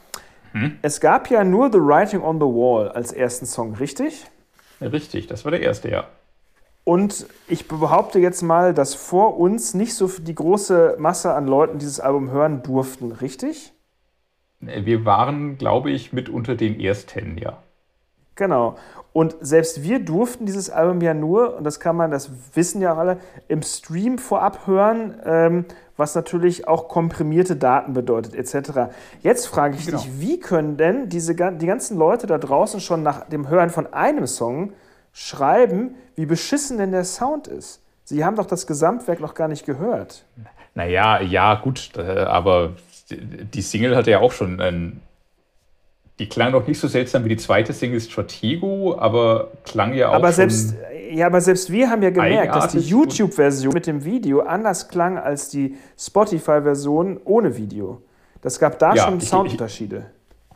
Es gab ja nur The Writing on the Wall als ersten Song, richtig? Richtig, das war der erste, ja. Und ich behaupte jetzt mal, dass vor uns nicht so die große Masse an Leuten dieses Album hören durften, richtig? Wir waren, glaube ich, mit unter den ersten, ja. Genau. Und selbst wir durften dieses Album ja nur, und das kann man, das wissen ja auch alle, im Stream vorab hören, ähm, was natürlich auch komprimierte Daten bedeutet, etc. Jetzt frage ich Genau. dich, wie können denn diese, die ganzen Leute da draußen schon nach dem Hören von einem Song schreiben, wie beschissen denn der Sound ist? Sie haben doch das Gesamtwerk noch gar nicht gehört. Naja, ja, gut, äh, aber die Single hatte ja auch schon ein. Die klang doch nicht so seltsam wie die zweite Single Stratego, aber klang ja auch Aber schon. selbst, ja, aber selbst wir haben ja gemerkt, dass die YouTube-Version mit dem Video anders klang als die Spotify-Version ohne Video. Das gab da Ja, schon ich- Soundunterschiede.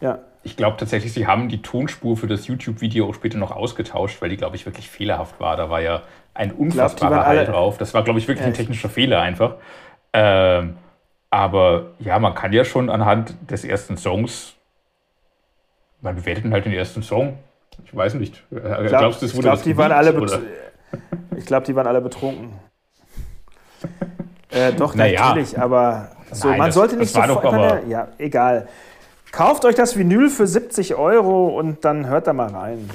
Ja. Ich glaube tatsächlich, sie haben die Tonspur für das YouTube-Video auch später noch ausgetauscht, weil die, glaube ich, wirklich fehlerhaft war. Da war ja ein unfassbarer Hall drauf. Das war, glaube ich, wirklich ein Ja. technischer Fehler einfach. Ähm, aber ja, man kann ja schon anhand des ersten Songs, man bewertet halt den ersten Song. Ich weiß nicht. Ich glaube, Glaubst du, es wurde glaub, das die, waren alle ich glaub, die waren alle betrunken. Äh, doch, Naja. natürlich, aber so, Nein, man das- sollte nicht doch aber- ja, egal. Kauft euch das Vinyl für 70 Euro und dann hört da mal rein.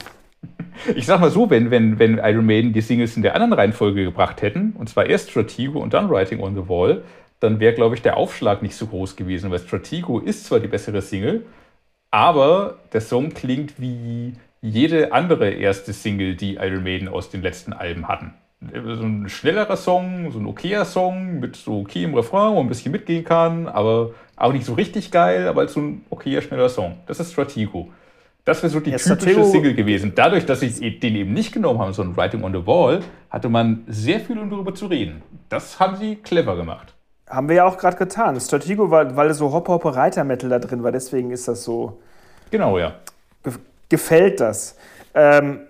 Ich sag mal so, wenn, wenn, wenn Iron Maiden die Singles in der anderen Reihenfolge gebracht hätten, und zwar erst Stratego und dann Writing on the Wall, dann wäre, glaube ich, der Aufschlag nicht so groß gewesen, weil Stratego ist zwar die bessere Single, aber der Song klingt wie jede andere erste Single, die Iron Maiden aus den letzten Alben hatten. So ein schnellerer Song, so ein okayer Song mit so okayem Refrain, wo man ein bisschen mitgehen kann, aber auch nicht so richtig geil, aber als so ein okayer, schneller Song. Das ist Stratego. Das wäre so die Ja, typische Stratego- Single gewesen. Dadurch, dass sie den eben nicht genommen haben, so ein Writing on the Wall, hatte man sehr viel, um darüber zu reden. Das haben sie clever gemacht. Haben wir ja auch gerade getan. Stratego, war, weil so Hoppe Hoppe Reiter Metal da drin war, deswegen ist das so. Genau, ja. Ge- gefällt das. Ähm,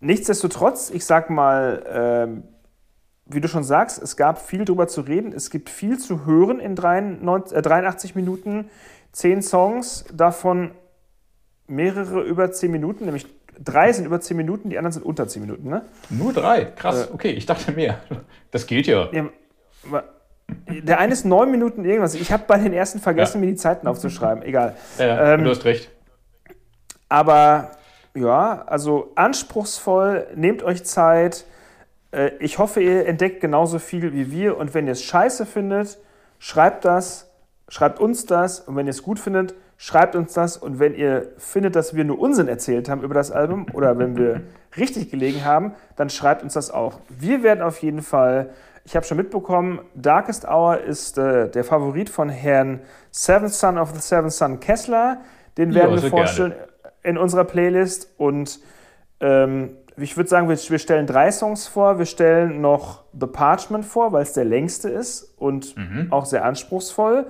nichtsdestotrotz, ich sag mal, ähm, wie du schon sagst, es gab viel drüber zu reden. Es gibt viel zu hören in 93, äh, 83 Minuten, 10 Songs, davon mehrere über 10 Minuten, nämlich drei sind über 10 Minuten, die anderen sind unter 10 Minuten. Ne? Nur drei. Krass. Äh. Okay, ich dachte mehr. Das geht ja. Ja, Der eine ist 9 Minuten irgendwas. Ich habe bei den ersten vergessen, Ja. mir die Zeiten aufzuschreiben. Egal. Ja, Ähm, du hast recht. Aber ja, also anspruchsvoll, nehmt euch Zeit. Äh, Ich hoffe, ihr entdeckt genauso viel wie wir. Und wenn ihr es scheiße findet, schreibt das, schreibt uns das. Und wenn ihr es gut findet, schreibt uns das. Und wenn ihr findet, dass wir nur Unsinn erzählt haben über das Album oder wenn wir richtig gelegen haben, dann schreibt uns das auch. Wir werden auf jeden Fall, ich habe schon mitbekommen, Darkest Hour ist äh, der Favorit von Herrn Seventh Son of the Seventh Son Kessler. Den Ja, werden wir sehr vorstellen in unserer Playlist. Und ähm, ich würde sagen, wir, wir stellen drei Songs vor. Wir stellen noch The Parchment vor, weil es der längste ist und auch sehr anspruchsvoll.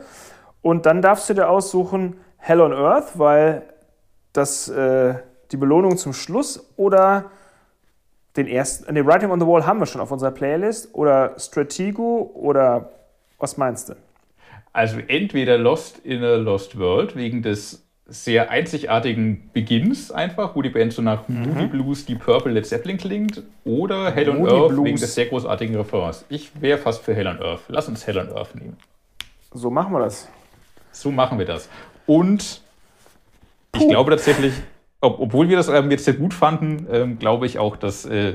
Und dann darfst du dir aussuchen Hell on Earth, weil das äh, die Belohnung zum Schluss oder den ersten, nee, Writing on the Wall haben wir schon auf unserer Playlist oder Stratego oder was meinst du? Also entweder Lost in a Lost World wegen des sehr einzigartigen Beginns einfach, wo die Band so nach Moody Blues, die Purple Led Zeppelin klingt, oder Hell on Moody Earth Blues. wegen des sehr großartigen Refrains. Ich wäre fast für Hell on Earth. Lass uns Hell on Earth nehmen. So machen wir das. So machen wir das. Und ich glaube tatsächlich, ob, obwohl wir das ähm, jetzt sehr gut fanden, ähm, glaube ich auch, dass äh,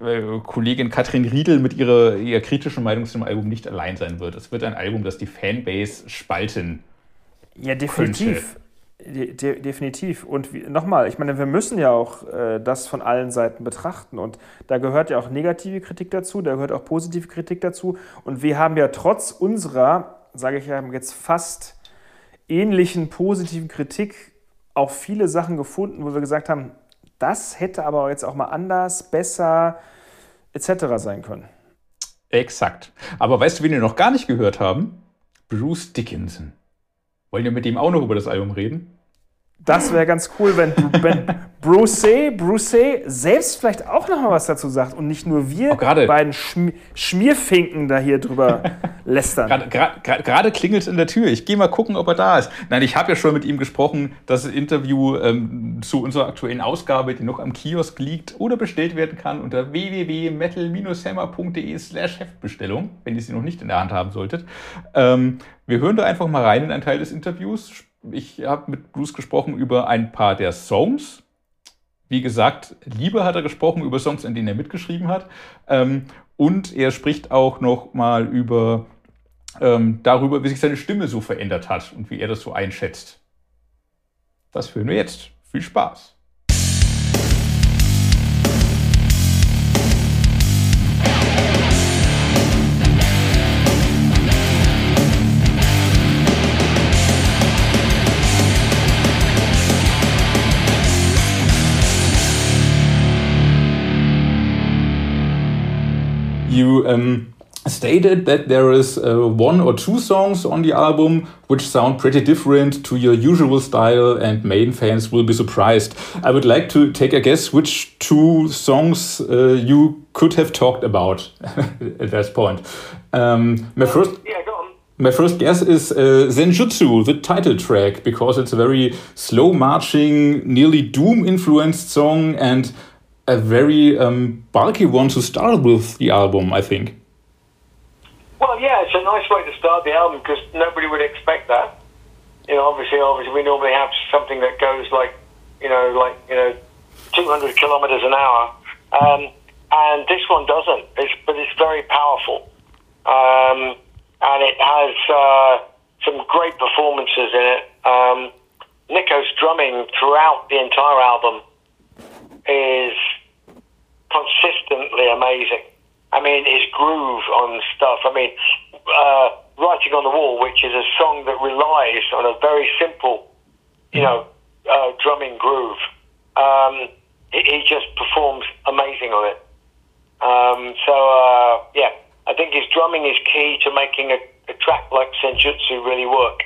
äh, Kollegin Katrin Riedel mit ihrer, ihrer kritischen Meinung zum Album nicht allein sein wird. Es wird ein Album, das die Fanbase spalten. Ja, definitiv. De de definitiv. Und nochmal, ich meine, wir müssen ja auch äh, das von allen Seiten betrachten. Und da gehört ja auch negative Kritik dazu, da gehört auch positive Kritik dazu. Und wir haben ja trotz unserer, sage ich ja jetzt fast ähnlichen positiven Kritik auch viele Sachen gefunden, wo wir gesagt haben, das hätte aber jetzt auch mal anders, besser etc. sein können. Exakt. Aber weißt du, wen wir noch gar nicht gehört haben? Bruce Dickinson. Wollen wir mit dem auch noch über das Album reden? Das wäre ganz cool, wenn, wenn Bruce, Bruce selbst vielleicht auch noch mal was dazu sagt und nicht nur wir beiden Schm Schmierfinken da hier drüber lästern. Gerade klingelt es in der Tür. Ich gehe mal gucken, ob er da ist. Nein, ich habe ja schon mit ihm gesprochen. Das Interview ähm, zu unserer aktuellen Ausgabe, die noch am Kiosk liegt oder bestellt werden kann unter www.metal-hammer.de slash Heftbestellung, wenn ihr sie noch nicht in der Hand haben solltet. Ähm, wir hören da einfach mal rein in einen Teil des Interviews ich habe mit Bruce gesprochen über ein paar der Songs. Wie gesagt, Liebe hat er gesprochen über Songs, in denen er mitgeschrieben hat. Ähm, und er spricht auch noch mal über ähm, darüber, wie sich seine Stimme so verändert hat und wie er das so einschätzt. Das hören wir jetzt. Viel Spaß! You um, stated that there is uh, one or two songs on the album which sound pretty different to your usual style, and Maiden fans will be surprised. I would like to take a guess which two songs uh, you could have talked about at that point. Um, my first. Yeah, go on. My first guess is uh, Zenjutsu, the title track, because it's a very slow marching, nearly doom influenced song and a very um, bulky one to start with the album, I think. Well, yeah, it's a nice way to start the album because nobody would expect that. You know, obviously, obviously, we normally have something that goes like, you know, like you know, 200 kilometers an hour, um, and this one doesn't. It's, but it's very powerful, um, and it has uh, some great performances in it. Um, Nico's drumming throughout the entire album is consistently amazing. I mean, his groove on stuff. I mean, uh, Writing on the Wall, which is a song that relies on a very simple, you know, uh, drumming groove. Um, he, he, just performs amazing on it. Um, so, uh, yeah, I think his drumming is key to making a, a track like Senjutsu really work.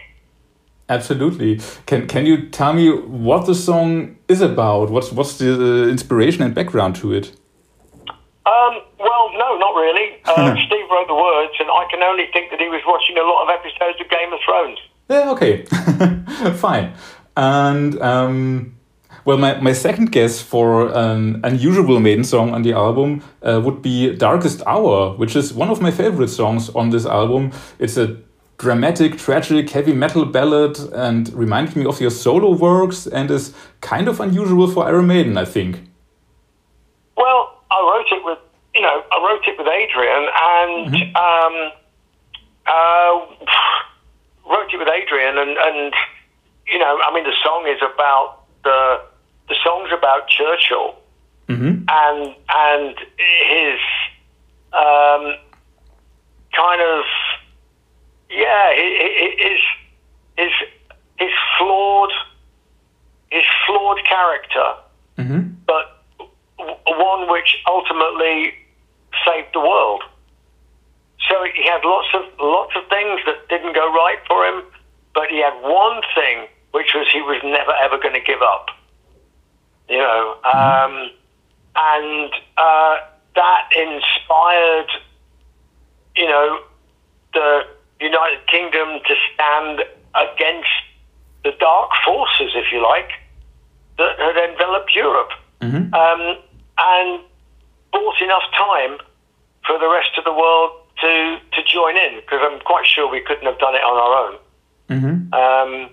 Absolutely. Can can you tell me what the song is about? What's what's the uh, inspiration and background to it? Um, well, no, not really. Uh, Steve wrote the words, and I can only think that he was watching a lot of episodes of Game of Thrones. Yeah, okay, fine. And um, well, my, my second guess for an unusual maiden song on the album uh, would be Darkest Hour, which is one of my favorite songs on this album. It's a dramatic, tragic, heavy metal ballad and reminds me of your solo works and is kind of unusual for Iron Maiden, I think. Well, I wrote it with, you know, I wrote it with Adrian and mm-hmm. um, uh, wrote it with Adrian and, and, you know, I mean, the song is about the, the song's about Churchill mm-hmm. and, and his, um, kind of, yeah, his, his, his flawed, his flawed character, mm-hmm. but one which ultimately saved the world. So he had lots of lots of things that didn't go right for him, but he had one thing, which was he was never ever going to give up. You know, mm-hmm. um, and uh, that inspired, you know, the United Kingdom to stand against the dark forces, if you like, that had enveloped Europe. Mm-hmm. Um, and bought enough time for the rest of the world to, to join in, because I'm quite sure we couldn't have done it on our own. Mm-hmm. Um,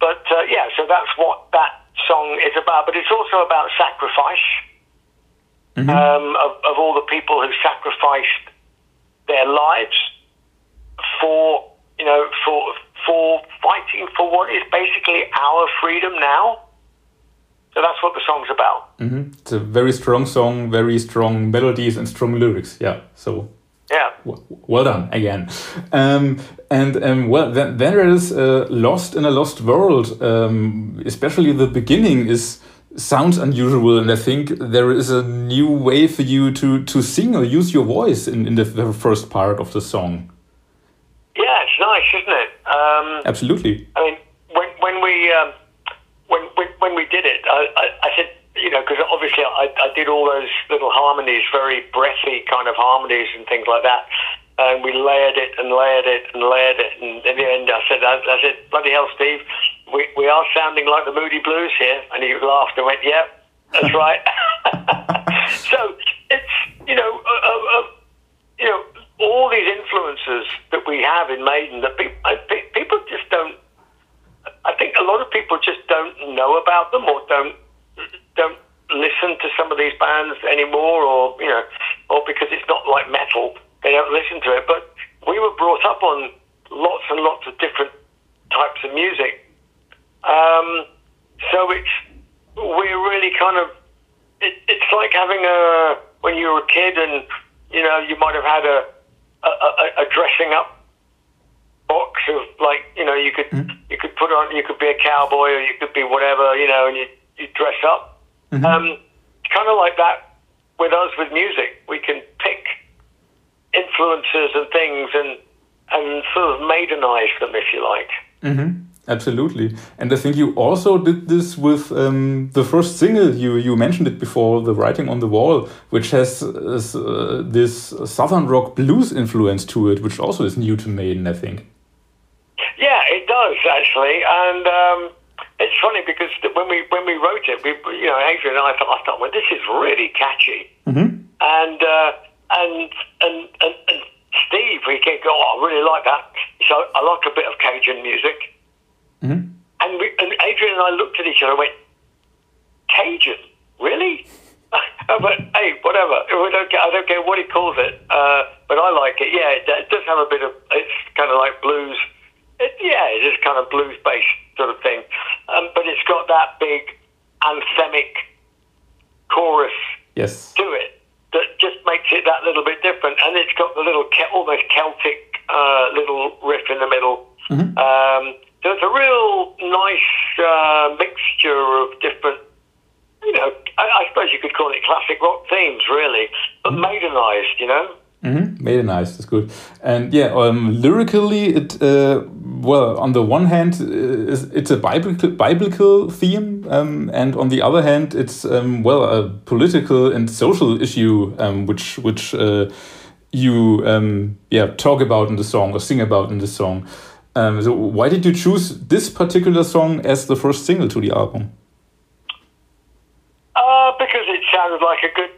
but uh, yeah, so that's what that song is about. But it's also about sacrifice mm-hmm. um, of, of all the people who sacrificed their lives for you know for for fighting for what is basically our freedom now. So that's what the song's about. Mm-hmm. It's a very strong song, very strong melodies and strong lyrics. Yeah. So. Yeah. well done again. Um, and um, well, then, then there is uh, Lost in a Lost World. Um, especially the beginning is sounds unusual, and I think there is a new way for you to to sing or use your voice in in the first part of the song. Yeah, it's nice, isn't it? Um, Absolutely. I mean, when when we um, when when, when we did it, I, I, I said, you know, because obviously I, I did all those little harmonies, very breathy kind of harmonies and things like that. And we layered it and layered it and layered it. And in the end, I said, I, I said, bloody hell, Steve, we, we are sounding like the Moody Blues here. And he laughed and went, yeah, that's right. so it's, you know, uh, uh, uh, you know, all these influences that we have in Maiden that people, people just don't, I think a lot of people just don't know about them or don't don't listen to some of these bands anymore, or you know, or because it's not like metal, they don't listen to it. But we were brought up on lots and lots of different types of music, um, so it's we're really kind of it, it's like having a when you were a kid and you know you might have had a a, a, a dressing up box of like you know you could mm. you could put on you could be a cowboy or you could be whatever you know and you you dress up. Mm-hmm. Um, kind of like that with us with music. We can pick influences and things and and sort of maidenize them, if you like. Mm-hmm. Absolutely, and I think you also did this with um, the first single. You you mentioned it before, the writing on the wall, which has uh, this southern rock blues influence to it, which also is new to Maiden, I think. Yeah, it does actually, and um, it's funny because when we when we wrote it, we you know Adrian and I thought I thought well this is really catchy, mm-hmm. and, uh, and and and and Steve he came go oh I really like that. So I like a bit of Cajun music, mm-hmm. and we, and Adrian and I looked at each other and went Cajun really. but hey, whatever. We don't care, I don't care what he calls it, uh, but I like it. Yeah, it, it does have a bit of. It's kind of like blues. It, yeah, it is kind of blues based sort of thing. Um, but it's got that big anthemic chorus yes. to it that just makes it that little bit different. And it's got the little almost Celtic uh, little riff in the middle. Mm-hmm. Um, so it's a real nice uh, mixture of different, you know, I, I, suppose you could call it classic rock themes, really, but mm-hmm. maidenized, you know. Mm-hmm. nice. that's good. And yeah, um, lyrically, it uh, well, on the one hand, uh, it's a biblical, biblical theme, um, and on the other hand, it's um, well a political and social issue, um, which which uh, you um, yeah talk about in the song or sing about in the song. Um, so, why did you choose this particular song as the first single to the album? Uh, because it sounded like a good,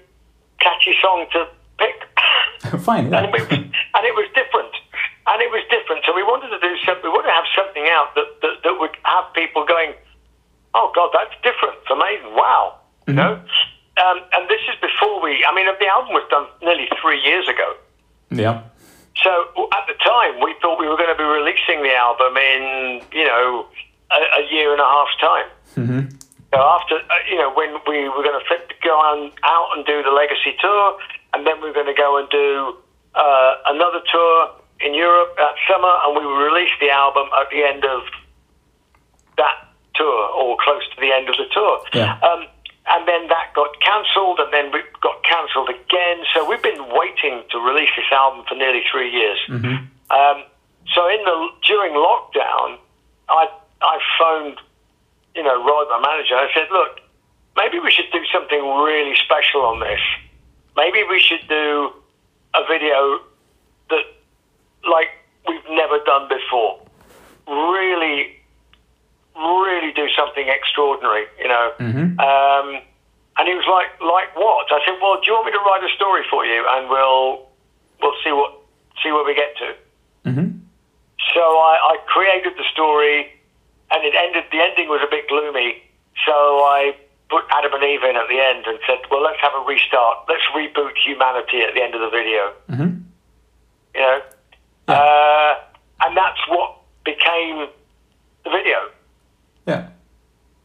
catchy song to pick. Fine, yeah. and, it was, and it was different and it was different. So we wanted to do something. We wanted to have something out that that, that would have people going, "Oh God, that's different. It's amazing. Wow." Mm-hmm. You know. Um, and this is before we. I mean, the album was done nearly three years ago. Yeah. So at the time, we thought we were going to be releasing the album in you know a, a year and a half's time. Mm-hmm. So after uh, you know when we were going to go on out and do the Legacy tour, and then we're going to go and do uh, another tour in Europe that summer, and we will release the album at the end of that tour, or close to the end of the tour. Yeah. Um, and then that got cancelled, and then we got cancelled again. So we've been waiting to release this album for nearly three years. Mm-hmm. Um, so in the during lockdown, I I phoned, you know, Rod, my manager. I said, look, maybe we should do something really special on this. Maybe we should do a video that like we've never done before. Really, really do something extraordinary, you know. Mm-hmm. Um, and he was like, like what? I said, well, do you want me to write a story for you, and we'll we'll see what see where we get to. Mm-hmm. So I, I created the story, and it ended. The ending was a bit gloomy, so I put Adam and Eve in at the end and said, well, let's have a restart. Let's reboot humanity at the end of the video. Mm-hmm. You know. Uh, and that's what became the video. Yeah.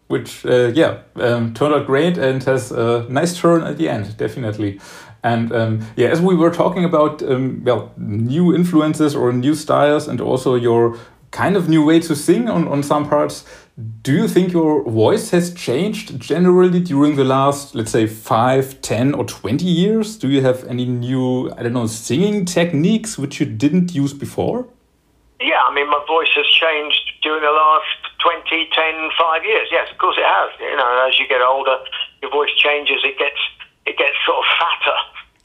Which, uh, yeah, um, turned out great and has a nice turn at the end, definitely. And um, yeah, as we were talking about, um, well, new influences or new styles, and also your kind of new way to sing on, on some parts, do you think your voice has changed generally during the last, let's say, five, ten, or 20 years? Do you have any new, I don't know, singing techniques which you didn't use before? Yeah, I mean, my voice has changed during the last 20, 10, 5 years. Yes, of course it has. You know, as you get older, your voice changes. It gets it gets sort of fatter.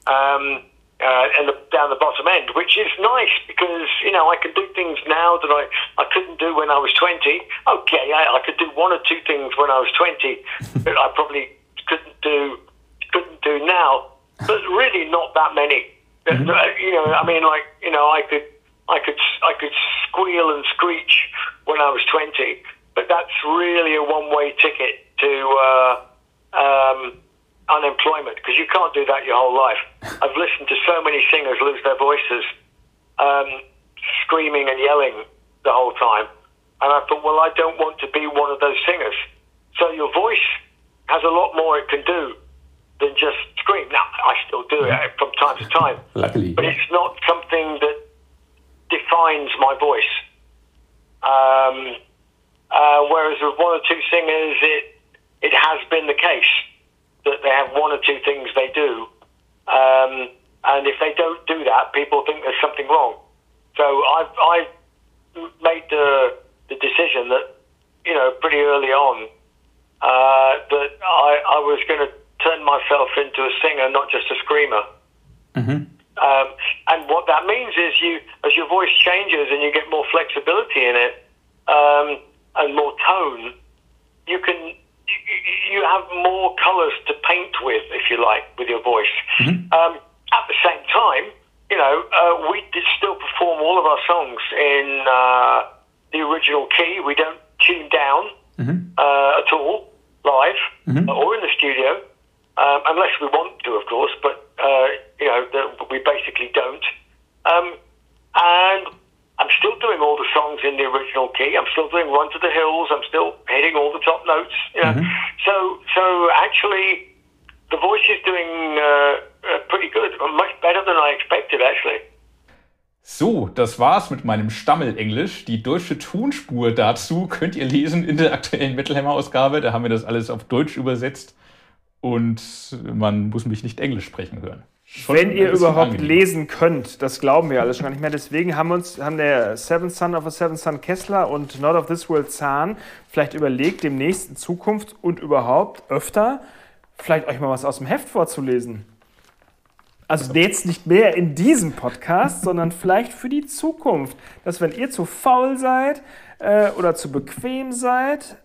Um, uh, and the, down the bottom end, which is nice because you know I can do things now that I, I couldn't do when I was twenty. Okay, I, I could do one or two things when I was twenty that I probably couldn't do couldn't do now, but really not that many. Mm-hmm. You know, I mean, like you know, I could I could I could squeal and screech when I was twenty, but that's really a one way ticket to. Uh, um, unemployment because you can't do that your whole life. I've listened to so many singers lose their voices, um, screaming and yelling the whole time, and I thought, well, I don't want to be one of those singers. So your voice has a lot more it can do than just scream. Now, I still do it from time to time, Luckily, but it's not something that defines my voice. Um, uh, whereas with one or two singers, it it has been the case that they have one or two things they do, um, and if they don't do that, people think there's something wrong. So I've, I've made the, the decision that, you know, pretty early on, uh, that I, I was going to turn myself into a singer, not just a screamer. Mm-hmm. Um, and what that means is you, as your voice changes and you get more flexibility in it um, and more tone, you can you have more colours to paint with, if you like, with your voice. Mm-hmm. Um, at the same time, you know, uh, we still perform all of our songs in uh, the original key. We don't tune down mm-hmm. uh, at all live mm-hmm. or in the studio, um, unless we want to, of course. But uh, you know, the, we basically don't. Um, and I'm still doing all the songs in the original key. I'm still doing Run to the Hills. I'm still hitting all the top notes. You know? mm-hmm. So, so actually, the voice is doing uh, uh, pretty good, much better than I expected, actually. So, das war's mit meinem Stammelenglisch. Die deutsche Tonspur dazu könnt ihr lesen in der aktuellen Metal Hammer Ausgabe. Da haben wir das alles auf Deutsch übersetzt und man muss mich nicht Englisch sprechen hören. Schon Wenn ihr überhaupt angenehm. lesen könnt, das glauben wir alles schon gar nicht mehr. Deswegen haben uns haben der Seventh Son of a Seventh Son Kessler und Not of This World Zahn vielleicht überlegt, demnächst in Zukunft und überhaupt öfter vielleicht euch mal was aus dem Heft vorzulesen. Also jetzt nicht mehr in diesem Podcast, sondern vielleicht für die Zukunft. Dass wenn ihr zu faul seid äh, oder zu bequem seid,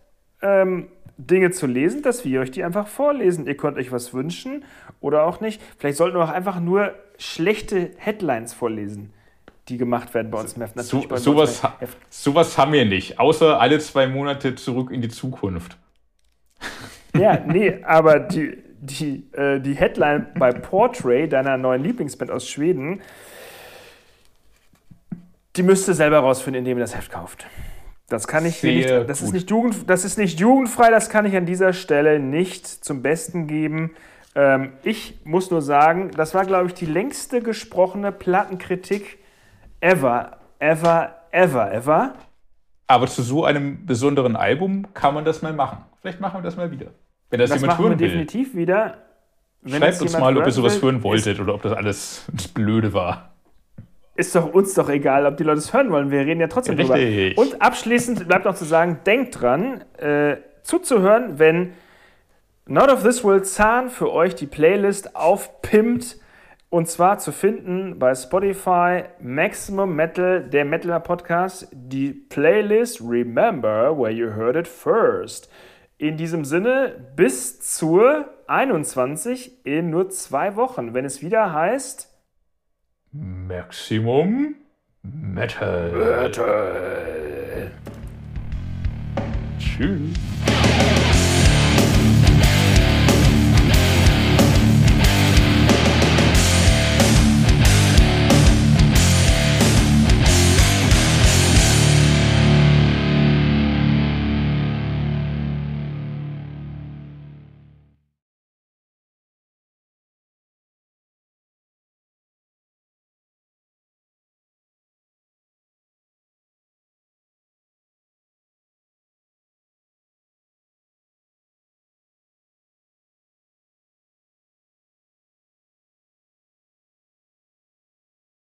ähm, Dinge zu lesen, dass wir euch die einfach vorlesen. Ihr könnt euch was wünschen oder auch nicht. Vielleicht sollten wir auch einfach nur schlechte Headlines vorlesen, die gemacht werden bei uns im Heft. So, sowas, sowas haben wir nicht, außer alle zwei Monate zurück in die Zukunft. Ja, nee, aber die, die, äh, die Headline bei Portrait, deiner neuen Lieblingsband aus Schweden, die müsst ihr selber rausfinden, indem ihr das Heft kauft. Das kann ich nicht, das ist nicht, Jugend, das ist nicht jugendfrei, das kann ich an dieser Stelle nicht zum Besten geben. Ähm, ich muss nur sagen, das war, glaube ich, die längste gesprochene Plattenkritik ever, ever, ever, ever. Aber zu so einem besonderen Album kann man das mal machen. Vielleicht machen wir das mal wieder. Wenn das, das jemand machen hören wir definitiv wieder. Schreibt uns mal, ob ihr sowas hören wolltet oder ob das alles blöde war ist doch uns doch egal, ob die Leute es hören wollen. Wir reden ja trotzdem Richtig. drüber. Und abschließend bleibt noch zu sagen, denkt dran, äh, zuzuhören, wenn Not of This World Zahn für euch die Playlist aufpimpt. Und zwar zu finden bei Spotify Maximum Metal, der Metal Podcast, die Playlist Remember Where You Heard It First. In diesem Sinne, bis zur 21 in nur zwei Wochen, wenn es wieder heißt Maximum Metal. Metal. Tschüss.